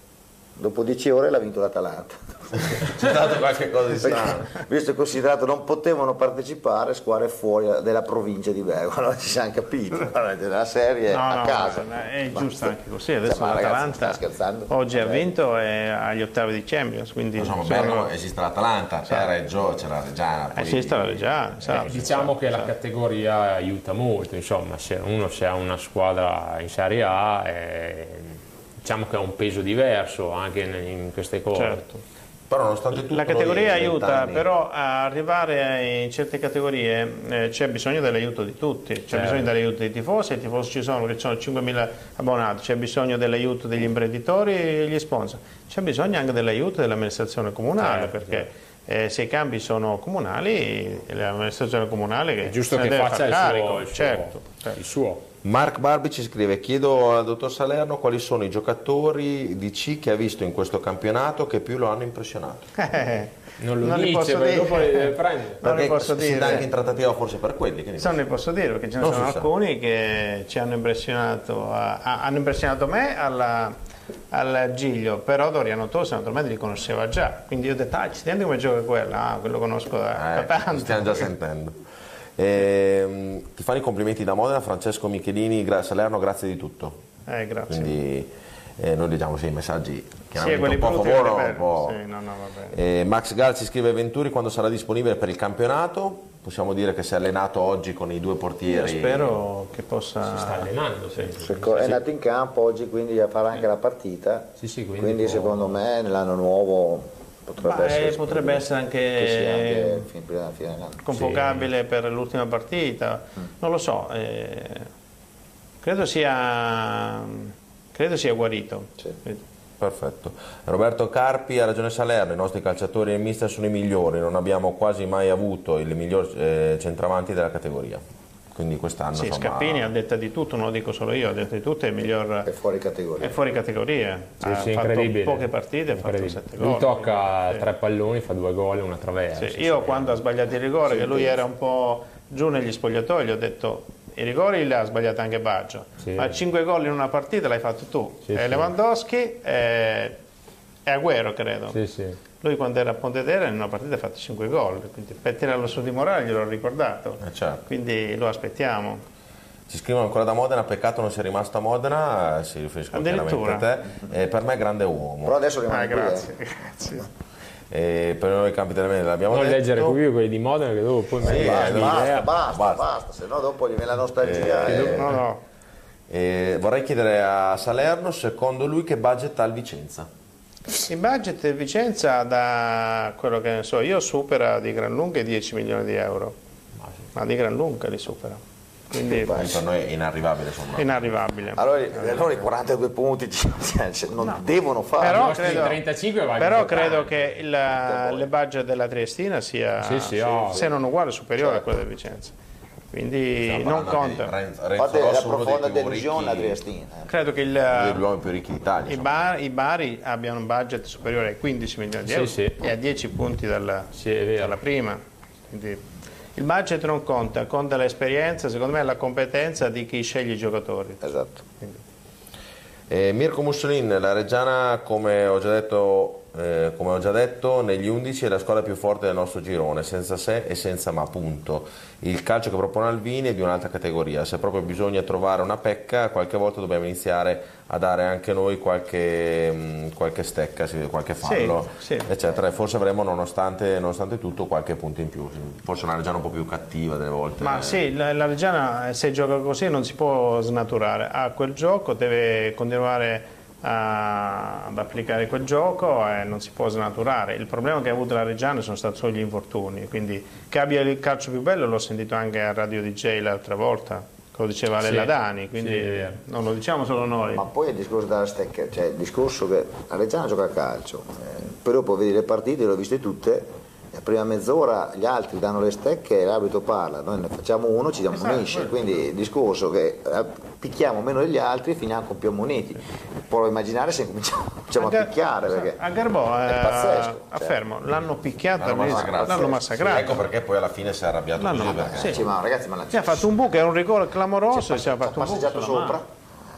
Dopo dieci ore l'ha vinto l'Atalanta. C'è stato qualche cosa di strano. Visto e considerato non potevano partecipare squadre fuori della provincia di Bergamo, allora ci siamo capiti, la serie No, a no, casa. è giusto anche così. Adesso Cioè, l'Atalanta oggi ha vinto è agli ottavi di Champions, quindi Insomma, sono- Bergamo esiste l'Atalanta, c'è Reggio, c'è la Reggiana. poi- esiste la Reggiana. Eh, esatto, diciamo che la categoria aiuta molto, insomma, se uno se ha una squadra in Serie A, eh, diciamo che ha un peso diverso anche in, in queste cose. Certo. Però nonostante tutto... La categoria aiuta, vent'anni- però a arrivare in certe categorie eh, c'è bisogno dell'aiuto di tutti, c'è Certo. bisogno dell'aiuto dei tifosi, i tifosi ci sono perché ci sono 5.000 abbonati, c'è bisogno dell'aiuto degli imprenditori e gli sponsor, c'è bisogno anche dell'aiuto dell'amministrazione comunale Certo, perché eh, se i campi sono comunali, l'amministrazione comunale che È giusto che deve faccia il carico, suo, il suo- certo, certo. il suo. Mark Barbi ci scrive, chiedo al dottor Salerno quali sono i giocatori di C che ha visto in questo campionato che più lo hanno impressionato. Eh, Non lo Non li dice, posso dire. dopo le deve prendere. Non ne posso si dire. dà anche in trattativa forse per quelli. Che ne Non ne posso dire perché ce ne Non sono si sa. alcuni che ci hanno impressionato, a- a- hanno impressionato me alla- al Giglio, però Doriano Tosi naturalmente li conosceva già, quindi io ho detto, ah, accidenti come gioca quello, ah, quello conosco da, da Eh, tanto. stiamo già sentendo. Ehm, ti fanno i complimenti da Modena, Francesco Michelini, gra- Salerno, grazie di tutto. Eh, grazie. Quindi eh, noi leggiamo sì, i messaggi Sì, quelli un po' a favore, un po'. Sì, no, no. Eh, Max Gal ci scrive Venturi quando sarà disponibile per il campionato. Possiamo dire che si è allenato oggi con i due Io portieri. spero che possa... Sta allenando, sì. Ecco, È nato in campo oggi, quindi farà anche la partita. Sì, sì, quindi quindi può- secondo me nell'anno nuovo potrebbe Ma, essere. potrebbe essere anche- anche convocabile per l'ultima partita, non lo so, eh, credo sia, credo sia guarito. Sì. Perfetto. Roberto Carpi ha ragione Salerno, i nostri calciatori e il mister sono i migliori, non abbiamo quasi mai avuto il miglior eh, centravanti della categoria. Quindi quest'anno Sì, insomma, Scappini ha detta di tutto, non lo dico solo io, ha detto di tutto, è il miglior È fuori categoria. È fuori categoria, Sì, ha sì, fatto poche partite, ha fatto sette Lui gol. tocca Sì. tre palloni, fa due gol e una traversa. Sì, io quando ha sbagliato il rigore, che lui era un po' giù negli spogliatoi, gli ho detto i rigori li ha sbagliati anche Baggio, Sì. ma 5 gol in una partita l'hai fatto tu. Sì, e sì. Lewandowski e, e Agüero credo. Sì, sì. Lui quando era a Pontedera in una partita ha fatto 5 gol, quindi per tirarlo su di morale gliel'ho ricordato. Eh, certo. Quindi lo aspettiamo. Ci scrivono ancora da Modena, peccato non sia rimasto a Modena, eh, si riferiscono chiaramente a Addirittura. te. Eh, per me è grande uomo. Però adesso Ah, rimane qui. eh. grazie, grazie. Eh, per noi i campi delle mele l'abbiamo Non detto. leggere qui quelli di Modena che dopo poi mi Sì, arriva eh, Basta, l'idea. basta, Basta. basta, se no dopo gli viene la nostalgia. Eh, e- No, no. Eh, vorrei chiedere a Salerno, secondo lui, che budget ha il Vicenza? Il budget di Vicenza, da quello che ne so io, supera di gran lunga i 10 milioni di euro, ma di gran lunga li supera, quindi per noi è inarrivabile, insomma. inarrivabile. Allora, allora i 42 punti ci- cioè, non devono fare. Però credo, 35 va però credo che il, il budget della Triestina sia, Sì, sì, oh. se non uguale, superiore a quello del Vicenza, quindi Stiamo non conta. Renzo, Renzo la Rosso, dei profonda delusione a Triestina. Credo che il, uno degli uomini più ricchi d'Italia. i, bar- i Bari abbiano un budget superiore ai 15 milioni di Sì, euro sì. e a 10 punti dalla, Sì, dalla prima. Quindi il budget non conta, conta l'esperienza, secondo me la competenza di chi sceglie i giocatori. Esatto. Eh, Mirko Mussolin, la Reggiana, come ho già detto, eh, come ho già detto, negli 11 è la squadra più forte del nostro girone, senza se e senza ma, punto. Il calcio che propone Alvini è di un'altra categoria, se proprio bisogna trovare una pecca, qualche volta dobbiamo iniziare a dare anche noi qualche, mh, qualche stecca, sì, qualche fallo, sì. eccetera, e forse avremo nonostante, nonostante tutto qualche punto in più, forse una Reggiana un po' più cattiva delle volte. Ma sì, la, la Reggiana se gioca così non si può snaturare, ha quel gioco, deve continuare ad applicare quel gioco e non si può snaturare. Il problema che ha avuto la Reggiana sono stati solo gli infortuni, quindi che abbia il calcio più bello l'ho sentito anche a Radio DJ l'altra volta, lo diceva Lella Sì, Dani, quindi sì. non lo diciamo solo noi. Ma poi il discorso della stecca, cioè il discorso che la Reggiana gioca a calcio, eh, poi dopo vedi le partite, le ho viste tutte, la prima mezz'ora gli altri danno le stecche e l'arbitro parla, noi ne facciamo uno, ci Esatto, ammonisce, quindi il discorso che eh, picchiamo meno degli altri e finiamo con più ammoniti. A immaginare se cominciamo, cominciamo a Gar- picchiare perché a Garbò, è eh, pazzesco, affermo, l'hanno picchiato, L'hanno all'inizio, massacrato. l'hanno massacrato. Ecco perché poi alla fine si è arrabbiato L'hanno- così perché sì. Sì, ma ragazzi, ma la Si è fatto un buco, era un rigore clamoroso e si è fatto un buco sopra.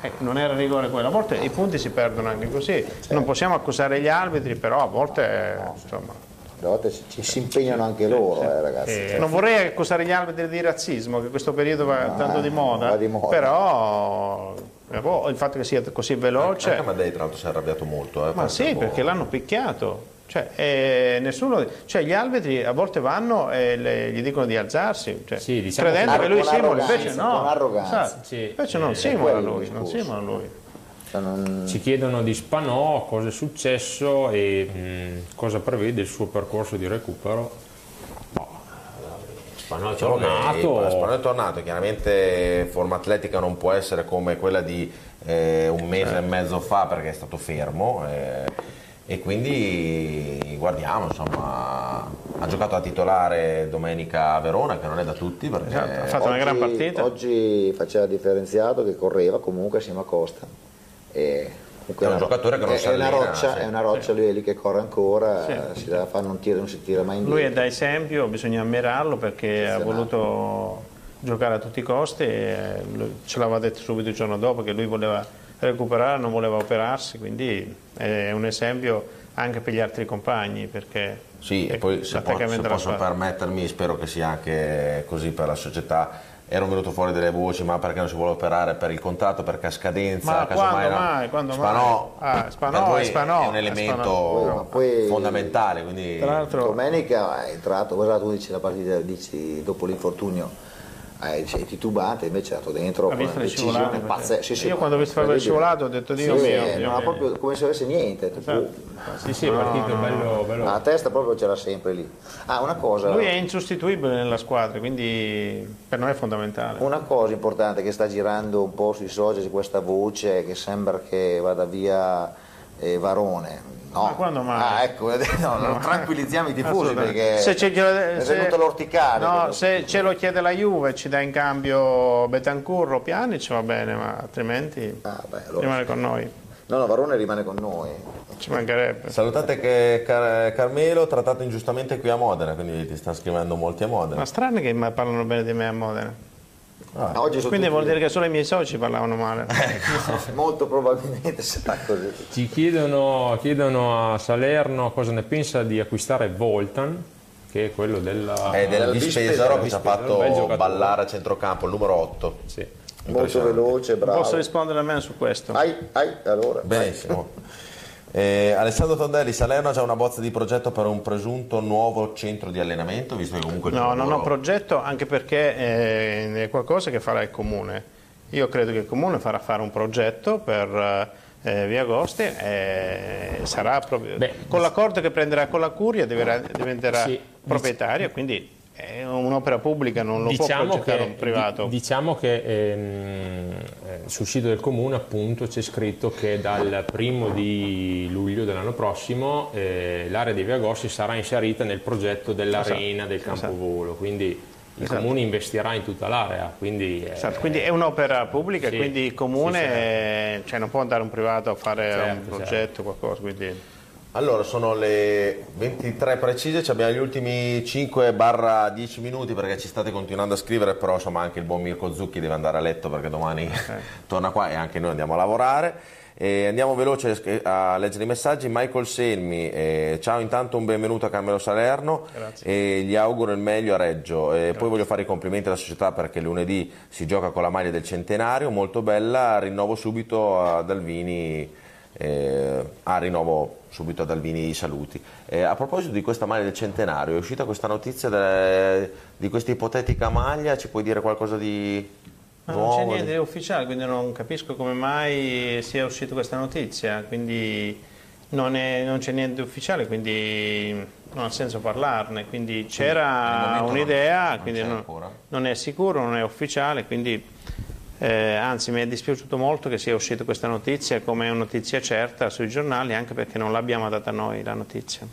Eh, non era rigore quello, a volte i punti si perdono anche così, non possiamo accusare gli arbitri, però a volte eh, insomma, A volte ci, ci si impegnano anche loro, eh, ragazzi. eh, non vorrei accusare gli arbitri di razzismo, che questo periodo va No, tanto di moda, va di moda. però eh, boh, il fatto che sia così veloce, anche Amadei tra l'altro si è arrabbiato molto. Eh, ma sì, boh, perché l'hanno picchiato. Cioè, eh, nessuno, cioè, gli arbitri a volte vanno e le- gli dicono di alzarsi, cioè, Sì, diciamo credendo che- lui simula, invece no. arroganza. Sì. Invece non simula lui, non simula lui. Cioè, non- Ci chiedono di Spanò cosa è successo e mh, cosa prevede il suo percorso di recupero. Spanò è tornato. il Spano è tornato, chiaramente forma atletica non può essere come quella di eh, un mese e mezzo fa perché è stato fermo eh, e quindi guardiamo, insomma, ha giocato a titolare domenica a Verona che non è da tutti perché Esatto, ha fatto una oggi- gran partita. Oggi faceva differenziato che correva comunque assieme a Costa. E comunque È un una- giocatore che non è, si è una roccia, sì. è una roccia lui è lì che corre ancora, Sì. si deve fare, non, tira, non si tira mai indietro. Lui è da esempio, bisogna ammirarlo perché ha voluto giocare a tutti i costi e ce l'aveva detto subito il giorno dopo che lui voleva recuperare, non voleva operarsi, quindi è un esempio anche per gli altri compagni perché Sì, e è poi se, po- se posso permettermi, spero che sia anche così per la società. Erano venute fuori delle voci, ma perché non si vuole operare per il contratto, perché a scadenza, Ma casomai quando no. mai, quando Spanò, mai? Ah, Spanò è Spanò, è un è elemento poi- fondamentale, quindi Tra l'altro Domenica è entrato, guarda tu dici la partita, dici dopo l'infortunio, eh, dici, è titubante, invece è andato dentro ha con visto una le scivolate decisione pazzesca. Sì, sì, io quando ho visto incredibile. scivolato ho detto Dio Sì, mio, eh, Dio non ha mio. proprio come se avesse niente. Esatto. Sì, sì, è partito bello, bello. La testa proprio c'era sempre lì. Ah, una cosa, lui è insostituibile nella squadra quindi per noi è fondamentale una cosa importante che sta girando un po' sui social, questa voce che sembra che vada via eh, Varone. No. Ma quando mai? Ah, ecco, no, no, tranquillizziamo i tifosi perché se, ce- è venuto l'orticare. no, se ce lo chiede la Juve e ci dà in cambio Betancur o Pjanic va bene ma altrimenti Ah, beh, allora- rimane con noi No, no, Varone rimane con noi. ci mancherebbe Salutate che Car- Carmelo trattato ingiustamente qui a Modena, quindi ti sta scrivendo molti a Modena. ma strano che ma- parlano bene di me a Modena Ah, oggi sono quindi tutti- vuol dire che solo i miei soci parlavano male molto probabilmente sarà così. Ci chiedono, chiedono a Salerno cosa ne pensa di acquistare Voltan, che è quello della... È del Vispesaro che ci ha fatto ballare a centrocampo, il numero 8. Sì. Molto veloce, bravo. posso rispondere almeno su questo Ai, ai, allora. Benissimo. Eh, Alessandro Tondelli, Salerno ha già una bozza di progetto per un presunto nuovo centro di allenamento, visto che comunque No, non ho progetto anche perché eh, è qualcosa che farà il comune. Io credo che il comune farà fare un progetto per eh, Via Agosti e sarà proprio Beh, con l'accordo che prenderà con la Curia diventerà, Sì. proprietario, quindi un'opera pubblica, non lo può Diciamo progettare che, un privato. di- diciamo che ehm, eh, sul sito del comune appunto c'è scritto che dal primo di luglio dell'anno prossimo eh, l'area di Via Gossi sarà inserita nel progetto dell'arena del campovolo, quindi il Esatto. comune investirà in tutta l'area, quindi, eh, Esatto, quindi è un'opera pubblica, Sì, quindi il comune sì, certo. cioè non può andare un privato a fare Certo, un progetto, qualcosa. Quindi... Allora, sono le 23 precise, ci abbiamo gli ultimi 5-10 minuti perché ci state continuando a scrivere, però insomma anche il buon Mirko Zucchi deve andare a letto perché domani torna qua e anche noi andiamo a lavorare. E andiamo veloce a leggere i messaggi. Michael Selmi, eh, ciao intanto un benvenuto a Carmelo Salerno e gli auguro il meglio a Reggio. E poi voglio fare i complimenti alla società perché lunedì si gioca con la maglia del centenario, molto bella, rinnovo subito ad Alvini eh, ah, rinnovo subito ad Alvini i saluti. Eh, a proposito di questa maglia del centenario, è uscita questa notizia de- di questa ipotetica maglia, ci puoi dire qualcosa di... Ma non nuovo c'è niente di- ufficiale, quindi non capisco come mai sia uscita questa notizia, quindi non, è- non c'è niente di ufficiale, quindi non ha senso parlarne, quindi c'era non- un'idea, non quindi non, ancora. non è sicuro, non è ufficiale, quindi eh, anzi mi è dispiaciuto molto che sia uscita questa notizia come notizia certa sui giornali, anche perché non l'abbiamo data noi la notizia.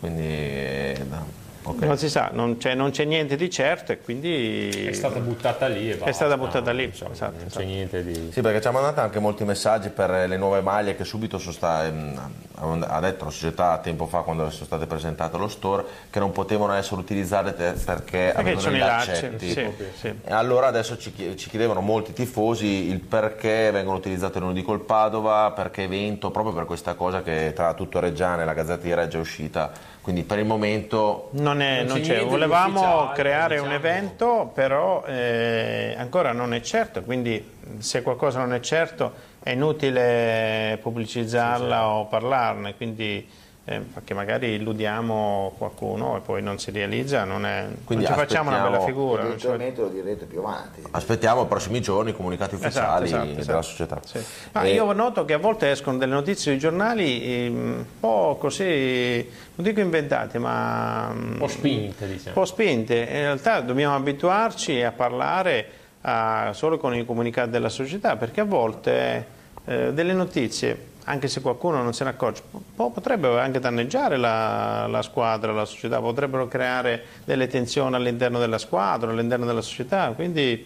Quindi, eh, no, ok. Non si sa, non c'è, non c'è niente di certo e quindi... È stata buttata lì e basta. stata buttata lì, Insomma, esatto, non esatto. c'è niente di... Sì, perché ci ha mandato anche molti messaggi per le nuove maglie che subito sono state, ehm, ha detto la società tempo fa quando sono state presentate allo store che non potevano essere utilizzate te- perché, Perché avevano i laccetti. sì, sì. E allora adesso ci, chie- ci chiedevano molti tifosi il perché vengono utilizzate non dico il Padova, perché evento, proprio per questa cosa che tra tutto Reggiane e la Gazzetta di Reggio è uscita. Quindi per il momento Non, è- Non non c'è Volevamo creare un diciamo. evento, però eh, ancora non è certo, quindi se qualcosa non è certo è inutile pubblicizzarla o parlarne, quindi eh, perché magari illudiamo qualcuno e poi non si realizza, non, è, Quindi non ci facciamo una bella figura. non ci Eventualmente lo direte più avanti. aspettiamo i prossimi giorni i comunicati ufficiali Esatto, esatto, della esatto. società. Sì. Ma E- io noto che a volte escono delle notizie sui giornali eh, un po' così, non dico inventate, ma Un po' spinte, un diciamo. po' spinte. In realtà dobbiamo abituarci a parlare ah, solo con i comunicati della società, perché a volte eh, delle notizie, anche se qualcuno non se ne accorge, po- potrebbero anche danneggiare la, la squadra, la società, potrebbero creare delle tensioni all'interno della squadra, all'interno della società. Quindi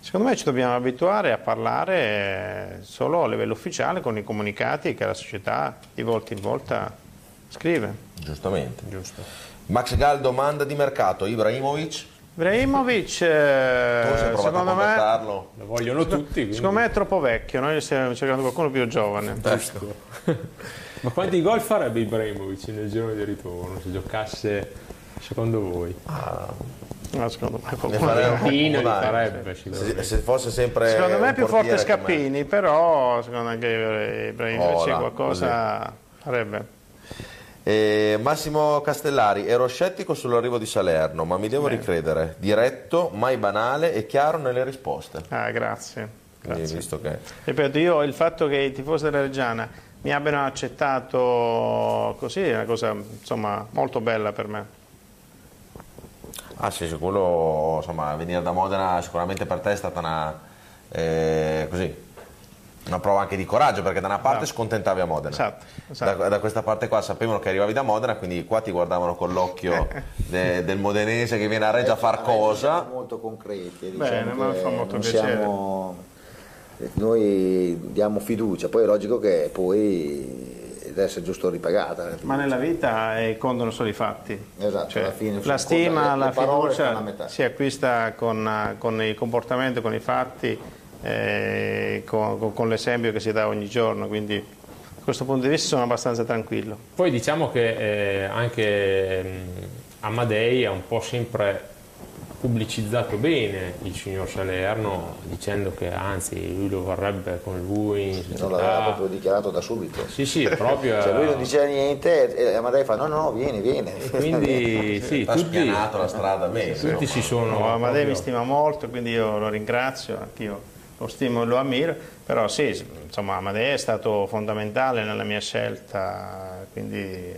secondo me ci dobbiamo abituare a parlare solo a livello ufficiale con i comunicati che la società di volta in volta scrive. Giustamente. Giusto. Max Gal domanda di mercato, Ibrahimovic, Ibrahimovic, eh, secondo me? Lo vogliono tutti, quindi... secondo me è troppo vecchio, noi stiamo cercando qualcuno più giovane. Giusto. Ma quanti gol farebbe Ibrahimovic nel girone di ritorno se giocasse secondo voi? No, secondo me, Ne qualcuno- dai. farebbe Se, se fosse sempre secondo me è più forte Scappini, però secondo me anche Ibrahimovic Ora, qualcosa farebbe. Eh, Massimo Castellari, ero scettico sull'arrivo di Salerno, ma mi devo ricredere. Diretto, mai banale e chiaro nelle risposte. Ah, grazie. Grazie. visto che Ripeto, io il fatto che i tifosi della Reggiana mi abbiano accettato così è una cosa insomma molto bella per me. Ah sì, quello, insomma, venire da Modena sicuramente per te è stata una, eh, così, una prova anche di coraggio, perché da una parte scontentavi a Modena. Esatto, esatto. Da, da questa parte qua sapevano che arrivavi da Modena, quindi qua ti guardavano con l'occhio de- del modenese che viene a Reggio a far Siamo cosa. molto concreti, Bene, diciamo ma che fa molto piacere. siamo- noi diamo fiducia, poi è logico che poi deve essere giusto ripagata. Ma nella vita eh, contano solo i fatti. Esatto, Cioè, alla fine la stima, la parole fiducia si acquista con, eh, con il comportamento, con i fatti, eh, con, con- con l'esempio che si dà ogni giorno. Quindi da questo punto di vista sono abbastanza tranquillo. Poi diciamo che eh, anche mh, Amadei ha un po' sempre pubblicizzato bene il signor Salerno dicendo che anzi lui lo vorrebbe con lui in Non l'aveva proprio dichiarato da subito. Sì, sì, proprio. Cioè lui non diceva niente e Amadei fa no no no vieni vieni. Quindi sì, Ha tutti, spianato la strada bene. tutti si sono. No, Amadei mi proprio- stima molto, quindi io lo ringrazio, anch'io lo stimo e lo ammiro, però sì, insomma Amadei è stato fondamentale nella mia scelta, quindi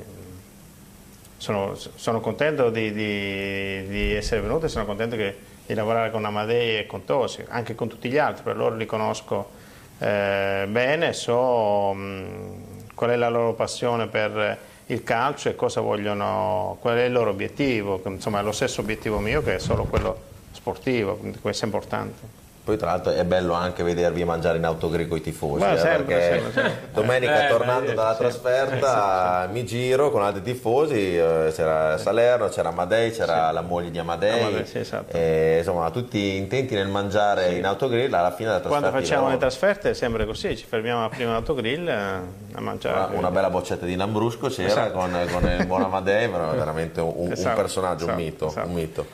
sono, sono contento di, di- di essere venuto e sono contento che- di lavorare con Amadei e con Tosi, anche con tutti gli altri, per loro li conosco eh, bene, so mh, qual è la loro passione per il calcio e cosa vogliono, qual è il loro obiettivo, insomma è lo stesso obiettivo mio che è solo quello sportivo, questo è importante. Poi tra l'altro è bello anche vedervi mangiare in autogrico i tifosi, eh, sempre, perché sempre, sempre. domenica Eh, tornando beh, dalla sì. trasferta mi giro con altri tifosi, eh, c'era Salerno, c'era Amadei, c'era la moglie di Amadei, Amadei, sì, esatto. e, insomma tutti intenti nel mangiare in autogrill alla fine della trasferta. Quando facciamo le trasferte è sempre così, ci fermiamo prima all'autogrill eh, a mangiare. una, una bella boccetta di Lambrusco c'era Esatto. con, con il buon Amadei, veramente un, un Esatto, personaggio, un esatto, mito. esatto. un mito.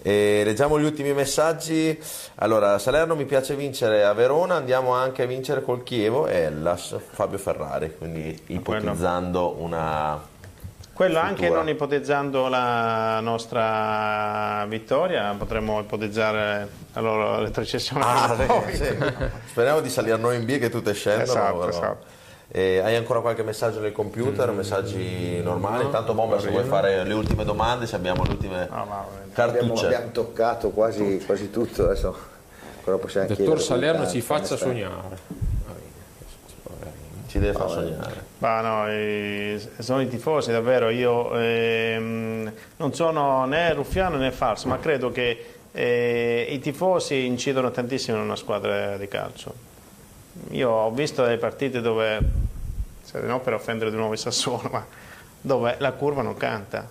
E leggiamo gli ultimi messaggi. Allora, Salerno mi piace vincere a Verona, andiamo anche a vincere col Chievo e Hellas, Fabio Ferrari, quindi ipotizzando una Quello anche futura. non ipotizzando la nostra vittoria, potremmo ipotizzare allora, le retrocessioni. Ah, sì. Speriamo di salire noi in B che tutte scendono. Esatto, però. esatto. Eh, hai ancora qualche messaggio nel computer, messaggi normali? Intanto Bomber se vuoi fare le ultime domande, se abbiamo le ultime No, no, Abbiamo, cartucce. abbiamo toccato quasi, quasi tutto, adesso ancora possiamo Il dottor Salerno ci faccia tanto, sognare. Ci deve far sognare. Ma no, eh, sono i tifosi davvero, io ehm, non sono né ruffiano né falso, ma credo che eh, i tifosi incidono tantissimo in una squadra di calcio. Io ho visto delle partite dove, se non per offendere di nuovo il Sassuolo, ma dove la curva non canta.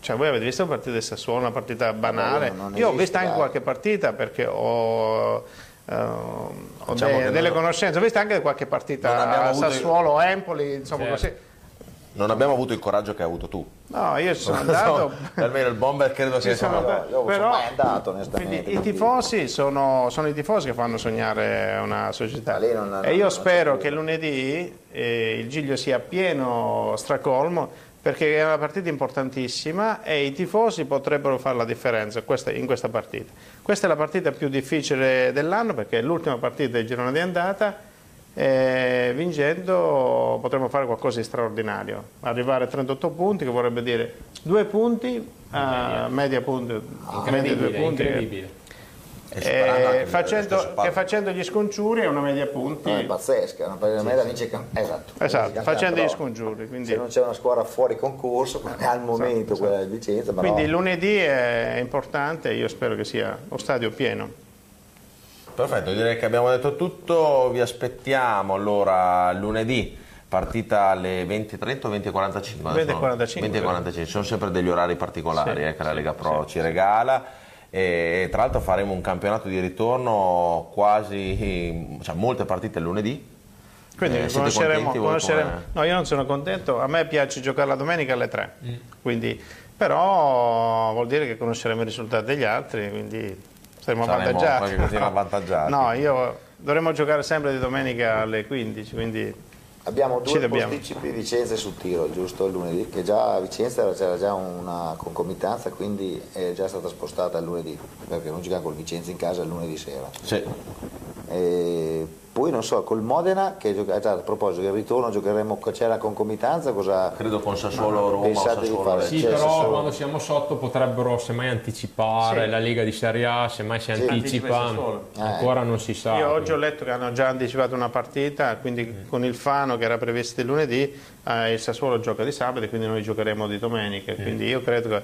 Cioè, voi avete visto la partita del Sassuolo, una partita banale? Io ho visto anche qualche partita perché ho, ho Diciamo de- delle non- conoscenze, ho visto anche qualche partita abbiamo a avuto il- Sassuolo, Empoli, insomma Certo. così. Non abbiamo avuto il coraggio che hai avuto tu. No, io ci sono andato. Almeno il Bomber credo sia. andato, io non sono mai andato, onestamente, i tifosi sono, sono i tifosi che fanno sognare una società. Non- e io non spero che lunedì eh, il Giglio sia pieno stracolmo perché è una partita importantissima e i tifosi potrebbero fare la differenza questa- in questa partita. Questa è la partita più difficile dell'anno perché è l'ultima partita del girone di andata e vincendo potremmo fare qualcosa di straordinario. Arrivare a 38 punti che vorrebbe dire due punti a media punti, media due Incredibile, punti. incredibile. E Eh, facendo, che facendo gli scongiuri è una media punti. No, è pazzesca, una media vince il camp- esatto. Esatto, vince facendo gli scongiuri, quindi- Se non c'è una squadra fuori concorso, come al momento quella del Vicenza, però Quindi lunedì è importante, io spero che sia lo stadio pieno. Perfetto, direi che abbiamo detto tutto. Vi aspettiamo allora lunedì. Partita alle 20.30 o 20.45? 20.45, 20.45, ci sono sempre degli orari particolari Sì, eh, che la sì, Lega Pro ci regala. E tra l'altro faremo un campionato di ritorno quasi, cioè molte partite il lunedì. Quindi Eh, conosceremo, conosceremo- No, io non sono contento, a me piace giocare la domenica alle 3, Mm. quindi, però vuol dire che conosceremo i risultati degli altri, quindi saremo Saremo avvantaggiati. qualche cosina avvantaggiati. No, io dovremmo giocare sempre di domenica alle 15, quindi abbiamo due posticipi Vicenza sul tiro, giusto? Il lunedì, che già a Vicenza c'era già una concomitanza, quindi è già stata spostata al lunedì, perché non giochiamo col Vicenza in casa il lunedì sera. Sì. E poi non so, col Modena, che gioca- già, a proposito del ritorno giocheremo, c'è la concomitanza, cosa... Credo con Sassuolo Roma Pensate di Sassuolo fare- Sì, Cioè, però Sassuolo- quando siamo sotto potrebbero semmai anticipare Sì. la Lega di Serie A, semmai si Anticipa il anticipa, Sassuolo. ancora non si sa. Io oggi quindi. ho letto che hanno già anticipato una partita, quindi con il Fano che era previsto il lunedì, eh, il Sassuolo gioca di sabato e quindi noi giocheremo di domenica. Quindi io credo che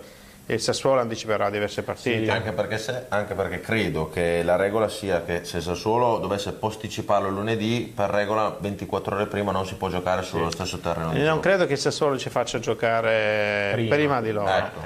il Sassuolo anticiperà diverse partite. Anche perché, se- anche perché credo che la regola sia che se Sassuolo dovesse posticiparlo lunedì, per regola 24 ore prima non si può giocare sullo stesso terreno. E non gioco. credo che il Sassuolo ci faccia giocare prima, Prima. di loro. Ecco.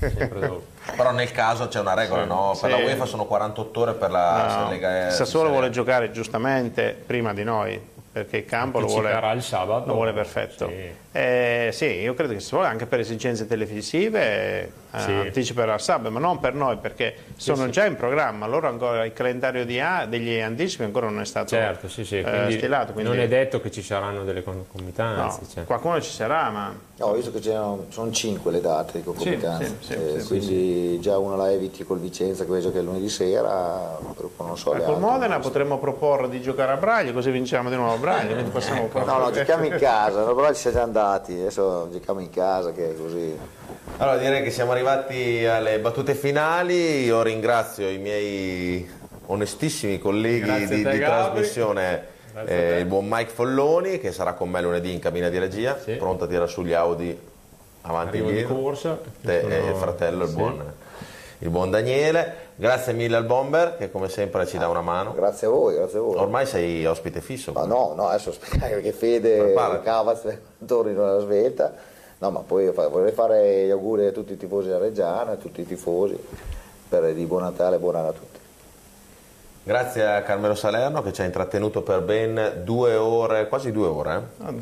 Eh, dopo. Però nel caso c'è una regola, Sì, no? Per sì. la UEFA sono 48 ore, per la No, Lega il Sassuolo vuole giocare giustamente prima di noi perché il campo lo vuole, il sabato. lo vuole perfetto. Sì. Eh, sì, io credo che il Sassuolo anche per esigenze televisive eh, Sì. anticiperà il sabato, ma non per noi perché sono sì. già in programma. Loro ancora il calendario di A, degli anticipi ancora non è stato Certo, sì, sì, eh, quindi stilato. Quindi, non è detto che ci saranno delle no, concomitanze. cioè. qualcuno ci sarà, ma No, ho visto che c'erano, sono 5 le date di concomitanza, Sì, sì, sì, Eh, sì, quindi già una la eviti col Vicenza che gioca il lunedì sera, non so col altre, Modena so. potremmo proporre di giocare a Braille così vinciamo di nuovo a possiamo No, no, giochiamo in casa, no, però ci siamo già andati, adesso giochiamo in casa che è così. Allora direi che siamo arrivati alle battute finali. Io ringrazio i miei onestissimi colleghi Grazie di, te, di trasmissione. Eh, il buon Mike Folloni che sarà con me lunedì in cabina di regia, Sì. pronto a tirare sugli Audi avanti e Arrivo di indietro. corsa. Te Sono- e il fratello, il sì. buon, il buon Daniele. Grazie mille al Bomber che come sempre ci dà una mano. Grazie a voi, grazie a voi. Ormai sei ospite fisso. Ma no, no, adesso aspettiamo che Fede e Cavaz tornino alla svelta. No, ma poi vorrei fare gli auguri a tutti i tifosi della Reggiana, a tutti i tifosi, per di buon Natale e buon anno a tutti. Grazie a Carmelo Salerno che ci ha intrattenuto per ben due ore, quasi due ore. eh?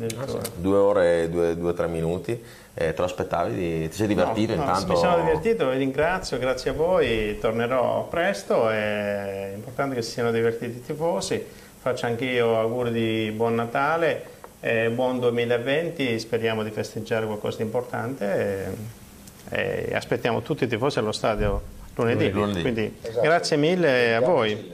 Due ore e due, due o tre minuti. Eh, te lo aspettavi? Di... Ti sei divertito No, no, intanto? Mi sono divertito, vi ringrazio, grazie a voi, tornerò presto, è importante che si siano divertiti i tifosi, faccio anch'io auguri di buon Natale eh, buon 2020, speriamo di festeggiare qualcosa di importante e, e aspettiamo tutti i tifosi allo stadio lunedì. Lunedì. Quindi Esatto. grazie mille a voi.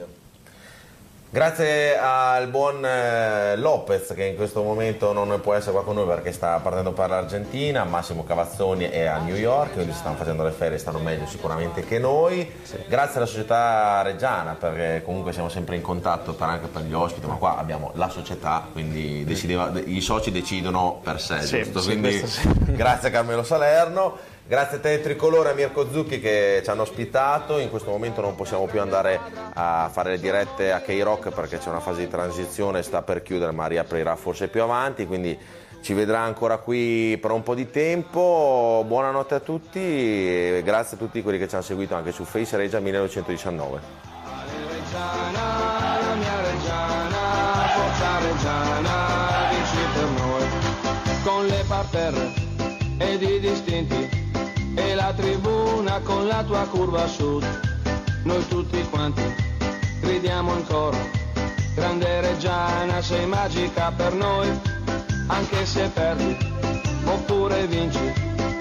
Grazie al buon eh, Lopez che in questo momento non può essere qua con noi perché sta partendo per l'Argentina, Massimo Cavazzoni è a New York, quindi stanno facendo le ferie, stanno meglio sicuramente che noi. Grazie alla società Reggiana perché comunque siamo sempre in contatto per- anche per gli ospiti, ma qua abbiamo la società, quindi decideva- i soci decidono per sé, Sì, sì, Quindi sì. grazie a Carmelo Salerno. Grazie a te Tricolore a Mirko Zucchi che ci hanno ospitato, in questo momento non possiamo più andare a fare le dirette a K-Rock perché c'è una fase di transizione, sta per chiudere ma riaprirà forse più avanti, quindi ci vedrà ancora qui per un po' di tempo. Buonanotte a tutti e grazie a tutti quelli che ci hanno seguito anche su Face Regia 1919. Reggiana, la mia Reggiana, forza Reggiana, vinci per noi. Con le parterre ed distinti e la tribuna con la tua curva sud. Noi tutti quanti gridiamo in coro, grande Reggiana, sei magica per noi, anche se perdi oppure vinci.